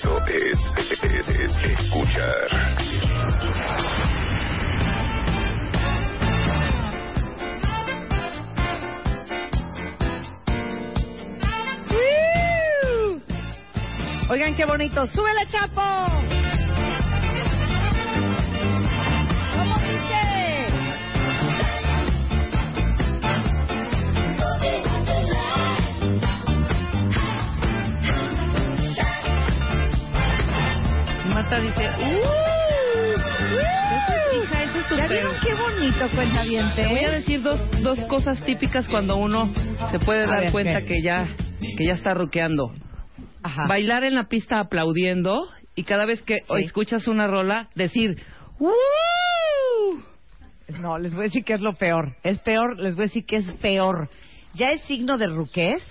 propósito es, es- es escuchar. Oigan, qué bonito. ¡Súbele, Chapo! Dice, ¡Uh! Hija, ese es ¿Ya vieron qué bonito, cuenta bien? Te voy a decir dos, dos cosas típicas cuando uno se puede dar ver, cuenta que ya que ya está ruqueando. Ajá. Bailar en la pista aplaudiendo y cada vez que Sí. escuchas una rola decir ¡Uh! No, les voy a decir que es lo peor. Es peor, les voy a decir que es peor. Ya es signo de ruquez,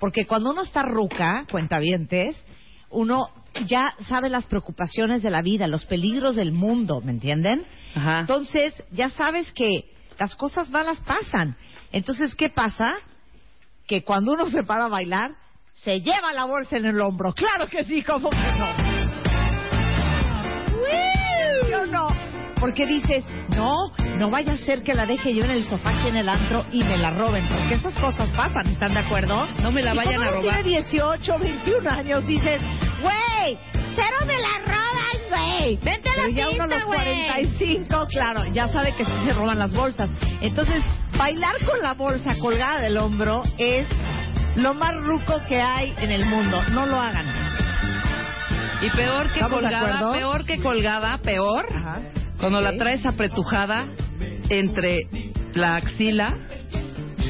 porque cuando uno está ruca, cuentavientes, uno ya sabe las preocupaciones de la vida, los peligros del mundo, ¿me entienden? Ajá. Entonces, ya sabes que las cosas malas pasan. Entonces, ¿qué pasa? Que cuando uno se para a bailar, se lleva la bolsa en el hombro. Claro que sí, ¿cómo que no? Porque dices, no, no vaya a ser que la deje yo en el sofá aquí en el antro y me la roben. Porque esas cosas pasan, ¿están de acuerdo? No me la Y vayan a robar. tiene 18, 21 años, dices, güey, cero me la roban, güey. Vente a la ya uno a los 45, claro, ya sabe que sí se roban las bolsas. Entonces, bailar con la bolsa colgada del hombro es lo más ruco que hay en el mundo. No lo hagan. Y peor que ¿Estamos de colgada, acuerdo? peor que colgada, peor Ajá. Cuando la traes apretujada entre la axila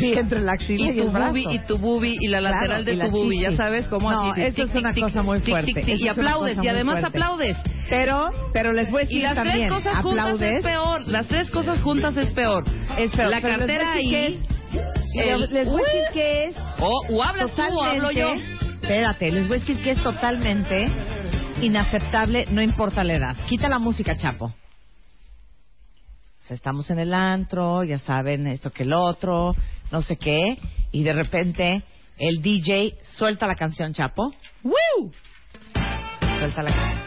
Sí, entre la axila y, y tu brazo. bubi y tu bubi y la Claro, lateral de y la tu bubi, ya sabes cómo No, así. eso es una tic, cosa muy fuerte. tic, y aplaudes y además fuerte. aplaudes. Pero, pero les voy a decir Y las también, tres cosas juntas aplaudes. es peor. Las tres cosas juntas es peor. Es peor, La pero cartera ahí. el- les voy a decir ¡Uy! que es O, o hablas tú o hablo yo. Espérate, les voy a decir que es totalmente inaceptable, no importa la edad. Quita la música, Chapo. O sea, estamos en el antro, ya saben, esto que el otro, no sé qué, y de repente el DJ suelta la canción, Chapo. ¡Woo! Suelta la canción.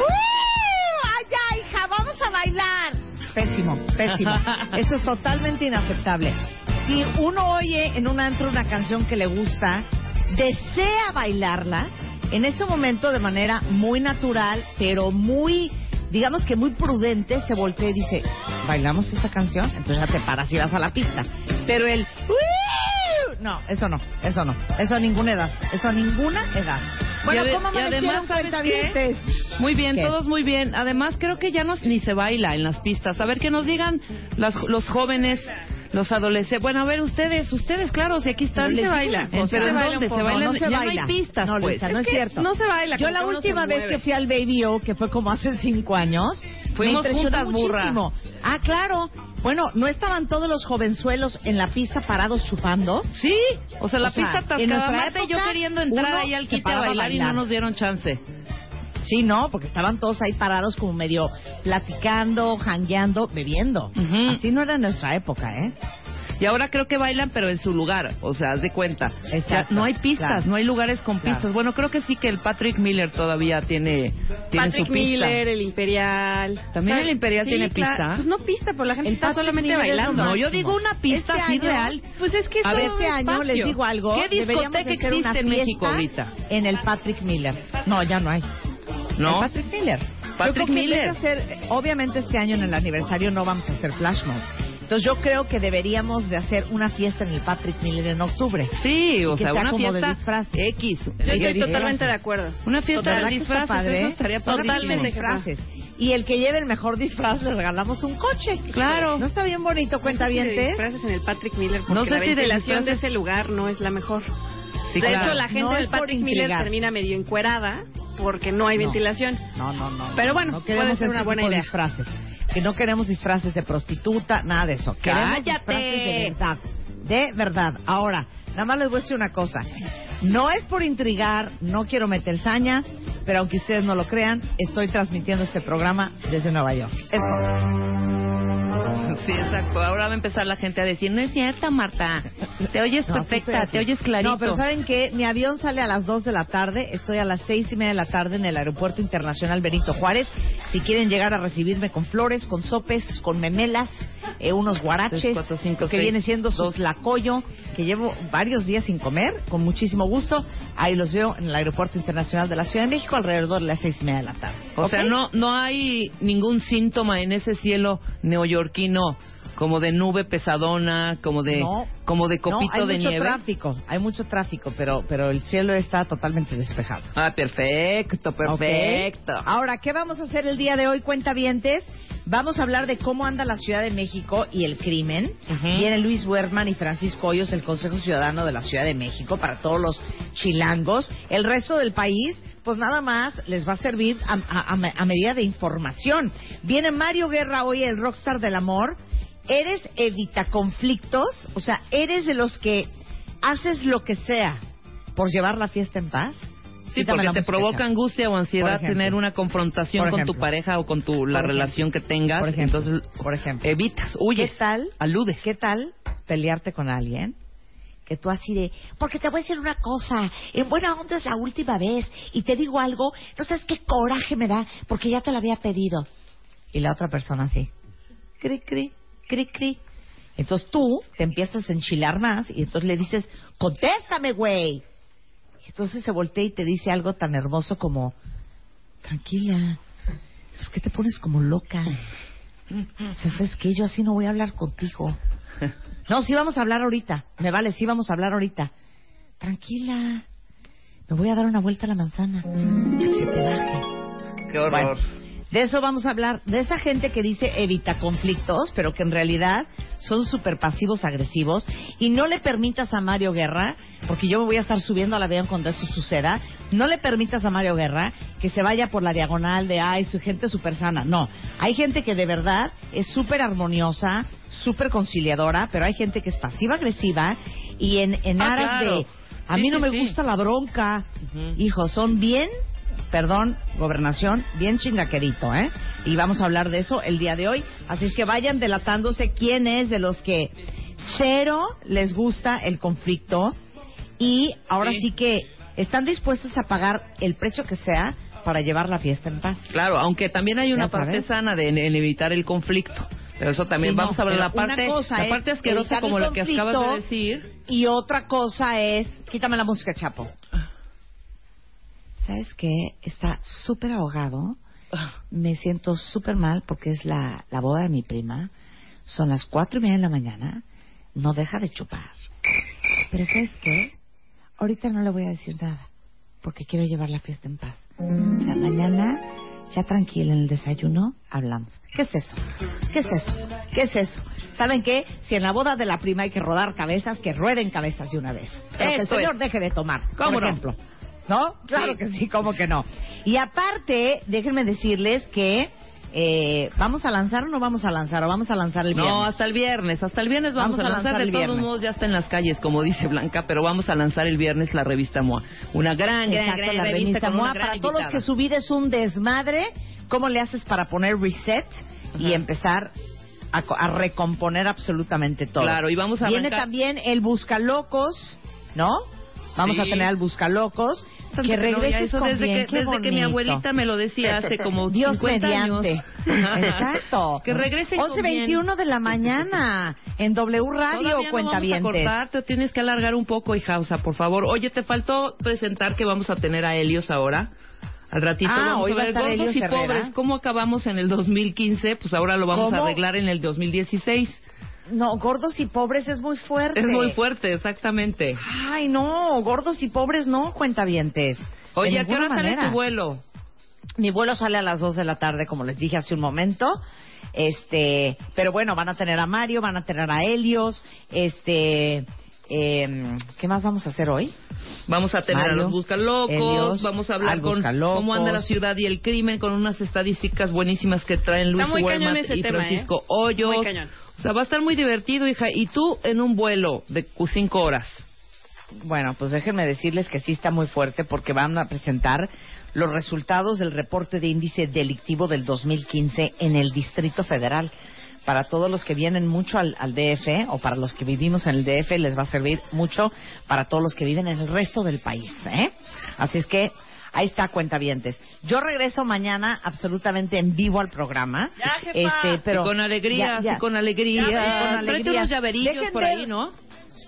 ¡Uh! ¡Allá, hija! ¡Vamos a bailar! Pésimo, pésimo. Eso es totalmente inaceptable. Si uno oye en un antro una canción que le gusta, desea bailarla, en ese momento de manera muy natural, pero muy, digamos que muy prudente, se voltea y dice, ¿bailamos esta canción? Entonces ya te paras y vas a la pista. Pero el... "Uy", No, eso no, eso no. Eso a ninguna edad. Eso a ninguna edad. Bueno, ¿cómo y además, cuentavientes? Muy bien, ¿Qué? todos muy bien. Además, creo que ya no, ni se baila en las pistas. A ver, que nos digan las- los jóvenes, los adolescentes. Bueno, a ver, ustedes, ustedes, claro, si aquí están. Les se baila. ¿en No, dónde? no, Se baila, no se ya baila. no hay pistas, No, pues. Luisa, no es, cierto. No se baila. Yo la última vez que fui al Baby O, que fue como hace cinco años, Fuimos me impresionó juntas, burra. muchísimo. Ah, claro. Bueno, ¿no estaban todos los jovenzuelos en la pista parados chupando? Sí, o sea, la O sea, pista en nuestra Marta y yo época, queriendo entrar ahí al quite a bailar, y no nos dieron chance. Sí, no, porque estaban todos ahí parados como medio platicando, jangueando, bebiendo. Así no era en nuestra época, ¿eh? Y ahora creo que bailan, pero en su lugar. O sea, haz de cuenta. Exacto, Ya no hay pistas, claro. no hay lugares con Claro. pistas. Bueno, creo que sí que el Patrick Miller todavía tiene, tiene Patrick su pista. Miller, el Imperial. ¿También el Imperial sí, tiene claro. pista? Pues no pista, pero la gente El está Patrick solamente Miller es bailando. No, yo digo una pista Este así año- real. Pues es que es A ver, Este un año les digo algo. ¿Qué discoteca existe en México ahorita? En el Patrick Miller. No, ya no hay. ¿No? Patrick Miller. Yo Patrick que de Miller. hacer- obviamente este año en el aniversario no vamos a hacer flash. Entonces yo creo que deberíamos de hacer una fiesta en el Patrick Miller en octubre. Sí, o que sea, sea una como de fiesta disfraz. X. Yo estoy totalmente de acuerdo. Una fiesta ¿Verdad de disfraces, padre? eso estaría Totalmente disfraces. Y el que lleve el mejor disfraz le regalamos un coche. Claro. ¿No está bien bonito, cuenta bien bien, disfraces en el Patrick Miller porque No sé la si de ventilación de ese lugar no es la mejor. Sí, de claro. hecho, la gente No del Patrick Miller termina medio encuerada porque no hay No. ventilación. No, no, no. Pero no, bueno, no puede queremos ser una buena idea. disfraces. Que no queremos disfraces de prostituta, nada de eso. Queremos ¡Cállate! disfraces de verdad. De verdad. Ahora, nada más les voy a decir una cosa. No es por intrigar, no quiero meter saña, pero aunque ustedes no lo crean, estoy transmitiendo este programa desde Nueva York. Es. Sí, exacto. Ahora va a empezar la gente a decir, no es cierta, Marta. Te oyes No, perfecta, te oyes clarito. No, pero ¿saben qué? Mi avión sale a las 2 de la tarde. Estoy a las seis y media de la tarde en el Aeropuerto Internacional Benito Juárez. Si quieren llegar a recibirme con flores, con sopes, con memelas, eh, unos guaraches, Tres, cuatro, cinco, lo que seis, viene siendo su dos. tlacoyo, que llevo varios días sin comer, con muchísimo gusto. Ahí los veo en el Aeropuerto Internacional de la Ciudad de México alrededor de las seis y media de la tarde. O sea, no, no hay ningún síntoma en ese cielo neoyorquino como de nube pesadona, como de, No. como de copito no, hay de mucho nieve. tráfico, hay mucho tráfico, pero, pero el cielo está totalmente despejado. Ah, perfecto, perfecto. Ahora, ¿qué vamos a hacer el día de hoy, cuentavientes? Vamos a hablar de cómo anda la Ciudad de México y el crimen. Viene Luis Werman y Francisco Hoyos del Consejo Ciudadano de la Ciudad de México para todos los chilangos. El resto del país, pues nada más les va a servir a, a- a me- a medida de información. Viene Mario Guerra hoy, el rockstar del amor. ¿Eres evita conflictos? O sea, ¿eres de los que haces lo que sea por llevar la fiesta en paz? Sí, porque te provoca angustia o ansiedad ejemplo. tener una confrontación con tu pareja o con tu, la Por relación que tengas. Por ejemplo. Entonces, Por ejemplo. evitas, huyes, ¿Qué tal? aludes. ¿Qué tal pelearte con alguien? Que tú así de, porque te voy a decir una cosa, en buena onda es la última vez, y te digo algo, no sabes qué coraje me da, porque ya te lo había pedido. Y la otra persona así, cri, cri, cri, cri. Entonces tú te empiezas a enchilar más, y entonces le dices, contéstame, güey. Entonces se voltea y te dice algo tan hermoso como, tranquila, ¿por qué te pones como loca? O sea, ¿sabes qué? Yo así no voy a hablar contigo. No, sí vamos a hablar ahorita. Me vale, sí vamos a hablar ahorita. Tranquila. Me voy a dar una vuelta a la manzana. Que se te baje. Qué horror. Bueno, de eso vamos a hablar. De esa gente que dice evita conflictos, pero que en realidad son súper pasivos agresivos. Y no le permitas a Mario Guerra, porque yo me voy a estar subiendo al avión cuando eso suceda, no le permitas a Mario Guerra que se vaya por la diagonal de, ay, su gente súper sana. No, hay gente que de verdad es súper armoniosa, súper conciliadora, pero hay gente que es pasiva-agresiva y en, en Ah, aras claro. de, a Sí, mí no sí, me sí. gusta la bronca. Ujú. Hijo, son bien, perdón, gobernación, bien chingaquerito, ¿eh? Y vamos a hablar de eso el día de hoy. Así es que vayan delatándose quién es de los que cero les gusta el conflicto y ahora Sí. sí, que están dispuestos a pagar el precio que sea para llevar la fiesta en paz. Claro, aunque también hay una parte sana de evitar el conflicto. Pero eso también Sí, no, vamos a ver la parte, la parte asquerosa como la que acabas de decir. Y otra cosa es, quítame la música, Chapo. ¿Sabes qué? Está súper ahogado. Me siento súper mal porque es la, la boda de mi prima. Son las cuatro y media de la mañana. No deja de chupar. Pero ¿sabes qué? Ahorita no le voy a decir nada porque quiero llevar la fiesta en paz. O sea, mañana, ya tranquila en el desayuno, hablamos. ¿Qué es eso? ¿Qué es eso? ¿Qué es eso? ¿Saben qué? Si en la boda de la prima hay que rodar cabezas, que rueden cabezas de una vez. Pero que el señor es. deje de tomar, ¿Cómo por no? ejemplo. ¿No? Claro Sí. que sí, ¿cómo que no? Y aparte, déjenme decirles que eh, ¿vamos a lanzar o no vamos a lanzar? ¿O vamos a lanzar el viernes? No, hasta el viernes. Hasta el viernes vamos, Vamos a a lanzar. lanzar De el todos viernes. modos, ya está en las calles, como dice Blanca, pero vamos a lanzar el viernes la revista MOA. Una gran, Exacto, gran la revista MOA. Para todos los que su vida es un desmadre, ¿cómo le haces para poner reset y empezar a, a recomponer absolutamente todo. Claro, y vamos a Viene arrancar- también el Buscalocos, ¿no? Vamos Sí. a tener al Buscalocos, que no regreses eso con desde bien, que, qué desde que mi abuelita me lo decía hace como Dios 50 mediante. años. Exacto. Que regresen con 11.21 de la mañana en W Radio, Todavía no vamos a cuentavientes. cortar, te tienes que alargar un poco, hija, o sea, por favor. Oye, te faltó presentar que vamos a tener a Helios ahora. Al ratito Ah, vamos hoy a va a ver estar gordos y Herrera. pobres. ¿Cómo acabamos en el 2015? Pues ahora lo vamos a arreglar en el 2016. No, gordos y pobres es muy fuerte. Es muy fuerte, exactamente. Ay, no, gordos y pobres no, cuentavientes. Oye, ¿a qué hora sale tu vuelo? Mi vuelo sale a las 2 de la tarde, como les dije hace un momento. Este, pero bueno, van a tener a Mario, van a tener a Helios, este, em, ¿qué más vamos a hacer hoy? Vamos a tener Mario, a los Buscalocos, Helios, vamos a hablar con cómo anda la ciudad y el crimen, con unas estadísticas buenísimas que traen Luis ese y tema, Francisco ¿eh? Hoyos. Muy cañón. O sea, va a estar muy divertido, hija. Y tú en un vuelo de cinco horas. Bueno, pues déjenme decirles que sí está muy fuerte porque van a presentar los resultados del reporte de índice delictivo del 2015 en el Distrito Federal. Para todos los que vienen mucho al, al DF o para los que vivimos en el DF les va a servir mucho para todos los que viven en el resto del país. ¿eh? Así es que ahí está, cuentavientes. Yo regreso mañana absolutamente en vivo al programa. Ya, jefa. Este, pero Sí, con alegría, ya, ya. sí, con alegría. Con alegría. unos llaverillos Dejen por ver- ahí, ¿no?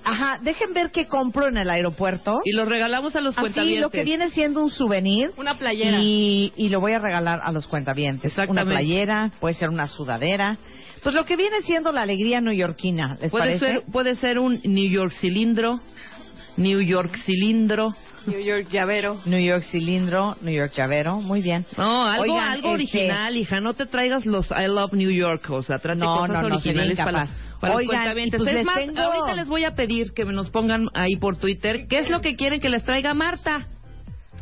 Ajá, dejen ver qué compro en el aeropuerto. Y los regalamos a los Así cuentavientes. lo que viene siendo un souvenir. Una playera. Y, y lo voy a regalar a los cuentavientes. Exactamente. Una playera, puede ser una sudadera. Pues lo que viene siendo la alegría neoyorquina, ¿les Puede parece? ser, puede ser un New York cilindro, New York cilindro. New York llavero. New York cilindro, New York llavero, muy bien. No, algo, Oigan, algo este, original, hija. No te traigas los I Love New York, o sea, trate No, cosas no, no, sería originales para, los Oigan, cuentavientes. y pues es les más, tengo- ahorita les voy a pedir que me nos pongan ahí por Twitter qué es lo que quieren que les traiga Marta.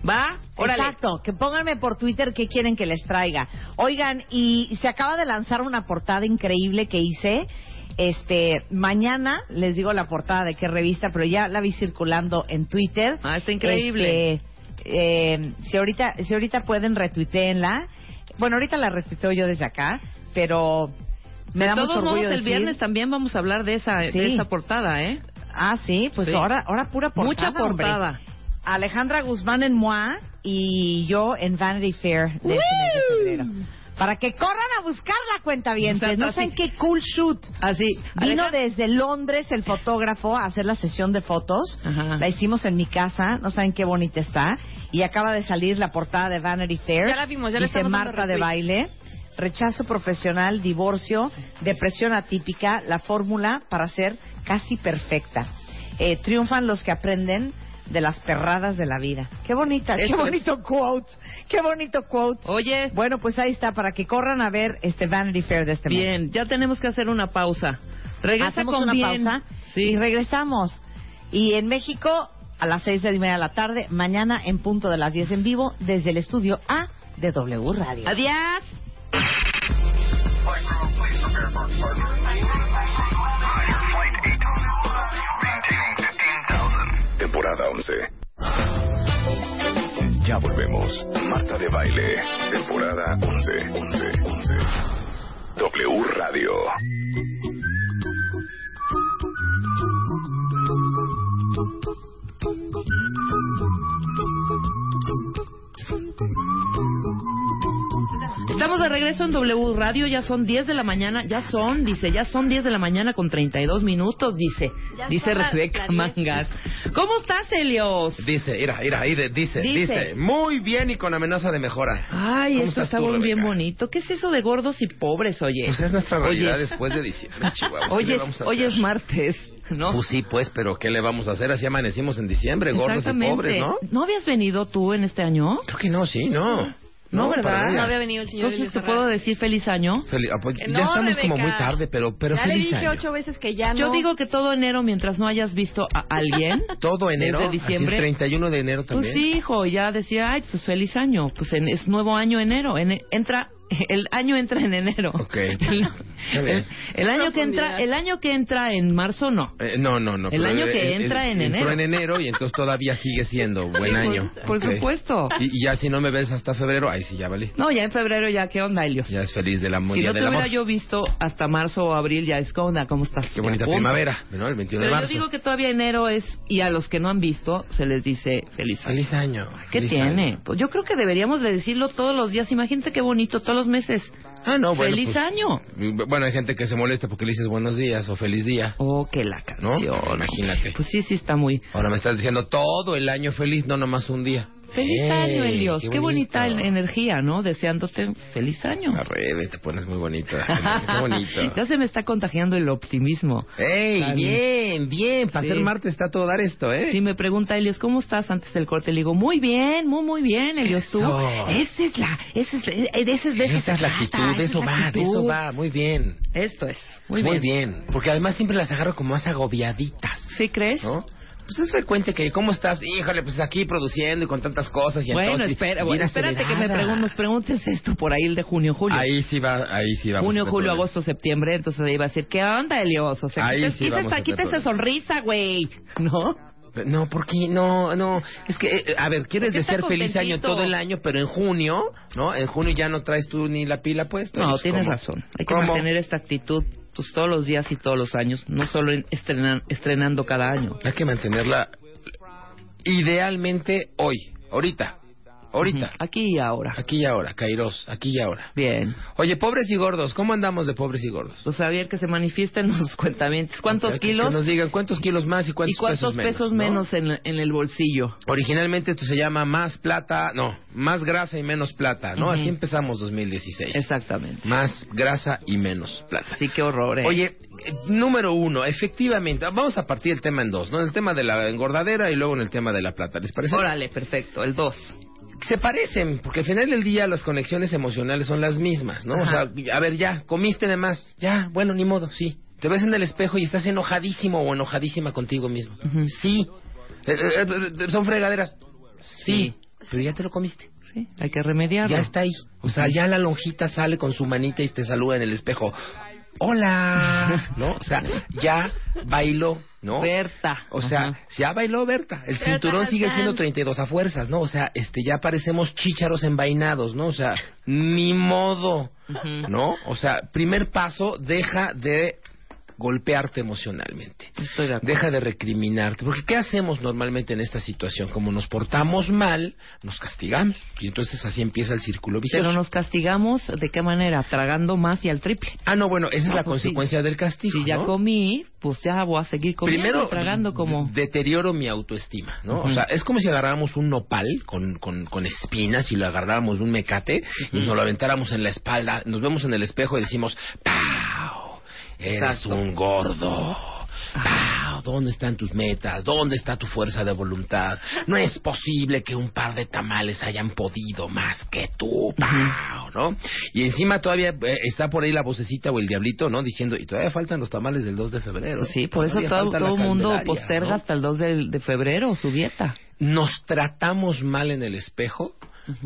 ¿Va? Órale. Exacto, que pónganme por Twitter qué quieren que les traiga. Oigan, y se acaba de lanzar una portada increíble que hice. Este, mañana les digo la portada de qué revista, pero ya la vi circulando en Twitter. Ah, está increíble. Este, eh, si ahorita, si ahorita pueden retuiteenla. Bueno, ahorita la retuiteo yo desde acá, pero me de da todos mucho orgullo modos, el decir- viernes también vamos a hablar de esa, Sí. de esa portada, ¿eh? Ah, sí, pues Sí. ahora, ahora pura portada. Mucha hombre. portada. Alejandra Guzmán en Moa y yo en Vanity Fair de este mes de febrero. Para que corran a buscar la cuenta. Exacto, No saben qué cool shoot. Así. Vino desde Londres el fotógrafo a hacer la sesión de fotos. Ajá. La hicimos en mi casa. No saben qué bonita está. Y acaba de salir la portada de Vanity Fair. Ya la vimos, ya le Dice Marta de baile. Rechazo profesional, divorcio, depresión atípica, la fórmula para ser casi perfecta. Eh, triunfan los que aprenden de las perradas de la vida. Qué bonita, qué es. bonito quote, qué bonito quote. Oye, Bueno, pues ahí está, para que corran a ver este Vanity Fair de este mes. bien, ya tenemos que hacer una pausa. Regresa Hacemos con una bien. pausa Sí. y regresamos. Y en México, a las seis de y media de la tarde, mañana en punto de las 10 en vivo, desde el estudio A de W Radio. Adiós. Temporada 11. Ya volvemos. Marta de Baile. Temporada 11. 11. 11. W Radio. Estamos de regreso en W Radio, ya son 10 de la mañana, ya son, dice, ya son 10 de la mañana con 32 minutos, dice, Ya dice Rebeca las 10. Mangas. ¿Cómo estás, Helios? Dice, mira, mira, ahí de- dice, Dice. dice, muy bien y con amenaza de mejora. Ay, ¿Cómo esto estás está tú, bien Rebeca? bonito. ¿Qué es eso de gordos y pobres, oye? Pues es nuestra realidad Oye. después de diciembre, Chihuahua. ¿qué Hoy es, martes, ¿no? Pues sí, pues, pero ¿qué le vamos a hacer? Así amanecimos en diciembre, gordos y pobres, ¿no? ¿No habías venido tú en este año? Creo que no, sí, no. No, ¿verdad? No había venido el señor Entonces, Elías ¿te puedo decir feliz año? Fel- ah, pues, Que ya no, estamos como Rebeca. muy tarde, pero, pero ya le feliz dije año. ocho veces que ya no. Yo digo que todo enero, mientras no hayas visto a alguien... Todo enero, Desde así es diciembre. 31 de enero Pues también. sí, hijo, ya decía, ay, pues feliz año. Pues en- es nuevo año enero. En- entra el año entra en enero. Ok. El, el- el año que entra, el año que entra en marzo no. Eh, no, no, no. El año que eh, entra en entró enero. en enero y entonces todavía sigue siendo buen año. Por Ok. supuesto. Y, y ya si no me ves hasta febrero, ahí sí ya vale. No, ya en febrero ya, ¿qué onda, Helios? Ya es feliz del amor. si no te del hubiera amor. yo visto hasta marzo o abril, ya es, ¿qué onda? ¿Cómo estás? Qué bonita primavera, ¿no? El 21 Pero de yo marzo. digo que todavía enero es, y a los que no han visto, se les dice feliz año. Feliz año. ¿Qué feliz tiene? año. Pues yo creo que deberíamos de decirlo todos los días. Imagínate qué bonito, todos los meses. Ah, no, bueno. ¡Feliz pues, año! Bueno, hay gente que se molesta porque le dices buenos días o feliz día. Oh, que la ¿No? canción. Imagínate. Pues sí, sí está muy... Ahora me estás diciendo todo el año feliz, no nomás un día. Feliz ¡Ey, año, Elios. Qué, bonita energía, ¿no? Deseándote feliz año. Arrebe, te pones muy bonita. Qué bonito. ya se me está contagiando el optimismo. ¡Ey, bien, bien! Para Sí. ser martes está todo dar esto, ¿eh? Si me pregunta Elios, ¿cómo estás antes del corte? Le digo, muy bien, muy, muy bien, Elios, tú. Esa es la, esa es, eh, esa es, de Esa es la actitud, de eso va, de eso va, muy bien. Esto es, muy, Muy bien. bien. Porque además siempre las agarro como más agobiaditas, ¿Sí crees? ¿no? Pues es frecuente que, ¿cómo estás? Híjole, pues aquí produciendo y con tantas cosas. Y Bueno, entonces, espera, bueno, espérate que me pregun- nos preguntes esto por ahí el de junio, julio. Ahí sí va, ahí sí vamos. junio, a julio, agosto, septiembre, entonces ahí va a decir, ¿qué onda, Elios? O sea, Ahí sí vamos esa, a esa sonrisa, güey, ¿no? No, porque no, no, es que, eh, a ver, quieres está desear feliz año todo el año, pero en junio, ¿no? En junio ya no traes tú ni la pila puesta. No, Pues, tienes ¿cómo? razón. Hay que ¿Cómo? mantener esta actitud pues, todos los días y todos los años, no solo en- estrenan- estrenando cada año. Hay que mantenerla idealmente hoy, ahorita, ahorita. Aquí y ahora. aquí y ahora, Kairos, aquí y ahora. Bien. Oye, pobres y gordos, ¿cómo andamos de pobres y gordos? Pues Javier, que se manifiesten los cuentamientos. ¿Cuántos Que- que kilos? nos digan cuántos kilos más y cuántos, ¿Y cuántos pesos, ¿no? menos, en, en el bolsillo? Originalmente esto se llama más plata, no, más grasa y menos plata, ¿no? Ujú. Así empezamos 2016. Exactamente. Más grasa y menos plata. Sí, qué horror, ¿eh? Oye, eh, número uno, efectivamente, vamos a partir el tema en dos, ¿no? En el tema de la engordadera y luego en el tema de la plata, ¿les parece? Órale, perfecto, el 2. Se parecen, porque al final del día las conexiones emocionales son las mismas, ¿no? Ajá. O sea, a ver, ya, comiste de más, ya, bueno, ni modo, sí. Te ves en el espejo y estás enojadísimo o enojadísima contigo mismo. Sí. Eh, eh, eh, ¿Son fregaderas? Sí. Sí. Pero ya te lo comiste. Sí, hay que remediarlo. Ya está ahí. O sea, ya la lonjita sale con su manita y te saluda en el espejo. Hola, ¿no? O sea, ya bailó, ¿no? Berta. O sea, Ajá. ya bailó Berta. El cinturón sigue siendo 32 a fuerzas, ¿no? O sea, este ya parecemos chícharos envainados, ¿no? O sea, ni modo. ¿no? O sea, primer paso, deja de golpearte emocionalmente. Estoy de acuerdo. Deja de recriminarte. Porque ¿qué hacemos normalmente en esta situación? Como nos portamos mal, nos castigamos. Y entonces así empieza el círculo vicioso. Pero nos castigamos, ¿de qué manera? Tragando más y al triple. Ah, no, bueno, esa es Ah, la pues sí. consecuencia del castigo. Si ya comí, pues ya voy a seguir comiendo Primero, y tragando como... deterioro mi autoestima, ¿no? O sea, es como si agarráramos un nopal con, con, con espinas y lo agarráramos de un mecate y nos lo aventáramos en la espalda. Nos vemos en el espejo y decimos, ¡Pau! Eres un gordo. ¡Pau! ¿Dónde están tus metas? ¿Dónde está tu fuerza de voluntad? No es posible que un par de tamales hayan podido más que tú, ¡Pau! ¿no? Y encima todavía eh, está por ahí la vocecita o el diablito, ¿no? Diciendo, y todavía faltan los tamales del 2 de febrero. Sí, por eso todo, todo el mundo posterga ¿no? hasta el 2 de, de febrero su dieta. nos tratamos mal en el espejo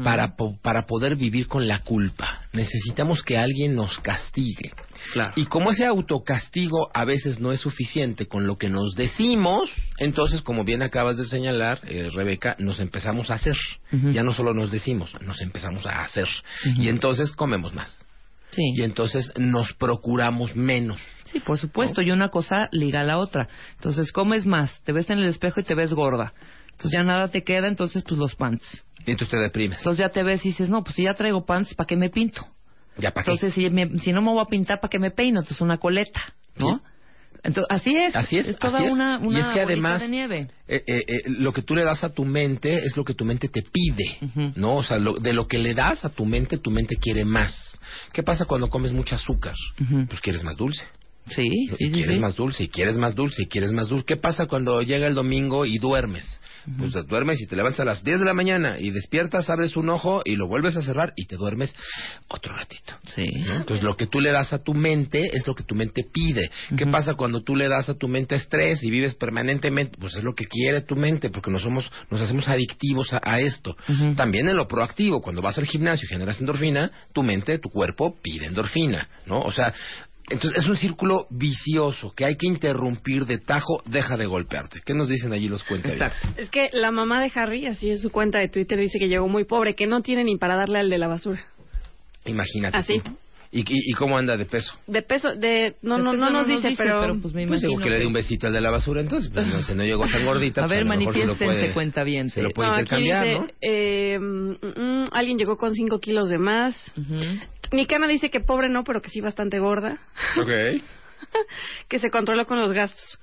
Para, po- para poder vivir con la culpa. Necesitamos que alguien nos castigue. Claro. Y como ese autocastigo a veces no es suficiente con lo que nos decimos, entonces, como bien acabas de señalar, eh, Rebeca, nos empezamos a hacer. Ya no solo nos decimos, nos empezamos a hacer. Y entonces comemos más. Sí. Y entonces nos procuramos menos. Sí, por supuesto, y una cosa liga a la otra. Entonces comes más, te ves en el espejo y te ves gorda. Entonces ya nada te queda, entonces pues los pants. Y entonces te deprimes. Entonces ya te ves y dices, no, pues si ya traigo pants, ¿para qué me pinto? ¿Ya para qué? Entonces si, me- si no me voy a pintar, ¿para qué me peino? Entonces una coleta, ¿no? Sí. Entonces, así es. Así es, toda así es. una, Y una es que además, de nieve. eh, eh, eh, lo que tú le das a tu mente es lo que tu mente te pide, Ujú. ¿no? O sea, lo- de lo que le das a tu mente, tu mente quiere más. ¿Qué pasa cuando comes mucho azúcar? Ujú. Pues quieres más dulce. Sí, quieres sí. más dulce, y quieres más dulce, y quieres más dulce. ¿Qué pasa cuando llega el domingo y duermes? pues duermes y te levantas a las 10 de la mañana y despiertas, abres un ojo y lo vuelves a cerrar y te duermes otro ratito. Sí. ¿no? Entonces lo que tú le das a tu mente es lo que tu mente pide. ¿Qué pasa cuando tú le das a tu mente estrés y vives permanentemente? Pues es lo que quiere tu mente porque nos somos, nos hacemos adictivos a, a esto. También en lo proactivo, cuando vas al gimnasio y generas endorfina, tu mente, tu cuerpo pide endorfina, ¿no? O sea, entonces es un círculo vicioso que hay que interrumpir de tajo, deja de golpearte. ¿Qué nos dicen allí los cuentavientes? Exacto. Es que la mamá de Harry, así es su cuenta de Twitter, dice que llegó muy pobre, que no tiene ni para darle al de la basura. Imagínate. Así. tú. ¿Y, y, cómo anda de peso? De peso, de... No, De no, peso no nos dice, pero... pues me Pues imagino digo que le dé que- un besito al de la basura entonces, pues no, si no llegó tan gordita. A pues ver, mejor se lo manifiéstense, puede- cuentavientes. Se lo puede No, intercambiar, dice, ¿no? eh, mm, mm, alguien llegó con 5 kilos de más. Ujú. Nicana dice que pobre no, pero que sí bastante gorda. Ok. que se controló con los gastos.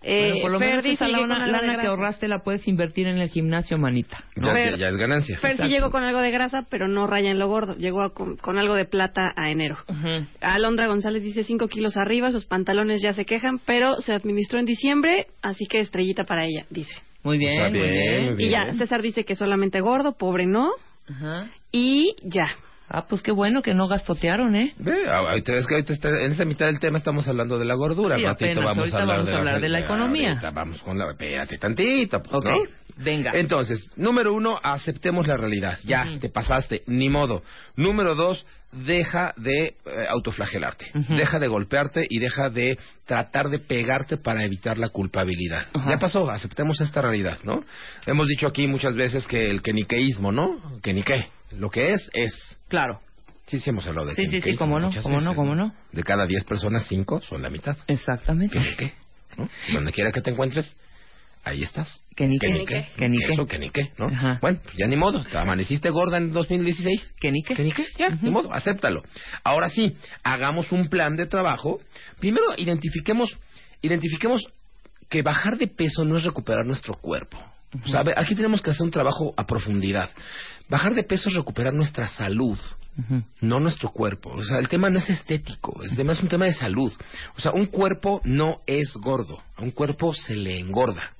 Eh, Bueno, por lo Fer menos dice esa lana, lana que ahorraste la puedes invertir en el gimnasio, manita. Ya, Fer- ya- ya es ganancia. Fer sí llegó con algo de grasa, pero no raya en lo gordo. Llegó a- con, con algo de plata a enero. Alondra González dice 5 kilos arriba, sus pantalones ya se quejan, pero se administró en diciembre, así que estrellita para ella, dice. Muy bien, muy bien, bien. muy bien. Y ya, César dice que solamente gordo, pobre no, Ajá. y ya. Ah, pues qué bueno que no gastotearon, ¿eh? Ve, ahorita es que ahorita está- en esta mitad del tema estamos hablando de la gordura. Sí, ratito apenas, vamos a hablar, vamos de, a hablar de la economía. ahorita vamos con la... Espérate tantito, pues, venga. Entonces, número uno, aceptemos la realidad. Ya, te pasaste, ni modo. Número dos, deja de eh, autoflagelarte. Deja de golpearte y deja de tratar de pegarte para evitar la culpabilidad. Ya pasó, aceptemos esta realidad, ¿no? Hemos dicho aquí muchas veces que el keniqueísmo, ¿no? Que ni qué. Lo que es, es. Claro. Sí, sí hemos hablado de Sí, sí, sí, cómo no, cómo no, cómo no. De cada 10 personas, 5 son la mitad. Exactamente. ¿Qué qué? ¿no? Donde quiera que te encuentres, ahí estás. Que ni qué. Que ni qué. Eso, que ni qué, ¿no? Ajá. Bueno, pues ya ni modo. Te amaneciste gorda en 2016. Que ni qué. Que ni qué, ya, ni modo, acéptalo. Ahora sí, hagamos un plan de trabajo. Primero, identifiquemos, identifiquemos que bajar de peso no es recuperar nuestro cuerpo. O sea, a ver, aquí tenemos que hacer un trabajo a profundidad. Bajar de peso es recuperar nuestra salud No nuestro cuerpo. O sea, el tema no es estético, es tema es un tema de salud. O sea, un cuerpo no es gordo, a un cuerpo se le engorda.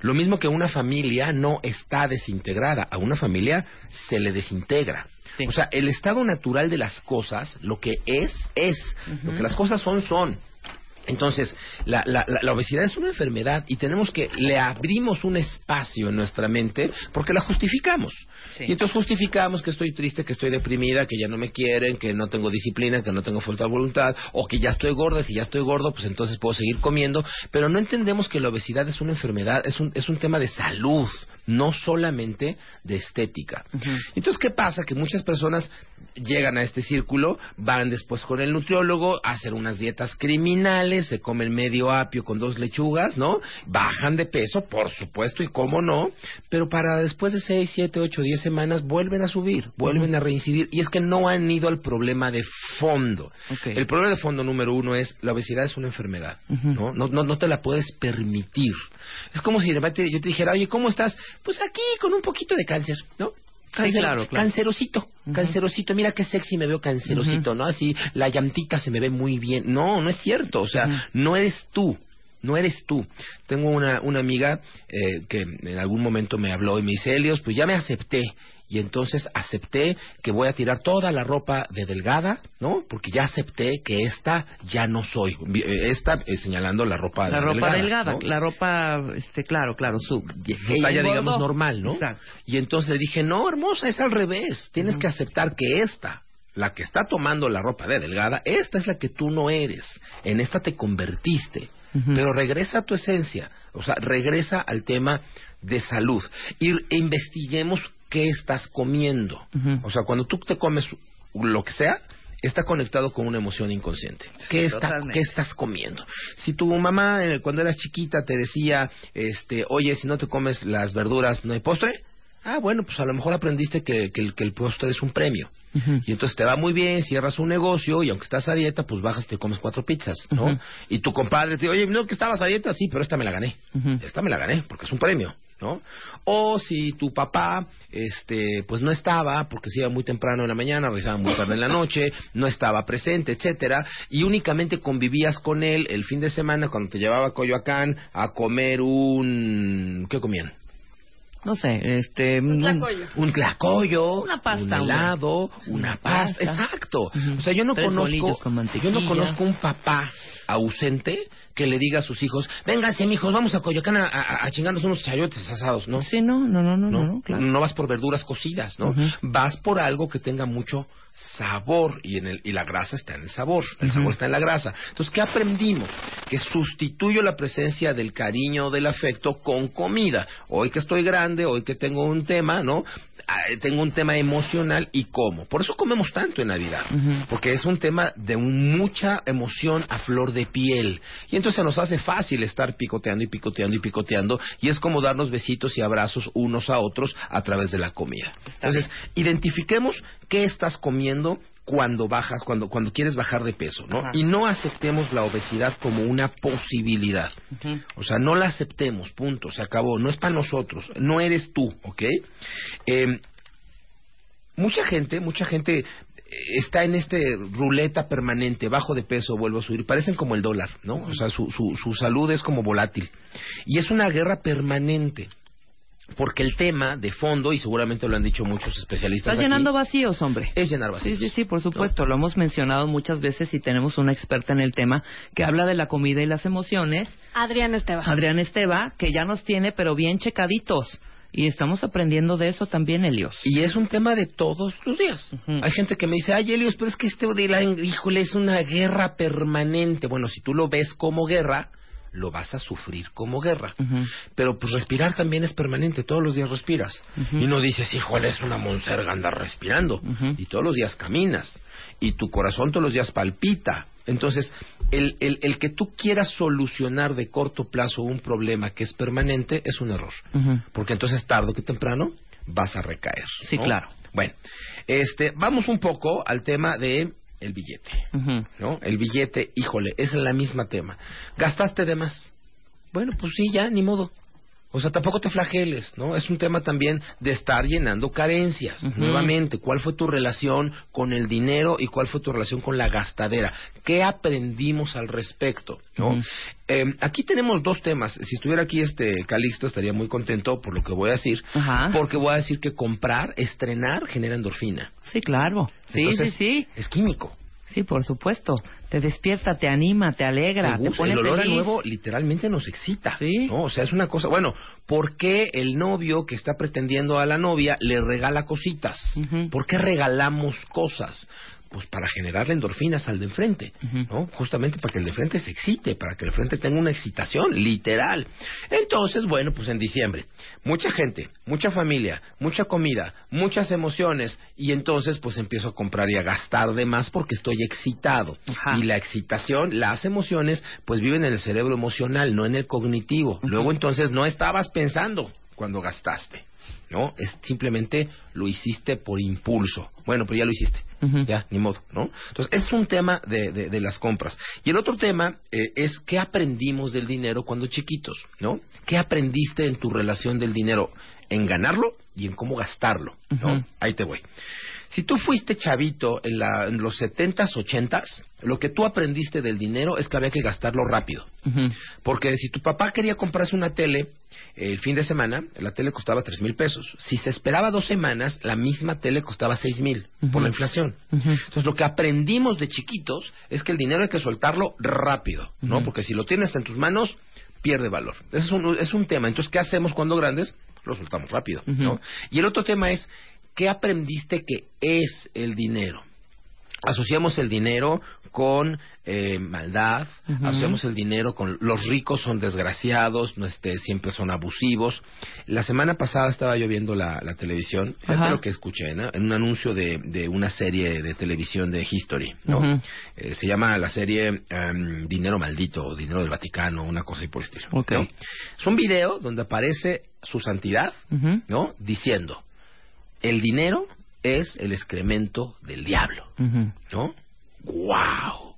Lo mismo que una familia no está desintegrada, a una familia se le desintegra. Sí. O sea, el estado natural de las cosas, lo que es, es. Lo que las cosas son, son. Entonces, la, la, la- obesidad es una enfermedad y tenemos que, le abrimos un espacio en nuestra mente porque la justificamos. Sí. Y entonces justificamos que estoy triste, que estoy deprimida, que ya no me quieren, que no tengo disciplina, que no tengo fuerza de voluntad, o que ya estoy gorda, si ya estoy gordo, pues entonces puedo seguir comiendo, pero no entendemos que la obesidad es una enfermedad, es un, es un tema de salud, no solamente de estética. Entonces, ¿qué pasa? Que muchas personas llegan a este círculo, van después con el nutriólogo, hacen unas dietas criminales, se comen medio apio con dos lechugas, ¿no? Bajan de peso, por supuesto, y cómo no, pero para después de 6, 7, 8, 10 semanas vuelven a subir, vuelven a reincidir, y es que no han ido al problema de fondo. El problema de fondo número uno es la obesidad es una enfermedad, ¿no? No, no, no te la puedes permitir. Es como si de repente yo te dijera, oye, ¿cómo estás? Pues aquí con un poquito de cáncer, ¿no? Cáncer, claro, claro. Cancerosito, cancerosito. Mira qué sexy me veo cancerosito, ¿no? Así, la llantita se me ve muy bien. No, no es cierto. O sea, no eres tú. No eres tú. Tengo una, una amiga eh, que en algún momento me habló y me dice, Elios, pues ya me acepté. Y entonces acepté que voy a tirar toda la ropa de delgada, ¿no? Porque ya acepté que esta ya no soy. Eh, Esta eh, señalando la ropa La ropa delgada, ¿no? la ropa, este, claro, claro, su, su talla, digamos, normal, ¿no? Exacto. Y entonces le dije, no, hermosa, es al revés. Tienes que aceptar que esta, la que está tomando la ropa de delgada, esta es la que tú no eres. En esta te convertiste. Pero regresa a tu esencia. O sea, regresa al tema de salud. Y e investiguemos qué estás comiendo. O sea, cuando tú te comes lo que sea, está conectado con una emoción inconsciente. ¿Qué, está, totalmente. ¿Qué estás comiendo? Si tu mamá eh, cuando eras chiquita te decía, este, oye, si no te comes las verduras, ¿no hay postre? Ah, bueno, pues a lo mejor aprendiste que, que el, que el postre es un premio. Y entonces te va muy bien, cierras un negocio y aunque estás a dieta, pues bajas y te comes cuatro pizzas, ¿no? Y tu compadre te dice, oye, no que estabas a dieta, sí, pero esta me la gané. Esta me la gané porque es un premio, ¿no? O si tu papá, este, pues no estaba porque se iba muy temprano en la mañana, regresaba muy tarde en la noche, no estaba presente, etcétera, y únicamente convivías con él el fin de semana cuando te llevaba a Coyoacán a comer un, ¿qué comían? No sé, este... Un tlacoyo. Un tlacoyo, Una pasta, un helado, una pasta. pasta. Exacto. O sea, yo no Tres conozco, con yo no conozco un papá ausente que le diga a sus hijos, vénganse, mijos, vamos a Coyoacán a, a- a chingarnos unos chayotes asados, ¿no? Sí, no, no, no, no, no, ¿no? claro. No vas por verduras cocidas, ¿no? Vas por algo que tenga mucho sabor y en el y la grasa está en el sabor, el Ujú. sabor está en la grasa. Entonces, ¿qué aprendimos? Que sustituyo la presencia del cariño o del afecto con comida. Hoy que estoy grande, hoy que tengo un tema, ¿no? Ah, Tengo un tema emocional y como. Por eso comemos tanto en Navidad. Porque es un tema de mucha emoción a flor de piel. Y entonces nos hace fácil estar picoteando y picoteando y picoteando. Y es como darnos besitos y abrazos unos a otros a través de la comida. Entonces, identifiquemos qué estás comiendo cuando bajas, cuando, cuando quieres bajar de peso, ¿no? Ajá. Y no aceptemos la obesidad como una posibilidad. O sea, no la aceptemos, punto, se acabó. No es para nosotros, no eres tú, ¿ok? Eh, mucha gente, mucha gente eh, está en este ruleta permanente, bajo de peso, vuelvo a subir, parecen como el dólar, ¿no? O sea, su, su, su salud es como volátil. Y es una guerra permanente. Porque el tema de fondo, y seguramente lo han dicho muchos especialistas, Estás aquí, llenando vacíos, hombre. es llenar vacíos. Sí, sí, sí, por supuesto. Lo hemos mencionado muchas veces y tenemos una experta en el tema que habla de la comida y las emociones, Adrián Esteban. Adrián Esteba, que ya nos tiene, pero bien checaditos. Y estamos aprendiendo de eso también, Elios. Y es un tema de todos los días. Ujú. Hay gente que me dice, ay, Helios, pero es que este de la, híjole, es una guerra permanente. Bueno, si tú lo ves como guerra, lo vas a sufrir como guerra. Pero pues respirar también es permanente, todos los días respiras. Y no dices, híjole, es una monserga andar respirando. Y todos los días caminas. Y tu corazón todos los días palpita. Entonces, el, el, el que tú quieras solucionar de corto plazo un problema que es permanente es un error. Porque entonces tarde que temprano vas a recaer. Sí, ¿no? claro. Bueno, este, vamos un poco al tema de el billete. ¿no? El billete, híjole, es la misma tema. Gastaste de más. Bueno, pues sí, ya, ni modo. O sea, tampoco te flageles, ¿no? Es un tema también de estar llenando carencias. Nuevamente, ¿cuál fue tu relación con el dinero y cuál fue tu relación con la gastadera? ¿Qué aprendimos al respecto? ¿no? Eh, aquí tenemos dos temas. Si estuviera aquí este Calixto estaría muy contento por lo que voy a decir, Ajá. porque voy a decir que comprar, estrenar, genera endorfina. Sí, claro. Sí, sí, sí. Es químico. Sí, por supuesto. Te despierta, te anima, te alegra, Te te, pone el olor a feliz. nuevo literalmente nos excita. Sí. ¿no? O sea, es una cosa. Bueno, ¿por qué el novio que está pretendiendo a la novia le regala cositas? ¿Por qué regalamos cosas? Pues para generarle endorfinas al de enfrente. ¿no? Justamente para que el de enfrente se excite, para que el de enfrente tenga una excitación, literal. Entonces, bueno, pues en diciembre, mucha gente, mucha familia, mucha comida, muchas emociones, y entonces pues empiezo a comprar y a gastar de más porque estoy excitado. Ajá. Y la excitación, las emociones, pues viven en el cerebro emocional, no en el cognitivo. Luego entonces no estabas pensando cuando gastaste, ¿no? Es simplemente lo hiciste por impulso. Bueno, pero ya lo hiciste. Ya, ni modo, ¿no? Entonces, es un tema de, de- de las compras. Y el otro tema eh, es qué aprendimos del dinero cuando chiquitos, ¿no? ¿Qué aprendiste en tu relación del dinero? En ganarlo y en cómo gastarlo, ¿no? Ahí te voy. Si tú fuiste chavito en, la- en los 70s, 80s, lo que tú aprendiste del dinero es que había que gastarlo rápido. Porque si tu papá quería comprarse una tele el fin de semana, la tele costaba tres mil pesos. Si se esperaba dos semanas, la misma tele costaba seis mil por la inflación. Entonces, lo que aprendimos de chiquitos es que el dinero hay que soltarlo rápido, ¿no? Porque si lo tienes en tus manos, pierde valor. Ese es un, es un tema. Entonces, ¿qué hacemos cuando grandes? Lo soltamos rápido. ¿no? Y el otro tema es, ¿qué aprendiste que es el dinero? asociamos el dinero con eh, maldad, asociamos el dinero con los ricos son desgraciados, no este, siempre son abusivos. La semana pasada estaba yo viendo la, la televisión, fíjate Ajá. lo que escuché, ¿no? en un anuncio de, de una serie de televisión de History, ¿no? Eh, se llama la serie em, Dinero Maldito o Dinero del Vaticano, una cosa así por el estilo. Ok. ¿no? Es un video donde aparece su santidad. ¿no? Diciendo, el dinero es el excremento del diablo. ¿no? ¡Wow!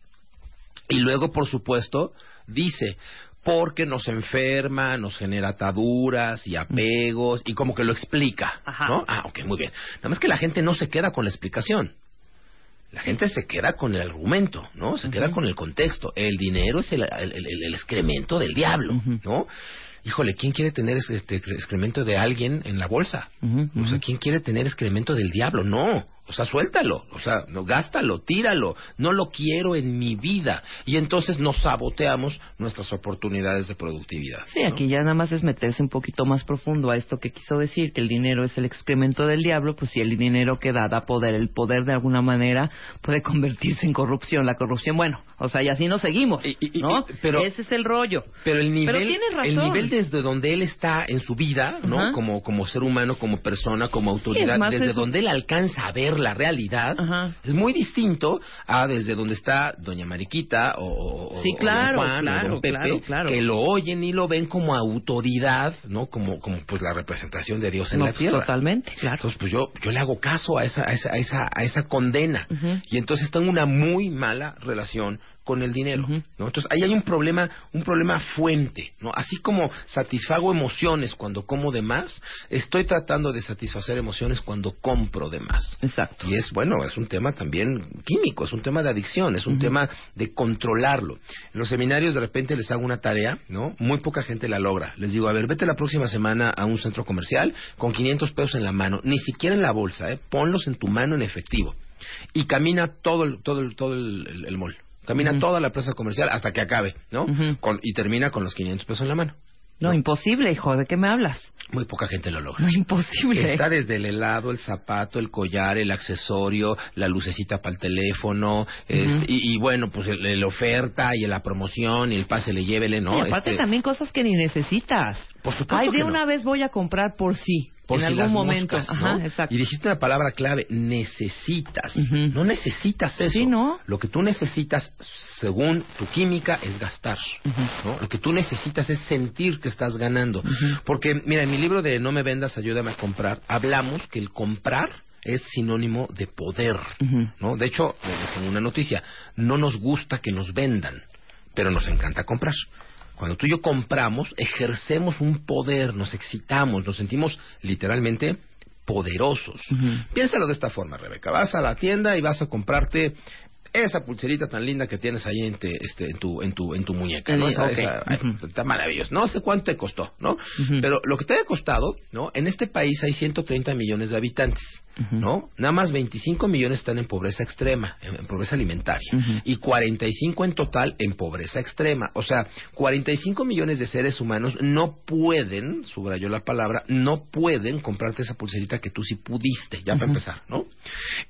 Y luego, por supuesto, dice, porque nos enferma, nos genera ataduras y apegos, y como que lo explica, Ajá. ¿no? Ah, ok, muy bien. Nada más que la gente no se queda con la explicación. La gente se queda con el argumento, ¿no? Se queda con el contexto. El dinero es el, el- el- el excremento del diablo. ¿no? Híjole, ¿quién quiere tener este excremento de alguien en la bolsa? O sea. ¿quién quiere tener excremento del diablo? No. O sea, suéltalo, o sea, no, gástalo, tíralo, no lo quiero en mi vida. Y entonces nos saboteamos nuestras oportunidades de productividad. Sí, ¿no? aquí ya nada más es meterse un poquito más profundo a esto que quiso decir, que el dinero es el excremento del diablo, pues si el dinero que da da poder, el poder de alguna manera puede convertirse en corrupción. La corrupción, bueno, o sea, y así nos seguimos, Y- y- y- ¿no? pero- Ese es el rollo. Pero el nivel, Pero tienes razón. el nivel desde donde él está en su vida, ¿no? Como, como ser humano, como persona, como autoridad, desde eso. donde él alcanza a ver la realidad, Ajá. es muy distinto a desde donde está Doña Mariquita o, Sí, claro, Juan claro, o Don Pepe, claro, claro. que lo oyen y lo ven como autoridad, ¿no? Como, como pues la representación de Dios en No, la tierra. Totalmente, claro. Entonces, pues yo, yo le hago caso a esa, a esa, a esa, a esa condena. Y entonces tengo una muy mala relación con el dinero. ¿no? Entonces ahí hay un problema, un problema fuente, ¿no? Así como satisfago emociones cuando como de más, estoy tratando de satisfacer emociones cuando compro de más. Exacto. Y es, bueno, es un tema también químico, es un tema de adicción, es un tema de controlarlo. En los seminarios de repente les hago una tarea, ¿no? Muy poca gente la logra. Les digo, a ver, vete la próxima semana a un centro comercial con 500 pesos en la mano, ni siquiera en la bolsa, ¿eh? Ponlos en tu mano en efectivo. Y camina todo el, todo el, todo el, el- el mall. Camina toda la plaza comercial hasta que acabe, ¿no? Con- y termina con los 500 pesos en la mano. No, imposible, hijo, ¿de qué me hablas? Muy poca gente lo logra. No, imposible. Está desde el helado, el zapato, el collar, el accesorio, la lucecita para el teléfono, este, y, y bueno, pues el, el oferta y la promoción y el pase le llévele, ¿no? y aparte Este, también cosas que ni necesitas. Por supuesto Ay, de que no. una vez voy a comprar por sí. por en si algún las momento. moscas, Ajá, ¿no? exacto. Y dijiste una palabra clave, necesitas. No necesitas eso. Sí, ¿no? Lo que tú necesitas, según tu química, es gastar. ¿no? Lo que tú necesitas es sentir que estás ganando. Porque, mira, en mi libro de No me vendas, ayúdame a comprar, hablamos que el comprar es sinónimo de poder. ¿no? De hecho, les tengo una noticia, no nos gusta que nos vendan, pero nos encanta comprar. Cuando tú y yo compramos, ejercemos un poder, nos excitamos, nos sentimos literalmente poderosos. Piénsalo de esta forma, Rebeca. Vas a la tienda y vas a comprarte esa pulserita tan linda que tienes ahí en, te- este, en, tu, en, tu, en tu muñeca. Está maravilloso. No sé cuánto te costó, ¿no? Pero lo que te haya costado, ¿no? En este país hay 130 millones de habitantes, ¿no? Nada más 25 millones están en pobreza extrema, en, en pobreza alimentaria, Ujú. y 45 en total en pobreza extrema. O sea, 45 millones de seres humanos no pueden, subrayó la palabra, no pueden comprarte esa pulserita que tú sí pudiste, ya para empezar, ¿no?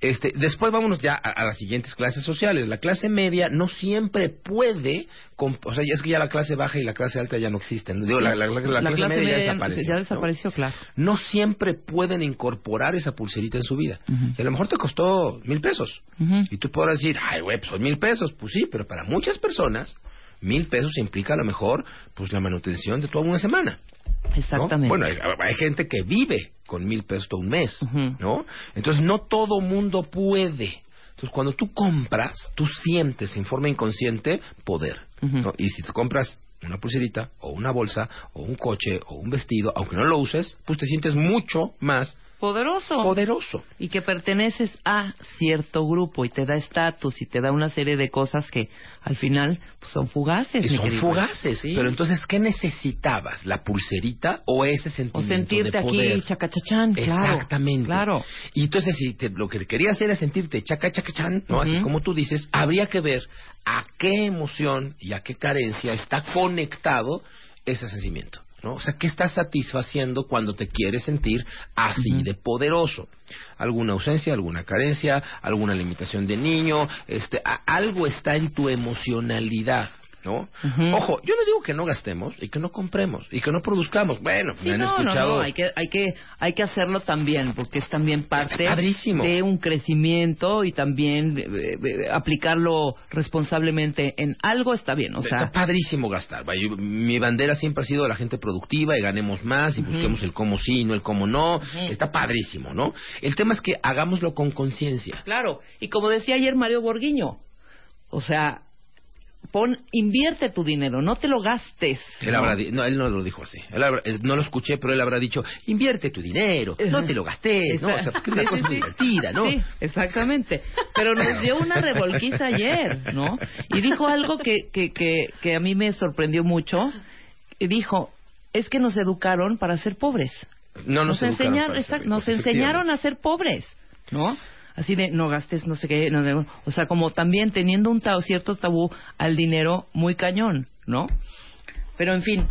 Este, después vámonos ya a, a las siguientes clases sociales. La clase media no siempre puede, o sea, ya es que ya la clase baja y la clase alta ya no existen. Digo, la, la- la- la La clase, media ya media desapareció. ya ¿no? desapareció, claro. no siempre pueden incorporar esa pulserita en su vida. Y a lo mejor te costó mil pesos. Y tú podrás decir, ay, güey, pues son mil pesos. Pues sí, pero para muchas personas, mil pesos implica a lo mejor pues la manutención de toda una semana. ¿no? Exactamente. Bueno, hay, hay gente que vive con mil pesos todo un mes. ¿no? Entonces no todo mundo puede. Entonces cuando tú compras, tú sientes en forma inconsciente poder. Y si te compras una pulserita o una bolsa o un coche o un vestido, aunque no lo uses, pues te sientes mucho más Poderoso. poderoso. y que perteneces a cierto grupo y te da estatus y te da una serie de cosas que al final pues, son fugaces. Y son fugaces. Sí. Pero entonces, ¿qué necesitabas? ¿La pulserita o ese o sentimiento sentirte de aquí poder? chacachachán, claro. Exactamente. Claro. Y entonces, si te- lo que querías era sentirte chaca, chaca, chan, ¿no? Así como tú dices, habría que ver a qué emoción y a qué carencia está conectado ese sentimiento. ¿No? O sea, ¿qué estás satisfaciendo cuando te quieres sentir así de poderoso? Alguna ausencia, alguna carencia, alguna limitación de niño, este, a- algo está en tu emocionalidad. ¿No? Ojo, yo no digo que no gastemos y que no compremos y que no produzcamos. Bueno, Sí, me han no, no, escuchado no, hay que, hay que, hay que hacerlo también, porque es también parte Padrísimo. de un crecimiento y también eh, eh, aplicarlo responsablemente en algo está bien, o sea, Está padrísimo gastar. mi bandera siempre ha sido la gente productiva y ganemos más y busquemos el cómo sí, no el cómo no. Está padrísimo, ¿no? El tema es que hagámoslo con conciencia. Claro, y como decía ayer Mario Borguiño, o sea, pon, invierte tu dinero, no te lo gastes. Él, ¿no? habrá di- no, él no lo dijo así. Él habrá- eh, no lo escuché, pero él habrá dicho, invierte tu dinero, no te lo gastes, ¿no? O sea, es una Sí, cosa sí, divertida, ¿no? Sí, exactamente. Pero nos dio una revolquiza ayer, ¿no? Y dijo algo que, que, que, que a mí me sorprendió mucho. Y dijo, es que nos educaron para ser pobres. No nos, educaron enseñaron, para ser exacto, ricos, nos enseñaron a ser pobres, ¿no? Así de no gastes, no sé qué, no de- o sea, como también teniendo un cierto tabú al dinero muy cañón, ¿no? Pero en fin,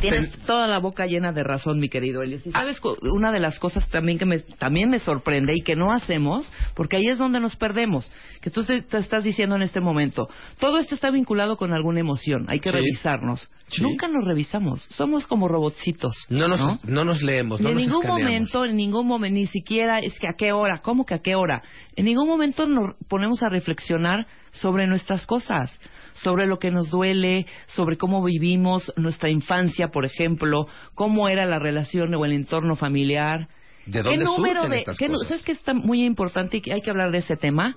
tienes toda la boca llena de razón, mi querido Elios. Y sabes, una de las cosas también que me, también me sorprende y que no hacemos, porque ahí es donde nos perdemos, que tú te, te estás diciendo en este momento, todo esto está vinculado con alguna emoción, hay que Sí. revisarnos. Sí. Nunca nos revisamos, somos como robotcitos. No nos, ¿no? ¿no? nos leemos, no en nos ningún escaneamos. momento, en ningún momento, ni siquiera es que a qué hora, ¿cómo que a qué hora? En ningún momento nos ponemos a reflexionar sobre nuestras cosas, sobre lo que nos duele, sobre cómo vivimos nuestra infancia, por ejemplo, cómo era la relación o el entorno familiar. ¿De dónde ¿Qué número surgen de, estas qué cosas? ¿Sabes que está muy importante y que hay que hablar de ese tema?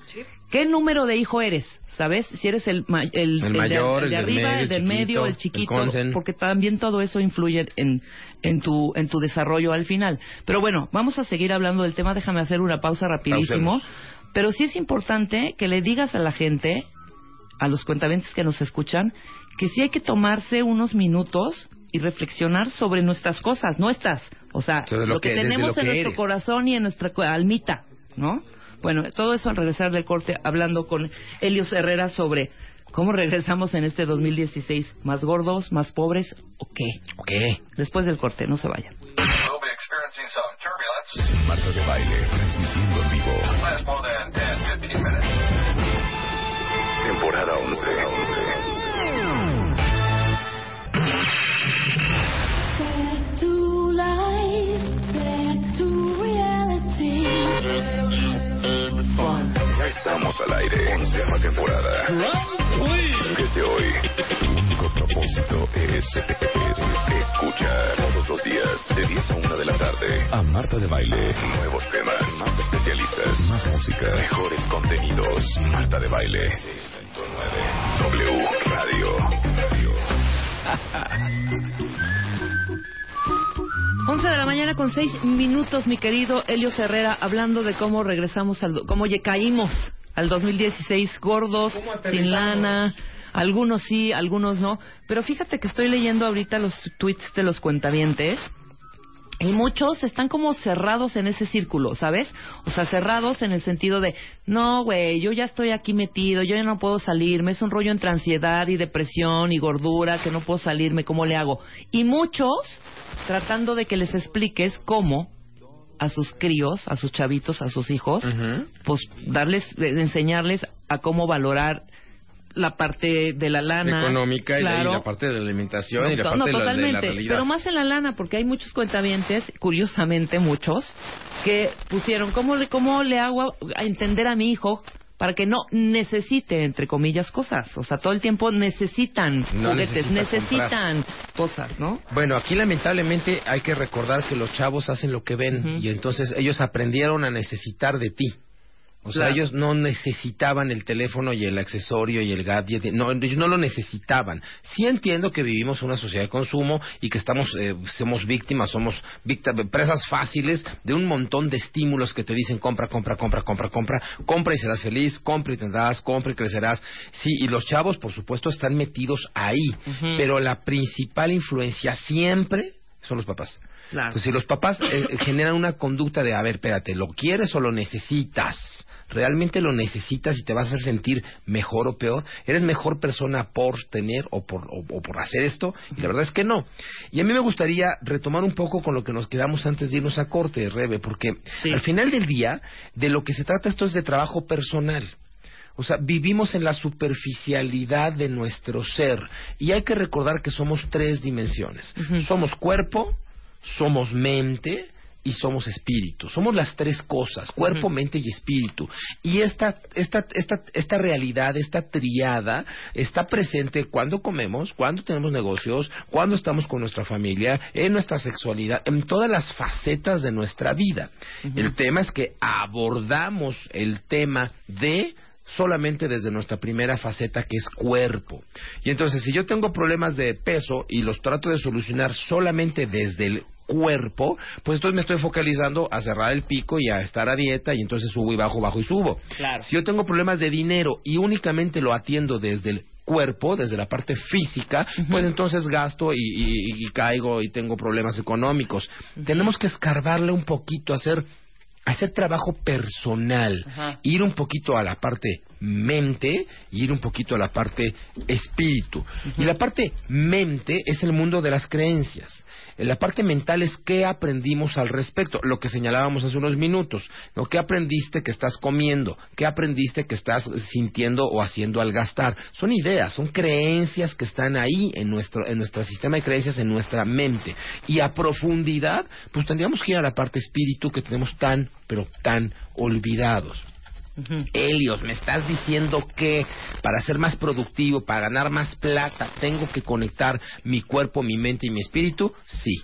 ¿Qué número de hijo eres? ¿Sabes? Si eres el, ma- el, El de- mayor, el de, el del arriba, medio, el del el medio, el chiquito, porque también todo eso influye en, en, tu, en tu desarrollo al final. Pero bueno, vamos a seguir hablando del tema. Déjame hacer una pausa rapidísimo. Pausemos. Pero sí es importante que le digas a la gente, a los cuentaventes que nos escuchan, que sí hay que tomarse unos minutos y reflexionar sobre nuestras cosas, nuestras. O sea, lo, lo que, tenemos lo en nuestro corazón y en nuestra almita, ¿no? Bueno, todo eso al regresar del corte, hablando con Helios Herrera sobre cómo regresamos en este 2016, más gordos, más pobres, o qué. Después del corte, no se vayan. We'll be experiencing some turbulence. Marta de baile, transmitiendo en vivo. Temporada 11. Back to life, back to reality. Ya estamos al aire. Onceava temporada. Desde hoy, único propósito es, es escuchar todos los días, de 10 a 1 de la tarde, a Marta de Baile. Nuevos temas, más especialistas, más música, mejores contenidos. Marta de Baile. 6.9 W Radio. 11 de la mañana con 6 minutos, mi querido Helios Herrera, hablando de cómo regresamos al, do- cómo ya caímos al 2016 gordos, sin lana, algunos sí, algunos no. Pero fíjate que estoy leyendo ahorita los tweets de los cuentavientes y muchos están como cerrados en ese círculo, ¿sabes? O sea, cerrados en el sentido de, no, güey, yo ya estoy aquí metido, yo ya no puedo salirme, es un rollo entre ansiedad y depresión y gordura, que no puedo salirme, ¿cómo le hago? Y muchos tratando de que les expliques cómo a sus críos, a sus chavitos, a sus hijos, pues darles, de- enseñarles a cómo valorar la parte de la lana Económica y la- claro. y la parte de la alimentación y la No, parte no, de, la, de la totalmente. realidad. Pero más en la lana, porque hay muchos cuentavientes, curiosamente muchos, que pusieron, ¿cómo le, cómo le hago a, entender a mi hijo para que no necesite, entre comillas, cosas? O sea, todo el tiempo necesitan No juguetes, necesita necesitan cosas, ¿no? Bueno, aquí lamentablemente hay que recordar que los chavos hacen lo que ven y entonces ellos aprendieron a necesitar de ti. O sea, ellos no necesitaban el teléfono y el accesorio y el gadget, no, ellos no lo necesitaban. Sí entiendo que vivimos una sociedad de consumo y que estamos, eh, somos víctimas, somos víctimas, presas fáciles de un montón de estímulos que te dicen compra, compra, compra, compra, compra, compra y serás feliz, compra y tendrás, compra y crecerás. Sí, y los chavos, por supuesto, están metidos ahí, pero la principal influencia siempre son los papás. Claro. Pues si los papás eh, generan una conducta de, a ver, espérate, ¿lo quieres o lo necesitas? ¿Realmente lo necesitas y te vas a hacer sentir mejor o peor? ¿Eres mejor persona por tener o por, o, o por hacer esto? Y la verdad es que no. Y a mí me gustaría retomar un poco con lo que nos quedamos antes de irnos a corte, Rebe, porque Sí. al final del día, de lo que se trata esto es de trabajo personal. O sea, vivimos en la superficialidad de nuestro ser y hay que recordar que somos tres dimensiones. Somos cuerpo, somos mente y somos espíritu. Somos las tres cosas, cuerpo, mente y espíritu. Y esta, esta, esta, esta realidad, esta triada, está presente cuando comemos, cuando tenemos negocios, cuando estamos con nuestra familia, en nuestra sexualidad, en todas las facetas de nuestra vida. El tema es que abordamos el tema de solamente desde nuestra primera faceta que es cuerpo. Y entonces, si yo tengo problemas de peso y los trato de solucionar solamente desde el cuerpo, pues entonces me estoy focalizando a cerrar el pico y a estar a dieta y entonces subo y bajo, bajo y subo. Claro. Si yo tengo problemas de dinero y únicamente lo atiendo desde el cuerpo, desde la parte física, pues entonces gasto y, y- y caigo y tengo problemas económicos. Tenemos que escarbarle un poquito, hacer hacer trabajo personal, Ajá. ir un poquito a la parte mente y ir un poquito a la parte espíritu. Y la parte mente es el mundo de las creencias. En La parte mental es qué aprendimos al respecto, lo que señalábamos hace unos minutos, ¿no? ¿Qué aprendiste que estás comiendo? ¿Qué aprendiste que estás sintiendo o haciendo al gastar? Son ideas, son creencias que están ahí en nuestro, en nuestro sistema de creencias, en nuestra mente. Y a profundidad, pues tendríamos que ir a la parte espíritu que tenemos tan, pero tan olvidados. Helios, me estás diciendo que para ser más productivo, para ganar más plata, tengo que conectar mi cuerpo, mi mente y mi espíritu? Sí.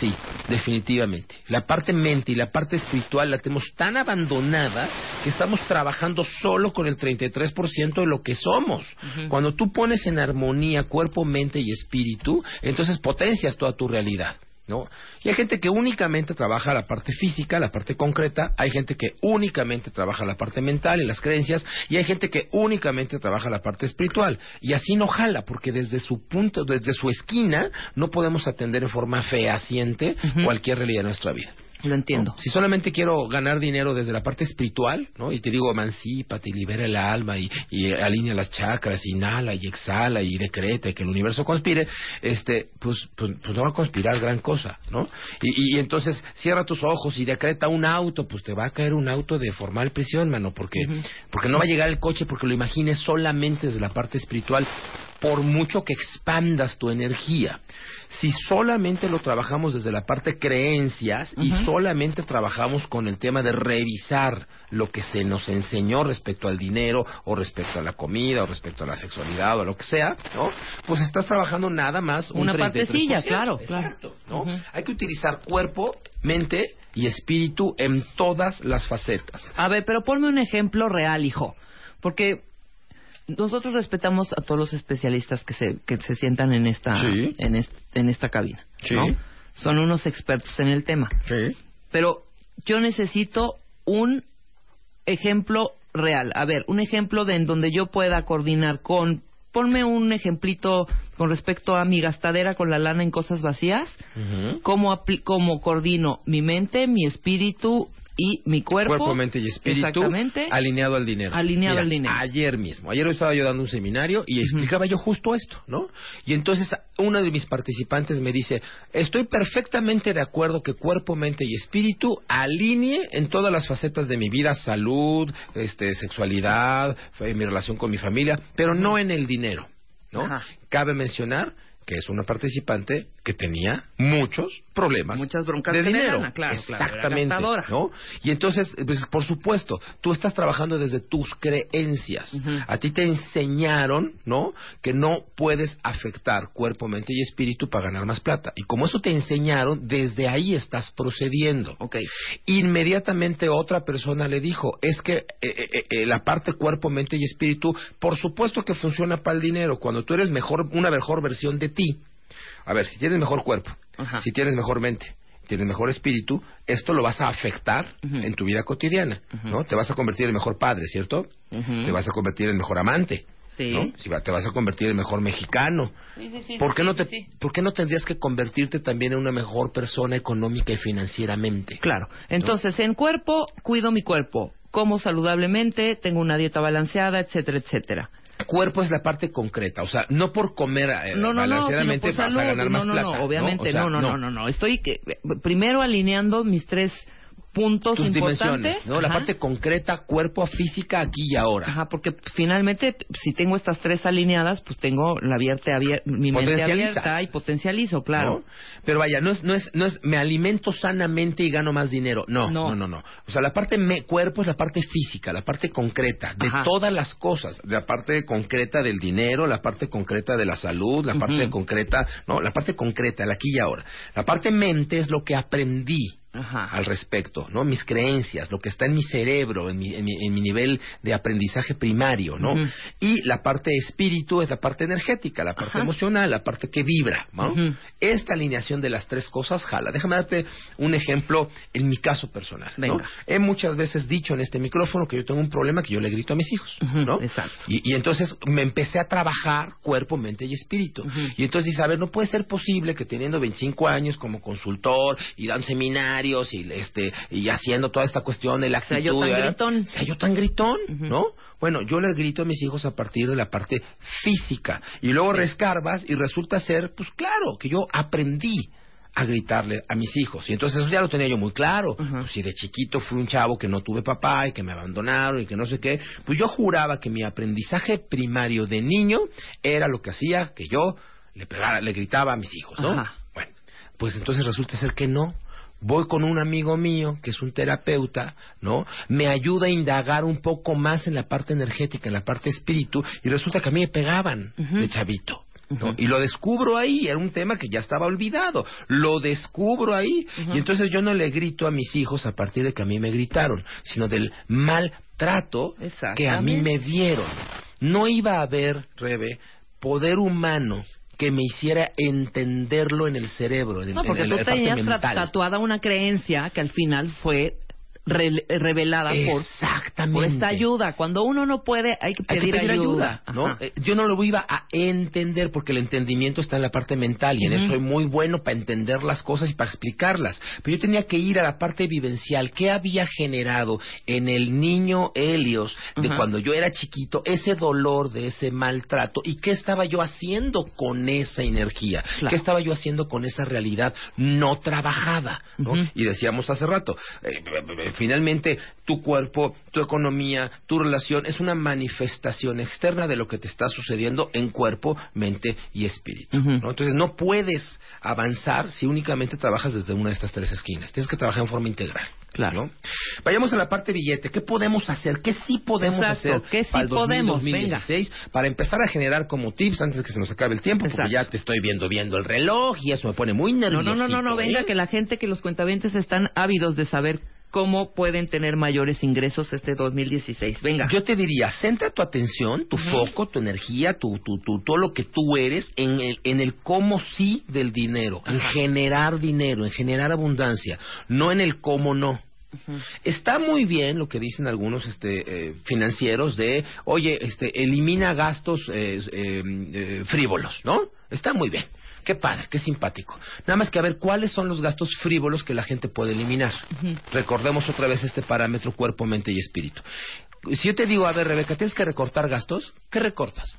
Sí, definitivamente. La parte mente y la parte espiritual la tenemos tan abandonada que estamos trabajando solo con el 33% de lo que somos. Cuando tú pones en armonía cuerpo, mente y espíritu, entonces potencias toda tu realidad. ¿No? Y hay gente que únicamente trabaja la parte física, la parte concreta, hay gente que únicamente trabaja la parte mental y las creencias, y hay gente que únicamente trabaja la parte espiritual. Y así no jala, porque desde su punto, desde su esquina, no podemos atender en forma fehaciente cualquier realidad de nuestra vida. Lo entiendo. ¿no? Si solamente quiero ganar dinero desde la parte espiritual, ¿no? Y te digo, emancípate y libera el alma y, y alinea las chakras, inhala y exhala y decreta y que el universo conspire, este, pues, pues, pues no va a conspirar gran cosa, ¿no? Y, y entonces cierra tus ojos y decreta un auto, pues te va a caer un auto de formal prisión, mano, porque, porque no va a llegar el coche porque lo imagines solamente desde la parte espiritual, por mucho que expandas tu energía. Si solamente lo trabajamos desde la parte creencias y solamente trabajamos con el tema de revisar lo que se nos enseñó respecto al dinero o respecto a la comida o respecto a la sexualidad o lo que sea, ¿no? Pues estás trabajando nada más un Una 33%. partecilla, claro, claro. Exacto, ¿no? Hay que utilizar cuerpo, mente y espíritu en todas las facetas. A ver, pero ponme un ejemplo real, hijo. Porque nosotros respetamos a todos los especialistas que se, que se sientan en esta, Sí. en, est- en esta cabina. Sí. ¿no? Son unos expertos en el tema. Sí. Pero yo necesito un ejemplo real. A ver, un ejemplo de en donde yo pueda coordinar con. Ponme un ejemplito con respecto a mi gastadera con la lana en cosas vacías. ¿Cómo, apli- cómo coordino mi mente, mi espíritu y mi cuerpo? Cuerpo, mente y espíritu alineado al dinero. Alineado Mira, al dinero. Ayer mismo, ayer estaba yo dando un seminario y explicaba yo justo esto, ¿no? Y entonces uno de mis participantes me dice, estoy perfectamente de acuerdo que cuerpo, mente y espíritu alinee en todas las facetas de mi vida, salud, este, sexualidad, eh, mi relación con mi familia, pero no en el dinero, ¿no? Ajá. Cabe mencionar que es una participante que tenía muchos problemas Muchas broncas de de dinero. lana, claro, Exactamente. Y entonces, pues, por supuesto, tú estás trabajando desde tus creencias. A ti te enseñaron, ¿no? Que no puedes afectar cuerpo, mente y espíritu para ganar más plata. Y como eso te enseñaron, desde ahí estás procediendo. Ok. Inmediatamente otra persona le dijo, es que eh, eh, eh, la parte cuerpo, mente y espíritu, por supuesto que funciona para el dinero. Cuando tú eres mejor, una mejor versión de ti. A ver, si tienes mejor cuerpo, Ajá. si tienes mejor mente, tienes mejor espíritu, esto lo vas a afectar en tu vida cotidiana, ¿no? Te vas a convertir en mejor padre, ¿cierto? Te vas a convertir en mejor amante, Sí. ¿no? Si te vas a convertir en mejor mexicano. Sí, ¿Por qué no te, por qué no tendrías que convertirte también en una mejor persona económica y financieramente? Claro. Entonces, en cuerpo, cuido mi cuerpo. Como saludablemente, tengo una dieta balanceada, etcétera, etcétera. Cuerpo es la parte concreta, o sea, no por comer eh, No, no, no, balanceadamente por vas a ganar no, más no, plata. no, obviamente, O sea, no, no, no, no, no. Estoy que, primero alineando mis tres puntos Tus importantes. dimensiones, ¿no? La parte concreta, cuerpo, física, aquí y ahora. Ajá, porque finalmente, si tengo estas tres alineadas, pues tengo la abierta, abier- mi mente abierta y potencializo, claro. ¿no? Pero vaya, no es, no es, no es, me alimento sanamente y gano más dinero. No, No. no, no, no. O sea, la parte me, cuerpo es la parte física, la parte concreta de Ajá. todas las cosas, la parte concreta del dinero, la parte concreta de la salud, la parte concreta, no, la parte concreta, el aquí y ahora. La parte mente es lo que aprendí. Ajá. al respecto, ¿no? Mis creencias, lo que está en mi cerebro, en mi, en mi, en mi nivel de aprendizaje primario, ¿no? Y la parte espíritu es la parte energética, la parte Ajá. emocional, la parte que vibra, ¿no? Esta alineación de las tres cosas jala. Déjame darte un ejemplo en mi caso personal. He muchas veces dicho en este micrófono que yo tengo un problema que yo le grito a mis hijos, ¿no? exacto. Y, y entonces me empecé a trabajar cuerpo, mente y espíritu. Y entonces dices, a ver, no puede ser posible que teniendo 25 años como consultor y dando seminarios y este y haciendo toda esta cuestión de la actitud, yo tan ¿verdad? gritón. sea yo tan gritón. ¿no? Bueno, yo les grito a mis hijos a partir de la parte física y luego rescarbas y resulta ser, pues claro, que yo aprendí a gritarle a mis hijos. Y entonces eso ya lo tenía yo muy claro. Pues si de chiquito fui un chavo que no tuve papá y que me abandonaron y que no sé qué, pues yo juraba que mi aprendizaje primario de niño era lo que hacía que yo le pegara, le gritaba a mis hijos, ¿no? Ajá. Bueno, pues entonces resulta ser que no. Voy con un amigo mío que es un terapeuta, ¿no? Me ayuda a indagar un poco más en la parte energética, en la parte espíritu, y resulta que a mí me pegaban de chavito. ¿no? Y lo descubro ahí, era un tema que ya estaba olvidado. Lo descubro ahí. Y entonces yo no le grito a mis hijos a partir de que a mí me gritaron, sino del maltrato que a mí me dieron. No iba a haber, Rebe, poder humano que me hiciera entenderlo en el cerebro, en, el- No, porque en tú la tenías mental. tatuada una creencia que al final fue re- revelada por, Exactamente. por esta ayuda. Cuando uno no puede, hay que Hay pedir, que pedir ayuda, ¿no? Eh, Yo no lo iba a entender porque el entendimiento está en la parte mental y en eso soy muy bueno para entender las cosas y para explicarlas. Pero yo tenía que ir a la parte vivencial. ¿Qué había generado en el niño Helios de cuando yo era chiquito ese dolor de ese maltrato y qué estaba yo haciendo con esa energía? Claro. ¿Qué estaba yo haciendo con esa realidad no trabajada? Y decíamos hace rato, eh, finalmente tu cuerpo, tu economía, tu relación es una manifestación externa de lo que te está sucediendo en cuerpo, mente y espíritu. ¿no? Entonces no puedes avanzar si únicamente trabajas desde una de estas tres esquinas. Tienes que trabajar en forma integral. Claro. ¿no? Vayamos a la parte billete. ¿Qué podemos hacer? ¿Qué sí podemos Exacto, hacer ¿qué sí para el 2000, podemos? 2016 para empezar a generar como tips antes de que se nos acabe el tiempo? Porque ya te estoy viendo viendo el reloj y eso me pone muy No, nervioso. no, no, no, no, venga, que la gente, que los cuentavientes están ávidos de saber cómo pueden tener mayores ingresos este 2016. Venga. Yo te diría, centra tu atención, tu foco, tu energía, tu, tu, tu- todo lo que tú eres en el, en el cómo sí del dinero, en generar dinero, en generar abundancia, no en el cómo no. Está muy bien lo que dicen algunos este, eh, financieros de, oye, este, elimina gastos eh, eh, eh, frívolos, ¿no? Está muy bien. Qué padre, qué simpático. Nada más que a ver cuáles son los gastos frívolos que la gente puede eliminar. Recordemos otra vez este parámetro cuerpo, mente y espíritu. Si yo te digo, a ver, Rebeca, tienes que recortar gastos, ¿qué recortas?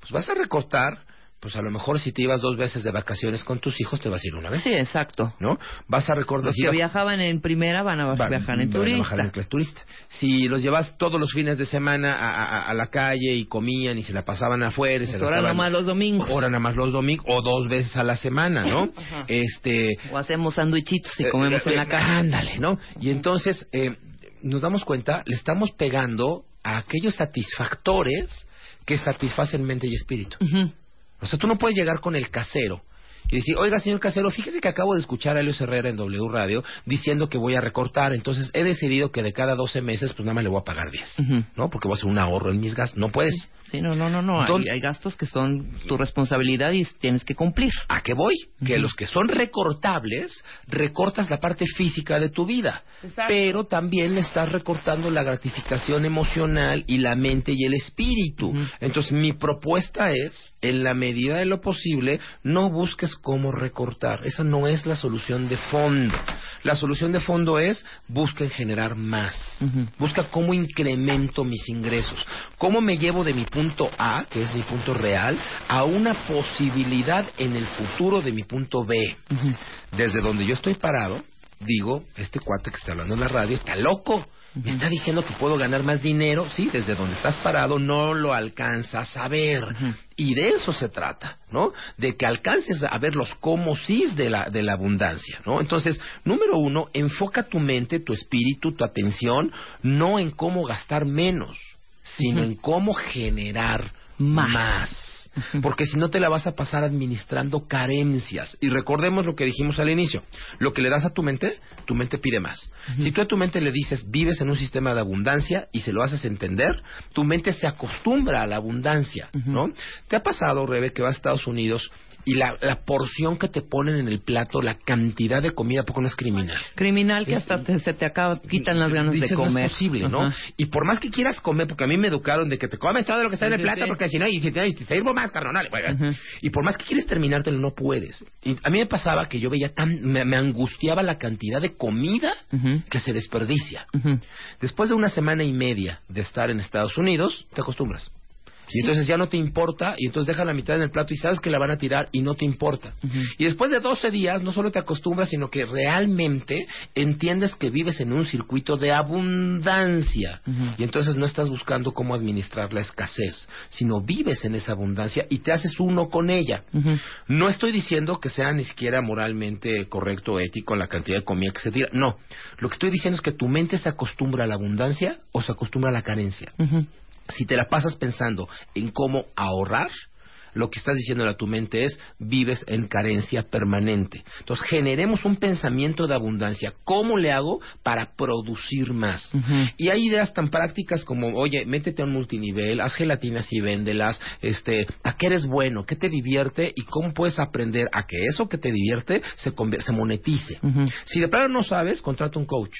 Pues vas a recortar, pues a lo mejor si te ibas dos veces de vacaciones con tus hijos, te vas a ir una vez, Sí, exacto. ¿no? Vas a recordar... Los si que vas- viajaban en primera van a viajar en van a turista. bajar en turista. Si los llevas todos los fines de semana a, a- a la calle y comían y se la pasaban afuera y se Pues ahora gastaban- nomás los domingos. Ahora nada más los domingos o dos veces a la semana, ¿no? Ajá. Este... O hacemos sándwichitos y eh, comemos eh, en la eh, casa. Ándale, ¿no? Y entonces eh, nos damos cuenta, le estamos pegando a aquellos satisfactores que satisfacen mente y espíritu. Ujú. O sea, tú no puedes llegar con el casero y decir, oiga, señor casero, fíjese que acabo de escuchar a Helios Herrera en W Radio diciendo que voy a recortar, entonces he decidido que de cada 12 meses, pues nada más le voy a pagar 10, Ujú. ¿no? Porque voy a hacer un ahorro en mis gastos. No puedes. Sí, no, no, no, no. Hay, Entonces- hay gastos que son tu responsabilidad y tienes que cumplir. ¿A qué voy? Que los que son recortables, recortas la parte física de tu vida. Exacto. Pero también le estás recortando la gratificación emocional y la mente y el espíritu. Entonces, mi propuesta es, en la medida de lo posible, no busques cómo recortar. Esa no es la solución de fondo. La solución de fondo es, busca en generar más. Busca cómo incremento mis ingresos. Cómo me llevo de mi punto A, que es mi punto real, a una posibilidad en el futuro de mi punto B. Desde donde yo estoy parado, digo, este cuate que está hablando en la radio está loco. Me está diciendo que puedo ganar más dinero. Sí, desde donde estás parado no lo alcanzas a ver. Ujú. Y de eso se trata, ¿no? De que alcances a ver los cómo sí de la, de la abundancia, ¿no? Entonces, número uno, enfoca tu mente, tu espíritu, tu atención, no en cómo gastar menos, sino en cómo generar Más. más. porque si no te la vas a pasar administrando carencias. Y recordemos lo que dijimos al inicio, lo que le das a tu mente, tu mente pide más. Si tú a tu mente le dices, vives en un sistema de abundancia y se lo haces entender, tu mente se acostumbra a la abundancia, ¿no? ¿Te ha pasado, Rebe, que vas a Estados Unidos y la, la porción que te ponen en el plato, la cantidad de comida, poco no es criminal? Criminal que Es- hasta te- se te acaba, quitan las ganas Dices, de comer. No es posible, ¿no? Ajá. Y por más que quieras comer, porque a mí me educaron de que te comes todo lo que está en el plato, sí. porque si no, y si te, y te sirvo más, carnal. Bueno, Ujú. Y por más que quieres terminártelo, no puedes. Y a mí me pasaba que yo veía tan, me, me angustiaba la cantidad de comida que se desperdicia. Después de una semana y media de estar en Estados Unidos, te acostumbras. Y entonces ya no te importa, y entonces deja la mitad en el plato y sabes que la van a tirar y no te importa. Y después de 12 días, no solo te acostumbras, sino que realmente entiendes que vives en un circuito de abundancia. Y entonces no estás buscando cómo administrar la escasez, sino vives en esa abundancia y te haces uno con ella. No estoy diciendo que sea ni siquiera moralmente correcto o ético la cantidad de comida que se tira. No. Lo que estoy diciendo es que tu mente se acostumbra a la abundancia o se acostumbra a la carencia. Si te la pasas pensando en cómo ahorrar, lo que estás diciendo a tu mente es vives en carencia permanente. Entonces generemos un pensamiento de abundancia. ¿Cómo le hago para producir más? Y hay ideas tan prácticas como, oye, métete a un multinivel, haz gelatinas y véndelas, este, a qué eres bueno, qué te divierte y cómo puedes aprender a que eso que te divierte se, se monetice. Si de plano no sabes, contrata un coach.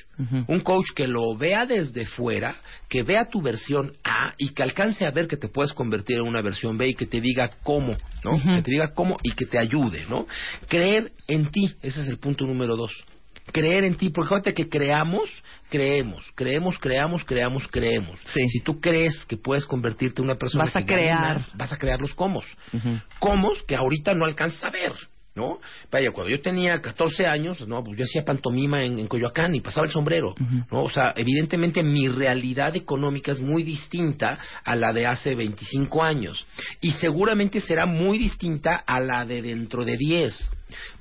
Un coach que lo vea desde fuera, que vea tu versión A y que alcance a ver que te puedes convertir en una versión B y que te diga cómo, ¿no? Que te diga cómo y que te ayude, ¿no? Creer en ti, ese es el punto número dos. Creer en ti, porque fíjate que creamos, creemos, creemos, creamos, creamos, creemos. Sí. Si tú crees que puedes convertirte en una persona Vas a que crear. vas a crear los cómo. Cómo que ahorita no alcanzas a ver. ¿No? Vaya, cuando yo tenía 14 años, no, pues yo hacía pantomima en, en Coyoacán y pasaba el sombrero, ¿no? O sea, evidentemente mi realidad económica es muy distinta a la de hace 25 años y seguramente será muy distinta a la de dentro de 10.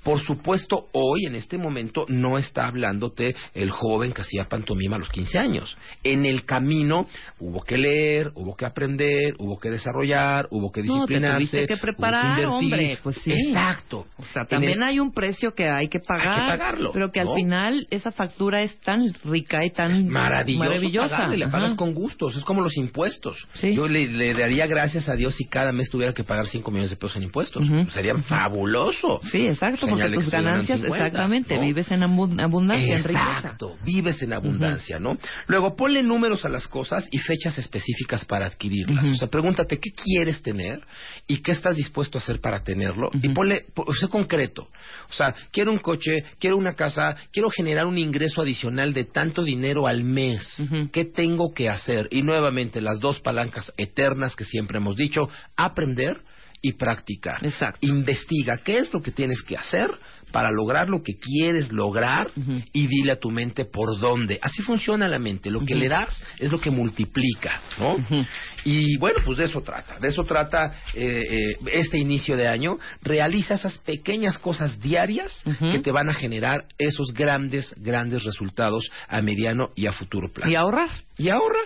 Por supuesto, hoy, en este momento, no está hablándote el joven que hacía pantomima a los 15 años. En el camino hubo que leer, hubo que aprender, hubo que desarrollar, hubo que No, te disciplinarse. que hubo preparar, hombre, pues sí. Exacto. O sea, también el- hay un precio que hay que pagar. Hay que pagarlo, Pero que ¿no? al final esa factura es tan rica y tan maravillosa. pagarle, la Ajá. pagas con gustos, es como los impuestos. Sí. Yo le, le daría gracias a Dios si cada mes tuviera que pagar 5 millones de pesos en impuestos. Ujú. Sería fabuloso. Sí, exacto, porque tus ganancias, 50, exactamente, ¿no? vives en abu- abundancia, en. Exacto, vives en abundancia, ¿no? Luego ponle números a las cosas y fechas específicas para adquirirlas. O sea, pregúntate qué quieres tener y qué estás dispuesto a hacer para tenerlo y ponle, po- sé concreto. O sea, quiero un coche, quiero una casa, quiero generar un ingreso adicional de tanto dinero al mes. ¿Qué tengo que hacer? Y nuevamente las dos palancas eternas que siempre hemos dicho, aprender y practicar. Exacto. Investiga qué es lo que tienes que hacer para lograr lo que quieres lograr y dile a tu mente por dónde. Así funciona la mente. Lo que le das es lo que multiplica, ¿no? Y bueno, pues de eso trata. De eso trata eh, eh, este inicio de año. Realiza esas pequeñas cosas diarias que te van a generar esos grandes, grandes resultados a mediano y a futuro plazo. Y ahorrar. Y ahorra.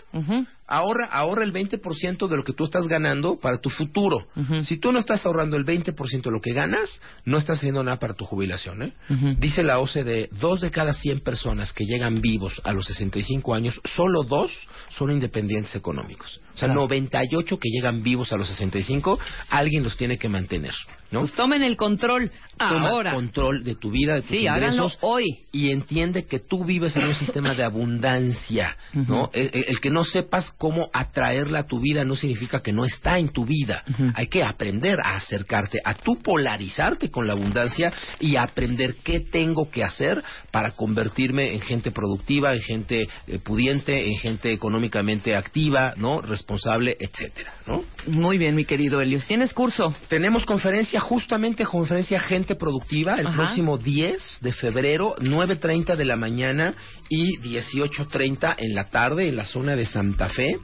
Ahorra, ahorra el 20% de lo que tú estás ganando para tu futuro. Si tú no estás ahorrando el 20% de lo que ganas, no estás haciendo nada para tu jubilación. ¿eh? Ujú. Dice la OCDE, dos de cada 100 personas que llegan vivos a los 65 años, solo dos son independientes económicos. O sea, Claro. 98 que llegan vivos a los 65, alguien los tiene que mantener. ¿No? Pues tomen el control Toma ahora. control de tu vida, de tus Sí, ingresos hoy. y entiende que tú vives en un sistema de abundancia, ¿no? Ujú. el, el- el que no sepas cómo atraerla a tu vida no significa que no está en tu vida. Hay que aprender a acercarte, a tú polarizarte con la abundancia y aprender qué tengo que hacer para convertirme en gente productiva, en gente eh, pudiente, en gente económicamente activa, ¿no? Responsable, etcétera, ¿no? Muy bien, mi querido Helios. ¿Tienes curso? Tenemos conferencia, justamente conferencia Gente Productiva, el Ajá. próximo 10 de febrero, 9.30 de la mañana y 18.30 en la tarde en la zona de Santa Fe.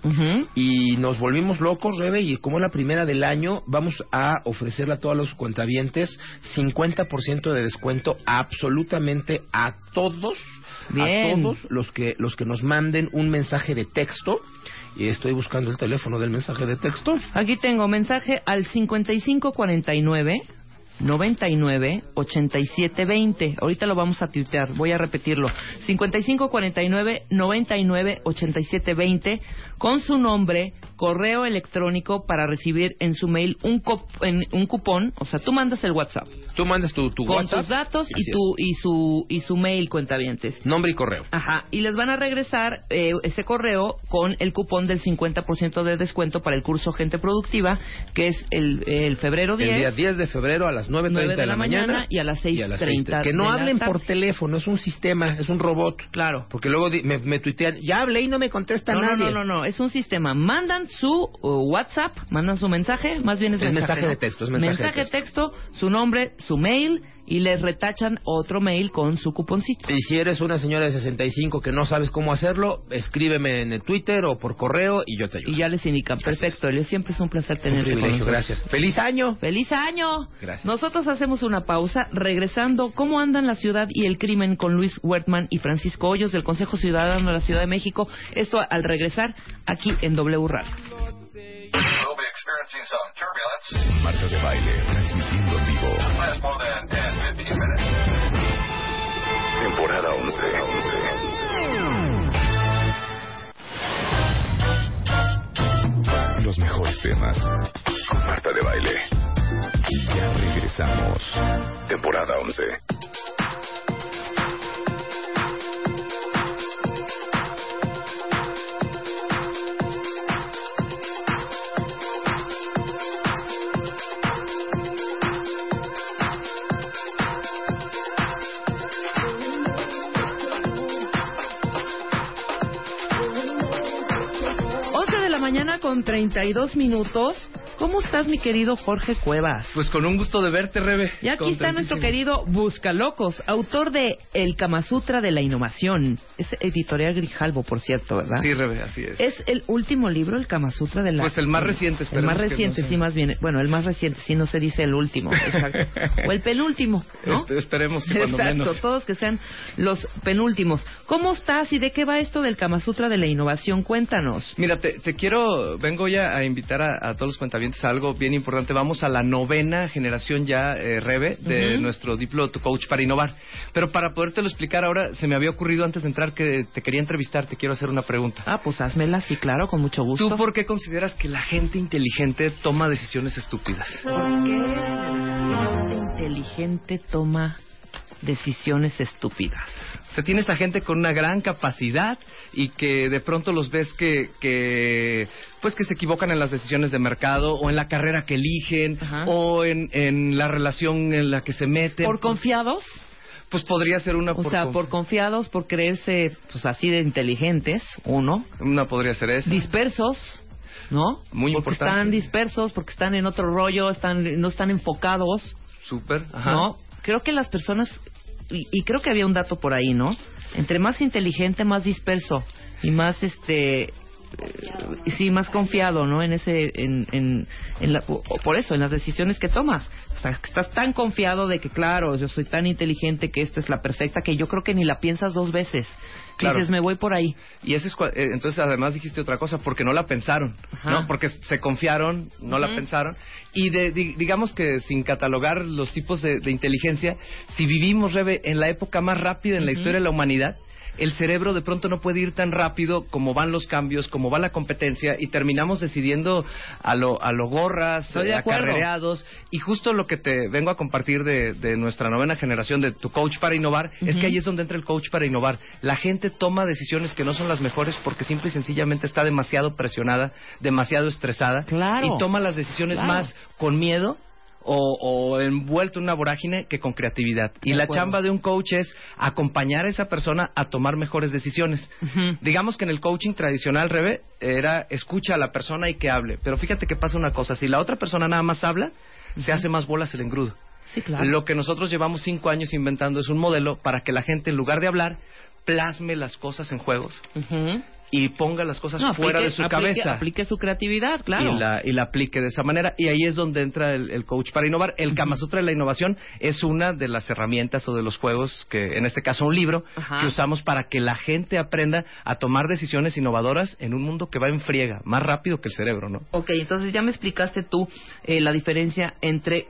Y nos volvimos locos, Rebe, y como es la primera del año, vamos a ofrecerle a todos los cuentavientes 50% de descuento absolutamente a todos, Bien. a todos los que, los que nos manden un mensaje de texto Y estoy buscando el teléfono del mensaje de texto. Aquí tengo mensaje al 5549 99 87 20. Ahorita lo vamos a tuitear, voy a repetirlo. 55 49 99 87 20 con su nombre, correo electrónico para recibir en su mail un, cop- en- un cupón. O sea, tú mandas el WhatsApp Tú mandas tu, tu con WhatsApp. tus datos y, tu, y, su, y su mail, cuentavientes. Nombre y correo. Ajá, y les van a regresar eh, ese correo con el cupón del 50% de descuento para el curso Gente Productiva, que es el, el febrero 10. El día 10 de febrero a las 9.30 9 de, la, mañana, y a las y a las 6:30 6:30. Que no de hablen por teléfono, es un sistema, es un robot. Claro. Porque luego me, me tuitean, ya hablé y no me contesta No, no, nadie. no, no, no, es un sistema. Mandan su uh, WhatsApp, mandan su mensaje, más bien es Es mensaje ¿no? de texto, es mensaje de texto, su nombre, su mail y les retachan otro mail con su cuponcito. Y si eres una señora de 65 que no sabes cómo hacerlo, escríbeme en el Twitter o por correo y yo te ayudo. Y ya les indican. Perfecto, Elio, siempre es un placer Un tenerlo con privilegio, nosotros. gracias. ¡Feliz año! ¡Feliz año! Gracias. Nosotros hacemos una pausa, regresando, ¿cómo andan la ciudad y el crimen con Luis Wertman y Francisco Hoyos del Consejo Ciudadano de la Ciudad de México? Esto al regresar aquí en W Radio. Marta de baile, transmitiendo Temporada 11. Los mejores temas. Marta de baile. Ya regresamos. Temporada 11. Mañana con 32 minutos. ¿Cómo estás, mi querido Jorge Cuevas? Pues con un gusto de verte, Rebe. Y aquí está nuestro querido Buscalocos, autor de El Kama Sutra de la Innovación. Es editorial Grijalbo, por cierto, ¿verdad? Sí, Rebe, así es. Es el último libro, el Kama Sutra de la... Pues el más reciente, El más reciente, no sí, más bien. Bueno, el más reciente, sí, no se dice el último. Exacto. o el penúltimo, ¿no? Espe- esperemos que cuando Exacto, menos. todos que sean los penúltimos. ¿Cómo estás y de qué va esto del Kama Sutra de la Innovación? Cuéntanos. Mira, te, te quiero, vengo ya a invitar a, a todos los cuentavientes a algo bien importante. Vamos a la novena generación ya, eh, Rebe, de Ujú. nuestro Diplo Tu Coach para innovar. Pero para podértelo explicar ahora, se me había ocurrido antes de entrar que te quería entrevistar, te quiero hacer una pregunta. Ah, pues házmela, sí, claro, con mucho gusto. ¿Tú por qué consideras que la gente inteligente toma decisiones estúpidas? ¿Por qué la gente inteligente toma decisiones estúpidas? Se tiene esa gente con una gran capacidad y que de pronto los ves que, que pues que se equivocan en las decisiones de mercado o en la carrera que eligen Ajá. o en, en la relación en la que se meten. ¿Por confiados? Pues podría ser una O sea, conf- por confiados, por creerse pues así de inteligentes, uno. una podría ser esa. Dispersos, ¿no? Muy porque importante. están dispersos, porque están en otro rollo, están no están enfocados, Súper. Ajá. ¿no? Creo que las personas y, creo que había un dato por ahí, ¿no? Entre más inteligente, más disperso y más este eh, sí más confiado no en ese en, en, en la- por eso en las decisiones que tomas. Estás tan confiado de que claro yo soy tan inteligente que esta es la perfecta que yo creo que ni la piensas dos veces Claro. dices me voy por ahí Y ese es eh, entonces además dijiste otra cosa porque no la pensaron, Ajá. ¿no? Porque se confiaron, no la pensaron y de, di- digamos que sin catalogar los tipos de, de inteligencia, si vivimos Rebe en la época más rápida en la historia de la humanidad, el cerebro de pronto no puede ir tan rápido como van los cambios, como va la competencia y terminamos decidiendo a lo a lo gorras, eh, acarreados y justo lo que te vengo a compartir de, de nuestra novena generación de tu coach para innovar es que ahí es donde entra el coach para innovar. La gente toma decisiones que no son las mejores porque simple y sencillamente está demasiado presionada, demasiado estresada Claro. y toma las decisiones Claro. más con miedo o, o envuelto en una vorágine que con creatividad. y la chamba de un coach es acompañar a esa persona a tomar mejores decisiones. Digamos que en el coaching tradicional, Rebe, era escucha a la persona y que hable. Pero fíjate que pasa una cosa, si la otra persona nada más habla, se hace más bolas el engrudo. sí claro Lo que nosotros llevamos cinco años inventando es un modelo para que la gente, en lugar de hablar, plasme las cosas en juegos. Y ponga las cosas No, fuera aplique- de su aplique- cabeza. Aplique su creatividad, claro. y la, y la aplique de esa manera. Y ahí es donde entra el, el coach para innovar. El Kama Sutra de la innovación es una de las herramientas o de los juegos que, en este caso, un libro Ajá. que usamos para que la gente aprenda a tomar decisiones innovadoras en un mundo que va en friega, más rápido que el cerebro, ¿no? Ok, entonces ya me explicaste tú eh, la diferencia entre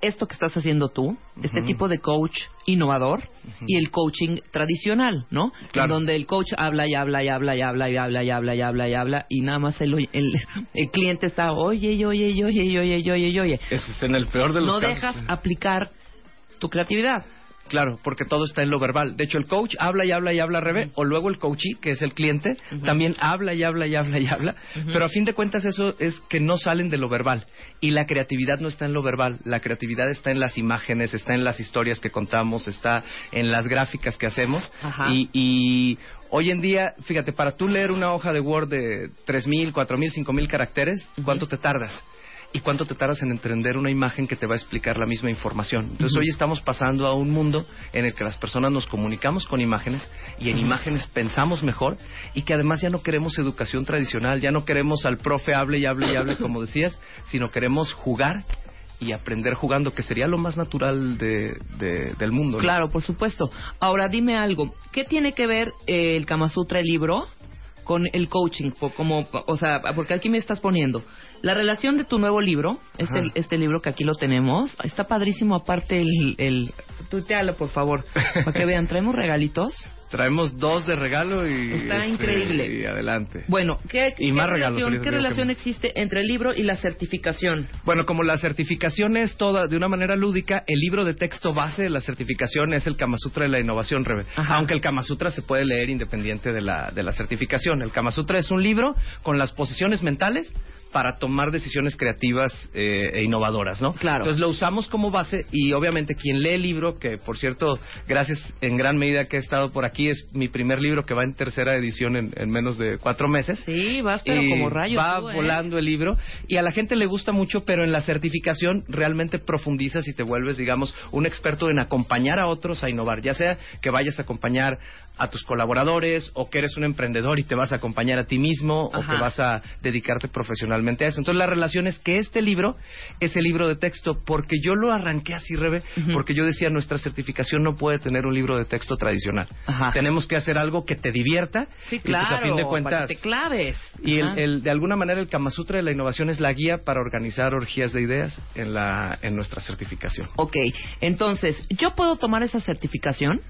esto que estás haciendo tú, este tipo de coach innovador, y el coaching tradicional, ¿no? Claro. En donde el coach habla y habla y habla y habla y habla y habla y habla y habla y nada más el, el, el cliente está, oye, oye, oye, oye, oye, oye. Ese es en el peor de los No casos. dejas aplicar tu creatividad. Claro, porque todo está en lo verbal. De hecho, el coach habla y habla y habla al revés, o luego el coachee, que es el cliente, también habla y habla y habla y habla, pero a fin de cuentas eso es que no salen de lo verbal. Y la creatividad no está en lo verbal, la creatividad está en las imágenes, está en las historias que contamos, está en las gráficas que hacemos. Y, y hoy en día, fíjate, para tú leer una hoja de Word de 3.000, 4.000, 5.000 caracteres, ¿cuánto te tardas? ¿Y cuánto te tardas en entender una imagen que te va a explicar la misma información? Entonces hoy estamos pasando a un mundo en el que las personas nos comunicamos con imágenes y en imágenes pensamos mejor y que además ya no queremos educación tradicional, ya no queremos al profe hable y hable y hable como decías, sino queremos jugar y aprender jugando, que sería lo más natural de, de- del mundo. ¿no? Claro, por supuesto. Ahora dime algo, ¿qué tiene que ver eh, el Kama Sutra, el libro, con el coaching? Como, o sea, porque aquí me estás poniendo la relación de tu nuevo libro, este, Ajá. este libro que aquí lo tenemos, está padrísimo. Aparte el, el tuitealo por favor, para que vean, traemos regalitos. Traemos dos de regalo y... Está este, increíble. Y adelante. Bueno, ¿qué, Y qué más regalos, relación, feliz ¿qué relación existe entre el libro y la certificación? Bueno, como la certificación es toda de una manera lúdica, el libro de texto base de la certificación es el Kama Sutra de la innovación, Rebe. Ajá. Aunque el Kama Sutra se puede leer independiente de la, de la certificación. El Kama Sutra es un libro con las posiciones mentales para tomar decisiones creativas eh, e innovadoras, ¿no? Claro. Entonces lo usamos como base y obviamente quien lee el libro, que por cierto, gracias en gran medida que he estado por aquí, es mi primer libro que va en tercera edición en, en menos de cuatro meses. Sí, vas pero Y como rayo. Va tú, ¿eh? volando el libro y a la gente le gusta mucho, pero en la certificación realmente profundizas y te vuelves, digamos, un experto en acompañar a otros a innovar, ya sea que vayas a acompañar a tus colaboradores o que eres un emprendedor y te vas a acompañar a ti mismo o que vas a dedicarte profesionalmente a eso. Entonces la relación es que este libro es el libro de texto porque yo lo arranqué así, Rebe, porque yo decía nuestra certificación no puede tener un libro de texto tradicional. Ajá. Tenemos que hacer algo que te divierta Sí, y pues, a fin de para cuentas que te claves. y el, de alguna manera el Kama Sutra de la innovación es la guía para organizar orgías de ideas en, la, en nuestra certificación. Ok, entonces, ¿yo puedo tomar esa certificación?